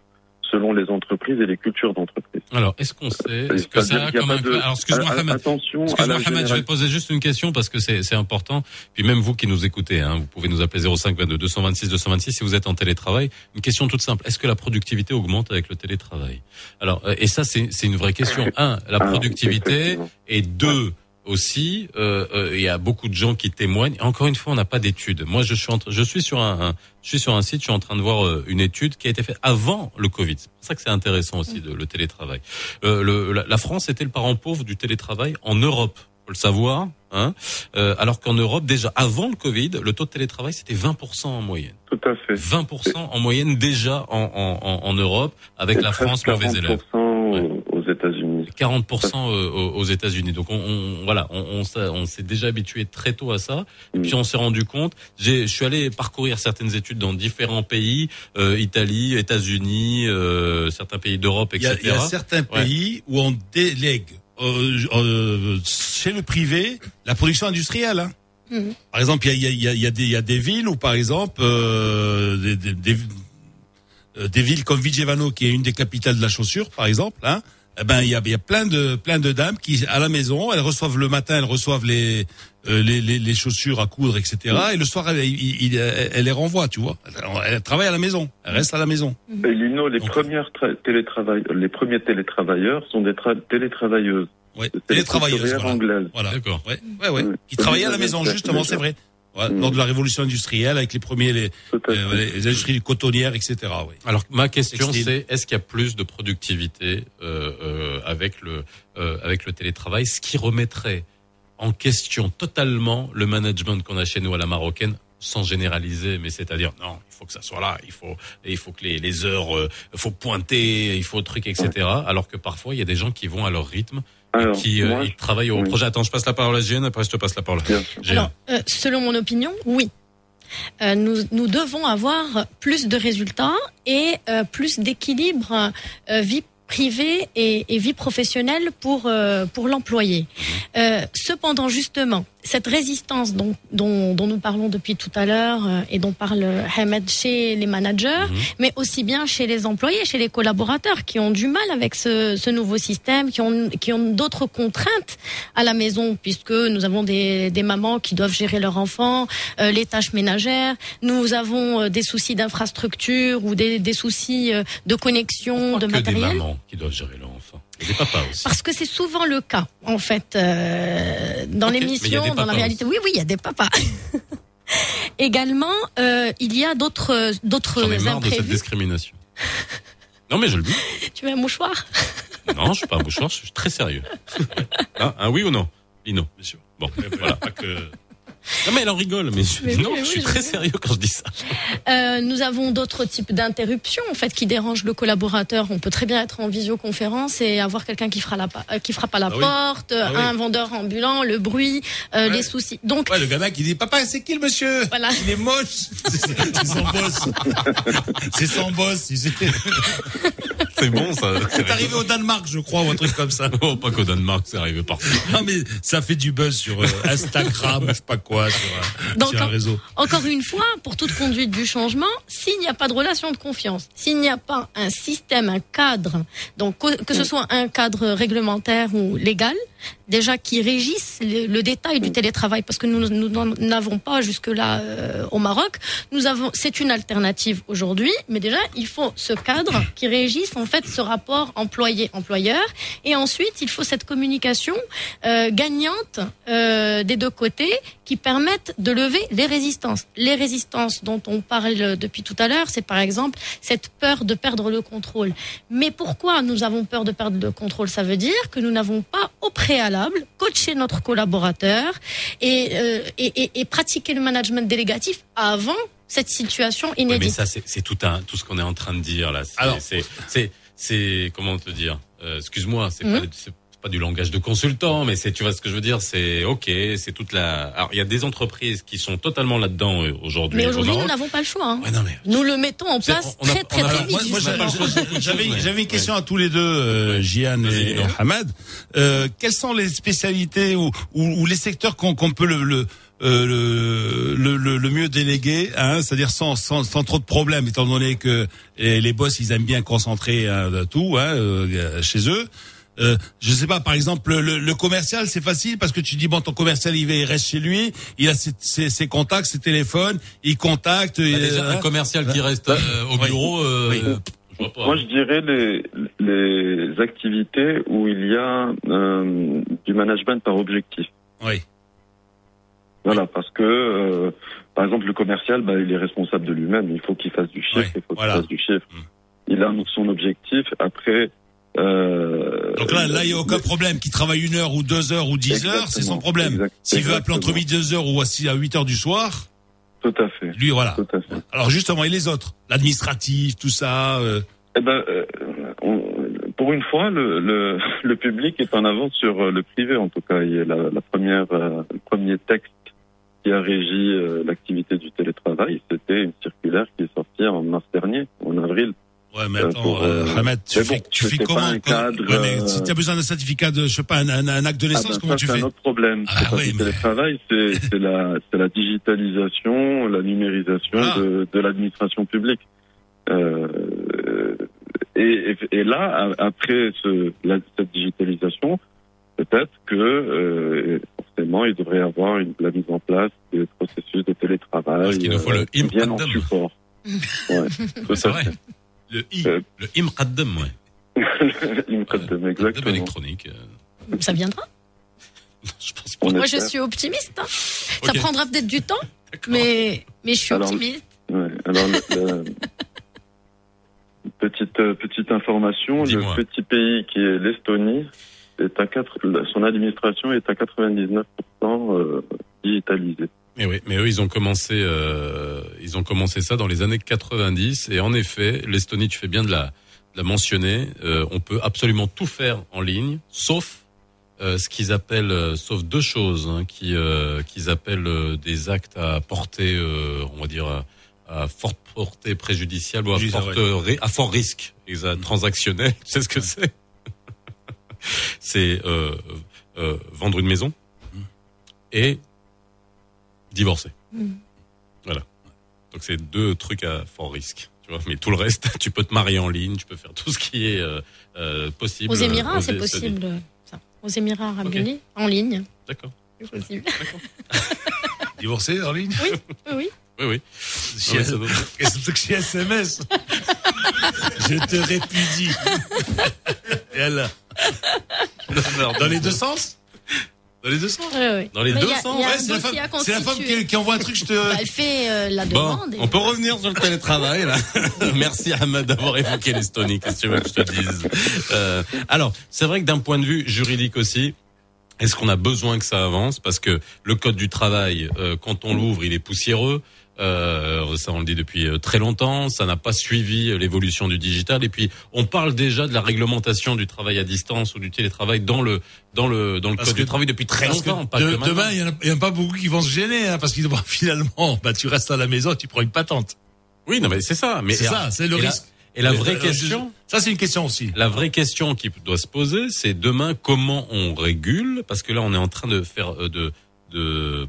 selon les entreprises et les cultures d'entreprise. Alors, est-ce qu'on sait, est-ce que ça a comme un... de- Alors, excuse-moi, Ahmed. attention Excuse-moi, Ahmed, je vais poser juste une question parce que c'est c'est important. Puis même vous qui nous écoutez, hein, vous pouvez nous appeler 05 22 226 226 si vous êtes en télétravail. Une question toute simple. Est-ce que la productivité augmente avec le télétravail? Alors, euh, et ça, c'est c'est une vraie question. Un, la Ah, productivité. Et deux, aussi, euh, euh, il y a beaucoup de gens qui témoignent. Encore une fois, on n'a pas d'études. Moi, je suis, en je suis sur un, un- je suis sur un site, je suis en train de voir euh, une étude qui a été faite avant le Covid. C'est pour ça que c'est intéressant aussi de, le télétravail. Euh, le, la, la France était le parent pauvre du télétravail en Europe. Faut le savoir, hein. Euh, alors qu'en Europe, déjà avant le Covid, le taux de télétravail c'était 20% en moyenne. Tout à fait. 20% en moyenne déjà en, en, en, en Europe, avec Et la France mauvais élève. 40% aux- aux États-Unis. 40% euh, aux États-Unis. Donc on, on- voilà, on, on, s'est- on s'est déjà habitué très tôt à ça. Et puis on s'est rendu compte. J'ai, je suis allé parcourir certaines études dans différents pays, euh, Italie, États-Unis, euh, certains pays d'Europe, etc. il y a certains Ouais. pays où on délègue euh, euh, chez le privé la production industrielle. Hein. Par exemple, il y a, il y, a, il y, a des, il y a des villes où, par exemple, des, des, des, des villes comme Vigevano, qui est une des capitales de la chaussure, par exemple, hein, eh ben il y a, il y a plein de plein de dames qui à la maison, elles reçoivent le matin, elles reçoivent les euh, les, les, les chaussures à coudre, etc. Et le soir, elles, il- il- elles les renvoient, tu vois. Elles, elles travaillent à la maison, elles restent à la maison. Et Lino, les premières tra- télétravail, les premiers télétravailleurs sont des tra- télétravailleuses. Ouais, télétravailleuses, voilà. anglaises. Voilà. D'accord. Ouais, ouais, ouais. Qui travaillaient à la maison, justement, c'est vrai. Ouais, Lors de la révolution industrielle, avec les premiers, les, euh, les industries cotonnières, etc. Alors ma question Textile. c'est est-ce qu'il y a plus de productivité euh, euh, avec le euh, avec le télétravail, ce qui remettrait en question totalement le management qu'on a chez nous à la marocaine sans généraliser, mais c'est-à-dire non, il faut que ça soit là, il faut il faut que les, les heures, euh, faut pointer, il faut truc, etc. Alors que parfois il y a des gens qui vont à leur rythme Alors, qui euh, moi, ils travaillent au oui. projet. Attends, je passe la parole à GN, après je te passe la parole. Alors, euh, selon mon opinion, oui. Euh, nous, nous devons avoir plus de résultats et euh, plus d'équilibre euh, vie privée et, et vie professionnelle pour euh, pour l'employé. Euh, cependant, justement, cette résistance dont, dont, dont nous parlons depuis tout à l'heure euh, et dont parle Hamed chez les managers, mais aussi bien chez les employés, chez les collaborateurs qui ont du mal avec ce, ce nouveau système, qui ont, qui ont d'autres contraintes à la maison, puisque nous avons des, des mamans qui doivent gérer leurs enfants, euh, les tâches ménagères, nous avons euh, des soucis d'infrastructure ou des, des soucis euh, de connexion, de que des matériel. mamans qui doivent gérer leur enfant. Et des papas aussi. Parce que c'est souvent le cas, en fait, euh, dans l'émission, dans la réalité. Oui, oui, il y a des papas. Également, euh, il y a d'autres d'autres J'en ai marre de cette imprévus. discrimination. Non mais je le dis. Tu veux un mouchoir? Non, je suis pas un bouchoir, je suis très sérieux. Hein, un oui ou non? Lino, bien sûr. Bon, voilà. Pas que... Non mais elle en rigole, mais, je- Mais oui, non, mais je suis très sérieux quand je dis ça. Euh, nous avons d'autres types d'interruptions en fait qui dérangent le collaborateur. On peut très bien être en visioconférence et avoir quelqu'un qui fera la pa- euh, qui frappe à la Ah oui. porte, Ah oui. un vendeur ambulant, le bruit, euh, Ouais. les soucis. Donc Ouais, le gamin qui dit Papa, c'est qui le monsieur Voilà. Il est moche C'est son boss. c'est son boss. C'est bon ça. C'est arrivé au Danemark, je crois, ou un truc comme ça. Oh, pas qu'au Danemark, c'est arrivé partout. Non, mais ça fait du buzz sur euh, Instagram, je sais pas quoi. Quoi sur, un- Donc, sur un en- réseau. Encore une fois, pour toute conduite du changement, s'il n'y a pas de relation de confiance, s'il n'y a pas un système, un cadre, donc que, que ce soit un cadre réglementaire ou légal, déjà qui régisse le, le détail du télétravail, parce que nous nous n'en n'avons pas jusque-là euh, au Maroc. Nous avons, c'est une alternative aujourd'hui, mais déjà il faut ce cadre qui régisse en fait ce rapport employé-employeur, et ensuite il faut cette communication euh, gagnante euh, des deux côtés qui permettent de lever les résistances. Les résistances dont on parle depuis tout à l'heure, c'est par exemple cette peur de perdre le contrôle. Mais pourquoi nous avons peur de perdre le contrôle? Ça veut dire que nous n'avons pas au préalable coaché notre collaborateur et, euh, et, et, et pratiqué le management délégatif avant cette situation Ouais, inédite. mais ça, c'est tout un, tout ce qu'on est en train de dire là. C'est- Alors- c'est, c'est, comment te dire euh, Excuse-moi, c'est Mhm. pas, c'est pas du langage de consultant, mais c'est, tu vois ce que je veux dire C'est ok, c'est toute la. Alors, il y a des entreprises qui sont totalement là-dedans euh, aujourd'hui. Mais au aujourd'hui, nous n'avons pas le choix. hein. Ouais, non, mais Nous le mettons en place on a- très très on a- très vite. Moi, j'avais- j'avais j'avais une question à tous les deux, euh, Gian et Lino. Hamad. Euh, quelles sont les spécialités ou, ou, ou les secteurs qu'on qu'on peut le, le, euh, le, le, mieux déléguer, hein, c'est-à-dire sans, sans, sans trop de problèmes, étant donné que les, les boss ils aiment bien concentrer hein, tout hein, euh, chez eux. Euh, je sais pas, par exemple, le, le commercial, c'est facile parce que tu dis bon, ton commercial il va- il reste chez lui, il a ses, ses, ses contacts, ses téléphones, il contacte. Bah, et, déjà, hein. un commercial qui reste euh, au Oui. bureau, euh, Oui. je vois pas. Moi, je dirais les, les activités où il y a euh, du management par objectif. Oui. Voilà, parce que, euh, par exemple, le commercial, bah, il est responsable de lui-même. Il faut qu'il fasse du chiffre. Ouais, il faut voilà. qu'il fasse du chiffre. Mm. Il a son objectif. Après. Euh, Donc là, là, il y a aucun problème. Qu'il travaille une heure ou deux heures ou dix heures, c'est son problème. S'il veut appeler entre midi deux heures ou à 8 heures du soir, Tout à fait. lui, voilà. Tout à fait. Alors justement, et les autres? L'administratif, tout ça. euh, Eh ben, euh, on- pour une fois, le, le, le public est en avance sur le privé. En tout cas, il y a la, la première, le premier texte qui a régi l'activité du télétravail, c'était une circulaire qui est sortie en mars dernier, en avril. Ouais, mais Euh, attends, pour, euh, euh, Ahmed, tu mais fais, bon, tu fais comment cadre, Ouais, mais euh, si tu as besoin d'un certificat de, je sais pas, un, un, un acte de Ah naissance, ben, comment ça, tu c'est fais? un autre problème. Ah c'est oui, mais- télétravail, c'est c'est la, c'est la digitalisation, la numérisation Ah. de, de l'administration publique. Euh, et, et, et là, après ce, la, cette digitalisation, peut-être que euh, forcément, il devrait y avoir une, la mise en place des processus de télétravail Parce qu'il nous faut le viennent en support. Ouais, tout C'est fait. Le I, Euh, le IMQADEM, ouais. Qadem exactement. électronique. euh, Ça viendra. je pense pas. Moi, je suis optimiste. hein. Ça prendra peut-être du temps, mais, mais je suis Alors, optimiste. Ouais, alors, le- le- petite, euh, petite information, le petit pays qui est l'Estonie, est à quatre, son administration est à 99% euh, digitalisée. Mais oui, mais eux, ils ont commencé, euh, ils ont commencé ça dans les années 90. Et en effet, l'Estonie, tu fais bien de la, de la mentionner. euh, on peut absolument tout faire en ligne, sauf euh, ce qu'ils appellent, euh, sauf deux choses, hein, qui euh, qu'ils appellent euh, des actes à portée, euh, on va dire à, forte portée préjudiciable ou à, forte, à fort risque, exact, transactionnel. Tu sais ce que c'est? C'est euh, euh, vendre une maison et divorcer. Mm. Voilà. Donc c'est deux trucs à fort risque. Tu vois, mais tout le reste, tu peux te marier en ligne, tu peux faire tout ce qui est euh, euh, possible. Aux Émirats, euh, c'est possible. Ça. Aux Émirats Arabes Unis, en ligne. D'accord. C'est possible. Divorcé en ligne? Oui, oui, oui. Oui. Chez- chez SMS Je te répudie. Et elle, dans les deux sens? Dans les deux sens Ouais, ouais. Dans les Mais deux y a- sens y a Ouais, un c'est la dossier femme, à c'est la femme constituer. qui, qui envoie un truc, je te... Bah, elle fait euh, la Bon, demande. et- on peut revenir sur le télétravail là. Merci Ahmed d'avoir évoqué l'Estonie. Qu'est-ce que tu veux que je te dise Euh, Alors, c'est vrai que d'un point de vue juridique aussi, est-ce qu'on a besoin que ça avance? Parce que le code du travail, euh, quand on l'ouvre, il est poussiéreux. Euh, ça, on le dit depuis euh, très longtemps. Ça n'a pas suivi euh, l'évolution du digital. Et puis, on parle déjà de la réglementation du travail à distance ou du télétravail dans le dans le dans le Parce code que- du travail depuis très longtemps. pas de- demain, il y en a- en pas beaucoup qui vont se gêner, hein, parce qu'ils vont finalement, bah, tu restes à la maison, tu prends une patente. Oui, non, mais c'est ça. Mais C'est ça, c'est le et la- risque. et la Mais, vraie euh, question. Ça, c'est une question aussi. La vraie question qui doit se poser, c'est demain comment on régule, parce que là on est en train de faire de de,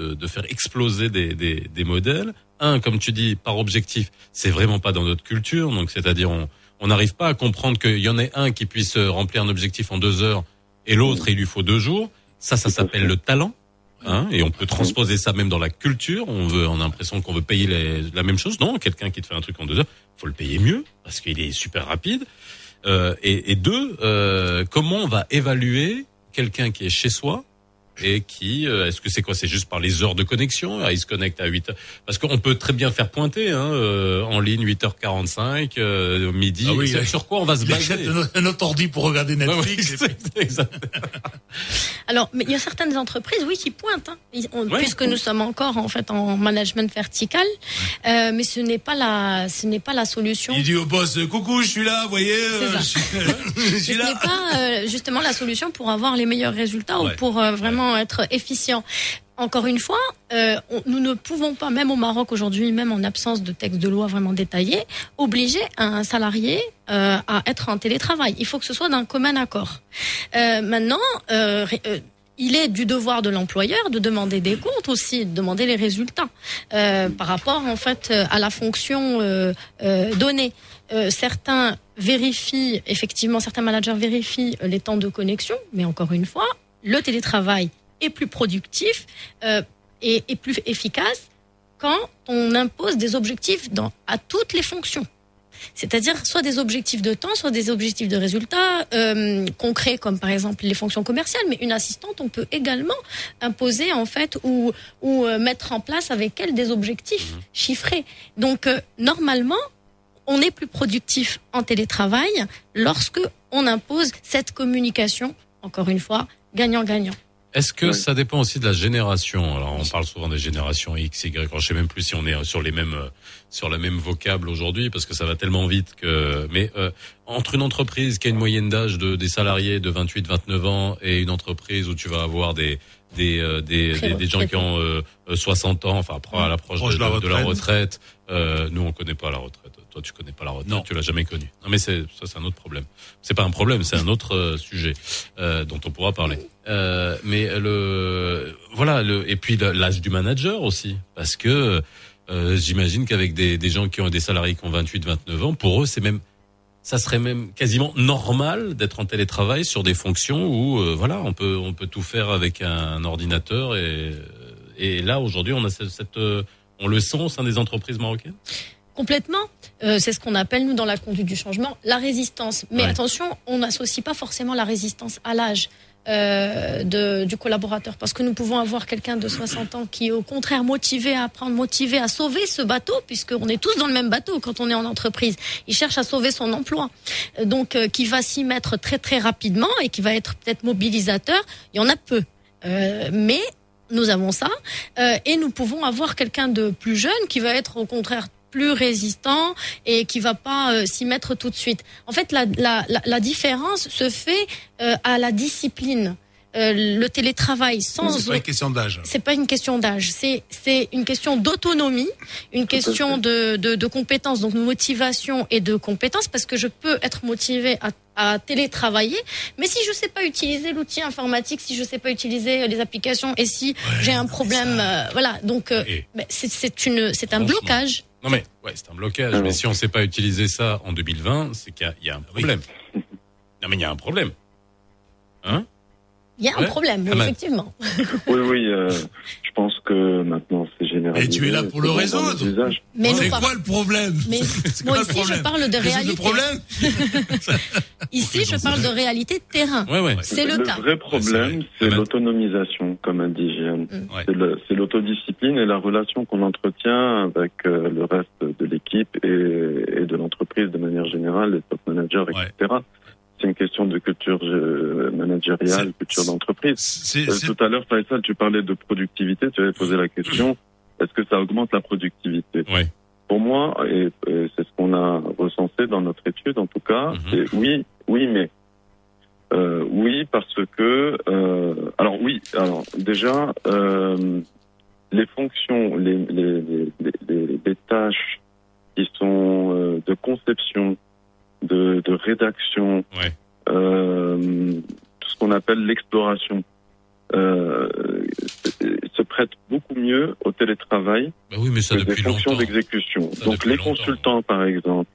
de, de faire exploser des, des, des modèles. Un, comme tu dis, par objectif, c'est vraiment pas dans notre culture. Donc, c'est-à-dire, on on n'arrive pas à comprendre qu'il y en ait un qui puisse remplir un objectif en deux heures et l'autre, il lui faut deux jours. Ça, ça s'appelle le talent. Hein, et on peut transposer ça même dans la culture. On veut, on a l'impression qu'on veut payer les- la même chose. Non, quelqu'un qui te fait un truc en deux heures, faut le payer mieux parce qu'il est super rapide. Euh, et, et deux, euh, comment on va évaluer quelqu'un qui est chez soi et qui, euh, est-ce que c'est quoi? C'est juste par les heures de connexion? Ah, Il se connecte à 8 heures. Parce qu'on peut très bien faire pointer hein, euh, en ligne 8h45, euh, midi. Ah oui, sur, quoi on va se il baser? achète un- autre ordi pour regarder Netflix. Ouais, ouais, c'est- exact. Alors, mais il y a certaines entreprises, oui, qui pointent, hein, Ils- on- Ouais. puisque nous sommes encore en fait en management vertical, euh, mais ce n'est pas la, ce n'est pas la solution. Il dit au boss, coucou, je suis là, vous voyez, euh, C'est ça. je suis, je Ce n'est là. pas euh, justement la solution pour avoir les meilleurs résultats Ouais. ou pour euh, être efficient. Encore une fois, euh, nous ne pouvons pas, même au Maroc aujourd'hui, même en absence de texte de loi vraiment détaillé, obliger un salarié euh, à être en télétravail. Il faut que ce soit d'un commun accord. Euh, maintenant, il est du devoir de l'employeur de demander des comptes aussi, de demander les résultats par rapport en fait à la fonction donnée. Certains vérifient, effectivement, certains managers vérifient les temps de connexion, mais encore une fois, le télétravail est plus productif euh, et, et plus efficace quand on impose des objectifs dans, à toutes les fonctions. C'est-à-dire soit des objectifs de temps, soit des objectifs de résultats euh, concrets, comme par exemple les fonctions commerciales. Mais une assistante, on peut également imposer en fait ou, ou euh, mettre en place avec elle des objectifs chiffrés. Donc euh, normalement, on est plus productif en télétravail lorsque on impose cette communication. Encore une fois, gagnant-gagnant. Est-ce que ça dépend aussi de la génération? Alors on parle souvent des générations X, Y. Je sais même plus si on est sur les mêmes euh, sur la même vocable aujourd'hui parce que ça va tellement vite que. Mais euh, entre une entreprise qui a une moyenne d'âge de des salariés de 28-29 ans et une entreprise où tu vas avoir des des euh, des, des, des gens qui ont euh, euh, 60 ans, enfin après à l'approche Proche de, de la de- de la retraite. Euh, nous on connaît pas la retraite. Toi tu connais pas la retraite. Tu l'as jamais connue. Non mais c'est ça c'est un autre problème. C'est pas un problème, c'est un autre euh, sujet euh, dont on pourra parler. Euh, mais le voilà le et puis l'âge du manager aussi parce que euh, j'imagine qu'avec des, des gens qui ont des salariés qui ont 28 29 ans pour eux c'est même ça serait même quasiment normal d'être en télétravail sur des fonctions où euh, voilà on peut on peut tout faire avec un ordinateur et et là aujourd'hui on a cette, cette, euh, on le sent au sein des entreprises marocaines? Complètement. Euh, c'est ce qu'on appelle, nous, dans la conduite du changement, la résistance. Mais Ouais. attention, on n'associe pas forcément la résistance à l'âge euh, de, du collaborateur. Parce que nous pouvons avoir quelqu'un de 60 ans qui est au contraire motivé à apprendre, motivé à sauver ce bateau, puisqu'on est tous dans le même bateau quand on est en entreprise. Il cherche à sauver son emploi. Donc, euh, qui va s'y mettre très, très rapidement et qui va être peut-être mobilisateur. Il y en a peu. Euh, mais nous avons ça. Euh, et nous pouvons avoir quelqu'un de plus jeune qui va être au contraire plus résistant et qui va pas euh, s'y mettre tout de suite. En fait, la, la, la, la différence se fait euh, à la discipline. Euh, le télétravail sans C'est pas une question d'âge. c'est pas une question d'âge, c'est c'est une question d'autonomie, une question de, de de compétences, donc de motivation et de compétences, parce que je peux être motivé à à télétravailler, mais si je sais pas utiliser l'outil informatique, si je sais pas utiliser les applications, et si j'ai un problème, euh, voilà, donc euh, ben, c'est c'est une c'est un blocage. Non mais ouais c'est un blocage. Mais si on sait pas utiliser ça en 2020 c'est qu'il y a- il y, a un problème. Non mais il y a un problème. Hein? Il y a un Ouais. problème, Ah, effectivement. Oui, oui, euh, je pense que maintenant c'est généralisé. Et tu es là pour le résoudre. Mais c'est quoi le problème Mais moi le ici, je parle de réalité. le problème Ici, je parle de réalité de terrain. Ouais, ouais. C'est le, cas. vrai problème, c'est l'autonomisation, comme a dit Jeanne. C'est le- C'est l'autodiscipline et la relation qu'on entretient avec euh, le reste de l'équipe et, et de l'entreprise de manière générale, les top managers, etc. C'est une question de culture euh, managériale, culture d'entreprise. Euh, Tout à l'heure, Faisal, tu parlais de productivité, tu avais posé la question, est-ce que ça augmente la productivité? Pour moi, et, et c'est ce qu'on a recensé dans notre étude en tout cas, c'est oui, oui, mais euh, oui, parce que euh, alors oui, alors déjà les fonctions, les, les, les, les, les- les tâches qui sont de conception, de, de rédaction, euh, tout ce qu'on appelle l'exploration, euh, se prête beaucoup mieux au télétravail Bah oui, mais ça que des fonctions d'exécution. Donc les longtemps. consultants, par exemple,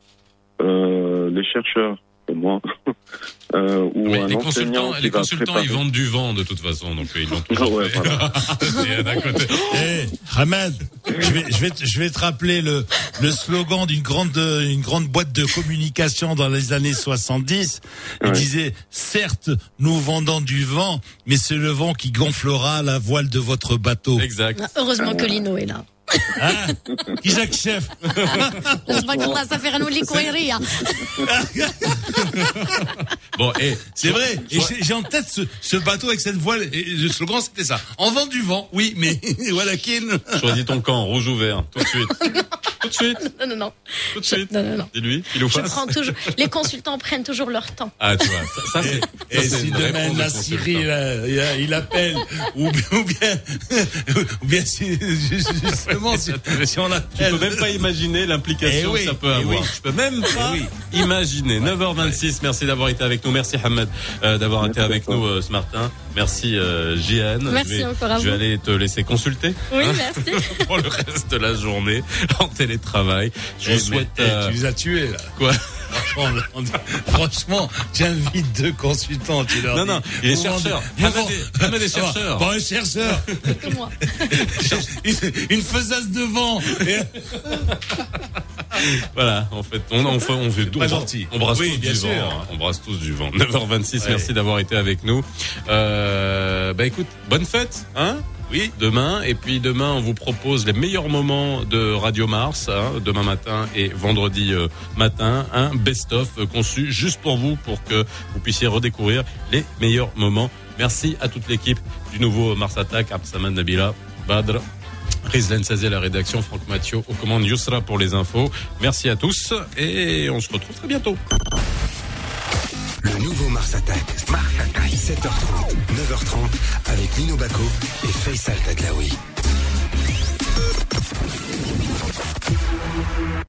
euh, les chercheurs, comme moi, euh, ou Mais un les consultants, les consultants, préparer- ils vendent du vent de toute façon, donc euh, ils l'ont toujours Ouais, voilà. Eh, Ahmed, je vais, je vais, te- je vais te rappeler le, le slogan d'une grande, une grande boîte de communication dans les années 70. Il Ouais. disait, certes, nous vendons du vent, mais c'est le vent qui gonflera la voile de votre bateau. Exact. Heureusement que Lino est là. Hein Isaac Chef. Rire. Bon, et C'est vrai. Et j'ai- j'ai en tête ce, ce bateau avec cette voile. Et le slogan, c'était ça. En vent du vent, oui, mais voilà qui choisis ton camp, rouge ou vert, tout de suite. Tout de suite, Non, non, non. tout de suite. Non, non, non. Dis-lui, il ou Je face. prends toujours, les consultants prennent toujours leur temps. Ah, tu vois, ça, ça, c'est. Et ça, c'est si une demain réponse de Nassiri consultant. là, il, il appelle, ou, bien- ou bien, ou bien si, justement, si, si on Tu appelle. peux même pas imaginer l'implication Eh oui, que ça peut eh avoir. oui. Je peux même pas Eh oui. imaginer. 9h26, merci d'avoir été avec nous. Merci Hamad euh, d'avoir été avec nous euh, ce matin. Merci euh, JN. Merci je vais, encore à Je vais vous. aller te laisser consulter Oui, hein, merci. pour le reste de la journée en télétravail. Je vous souhaite euh, tu les as tués là. quoi? Franchement, invites deux consultants, tu leur Non, dis, non, il est chercheur. vous est- chercheur. Bon, un chercheur. Comme moi. une, une faisace de vent. Et- Voilà, en fait, on, on fait, on fait pas on, brasse Oui, tous bien du sûr. vent. hein. On brasse tous du vent. 9h26, Ouais. merci d'avoir été avec nous. Euh, bah écoute, bonne fête, hein Oui. Demain, et puis demain, on vous propose les meilleurs moments de Radio Mars, hein, demain matin et vendredi euh, matin, un best-of conçu juste pour vous, pour que vous puissiez redécouvrir les meilleurs moments. Merci à toute l'équipe du nouveau Mars Attack, Absaman Nabila, Badr, Rizlan Sazé, la rédaction, Franck Mathieu, aux commandes Yousra pour les infos. Merci à tous et on se retrouve très bientôt. Le nouveau Mars Attack. 7h30, 9h30 avec Lino Baco et Faisal Tadlaoui.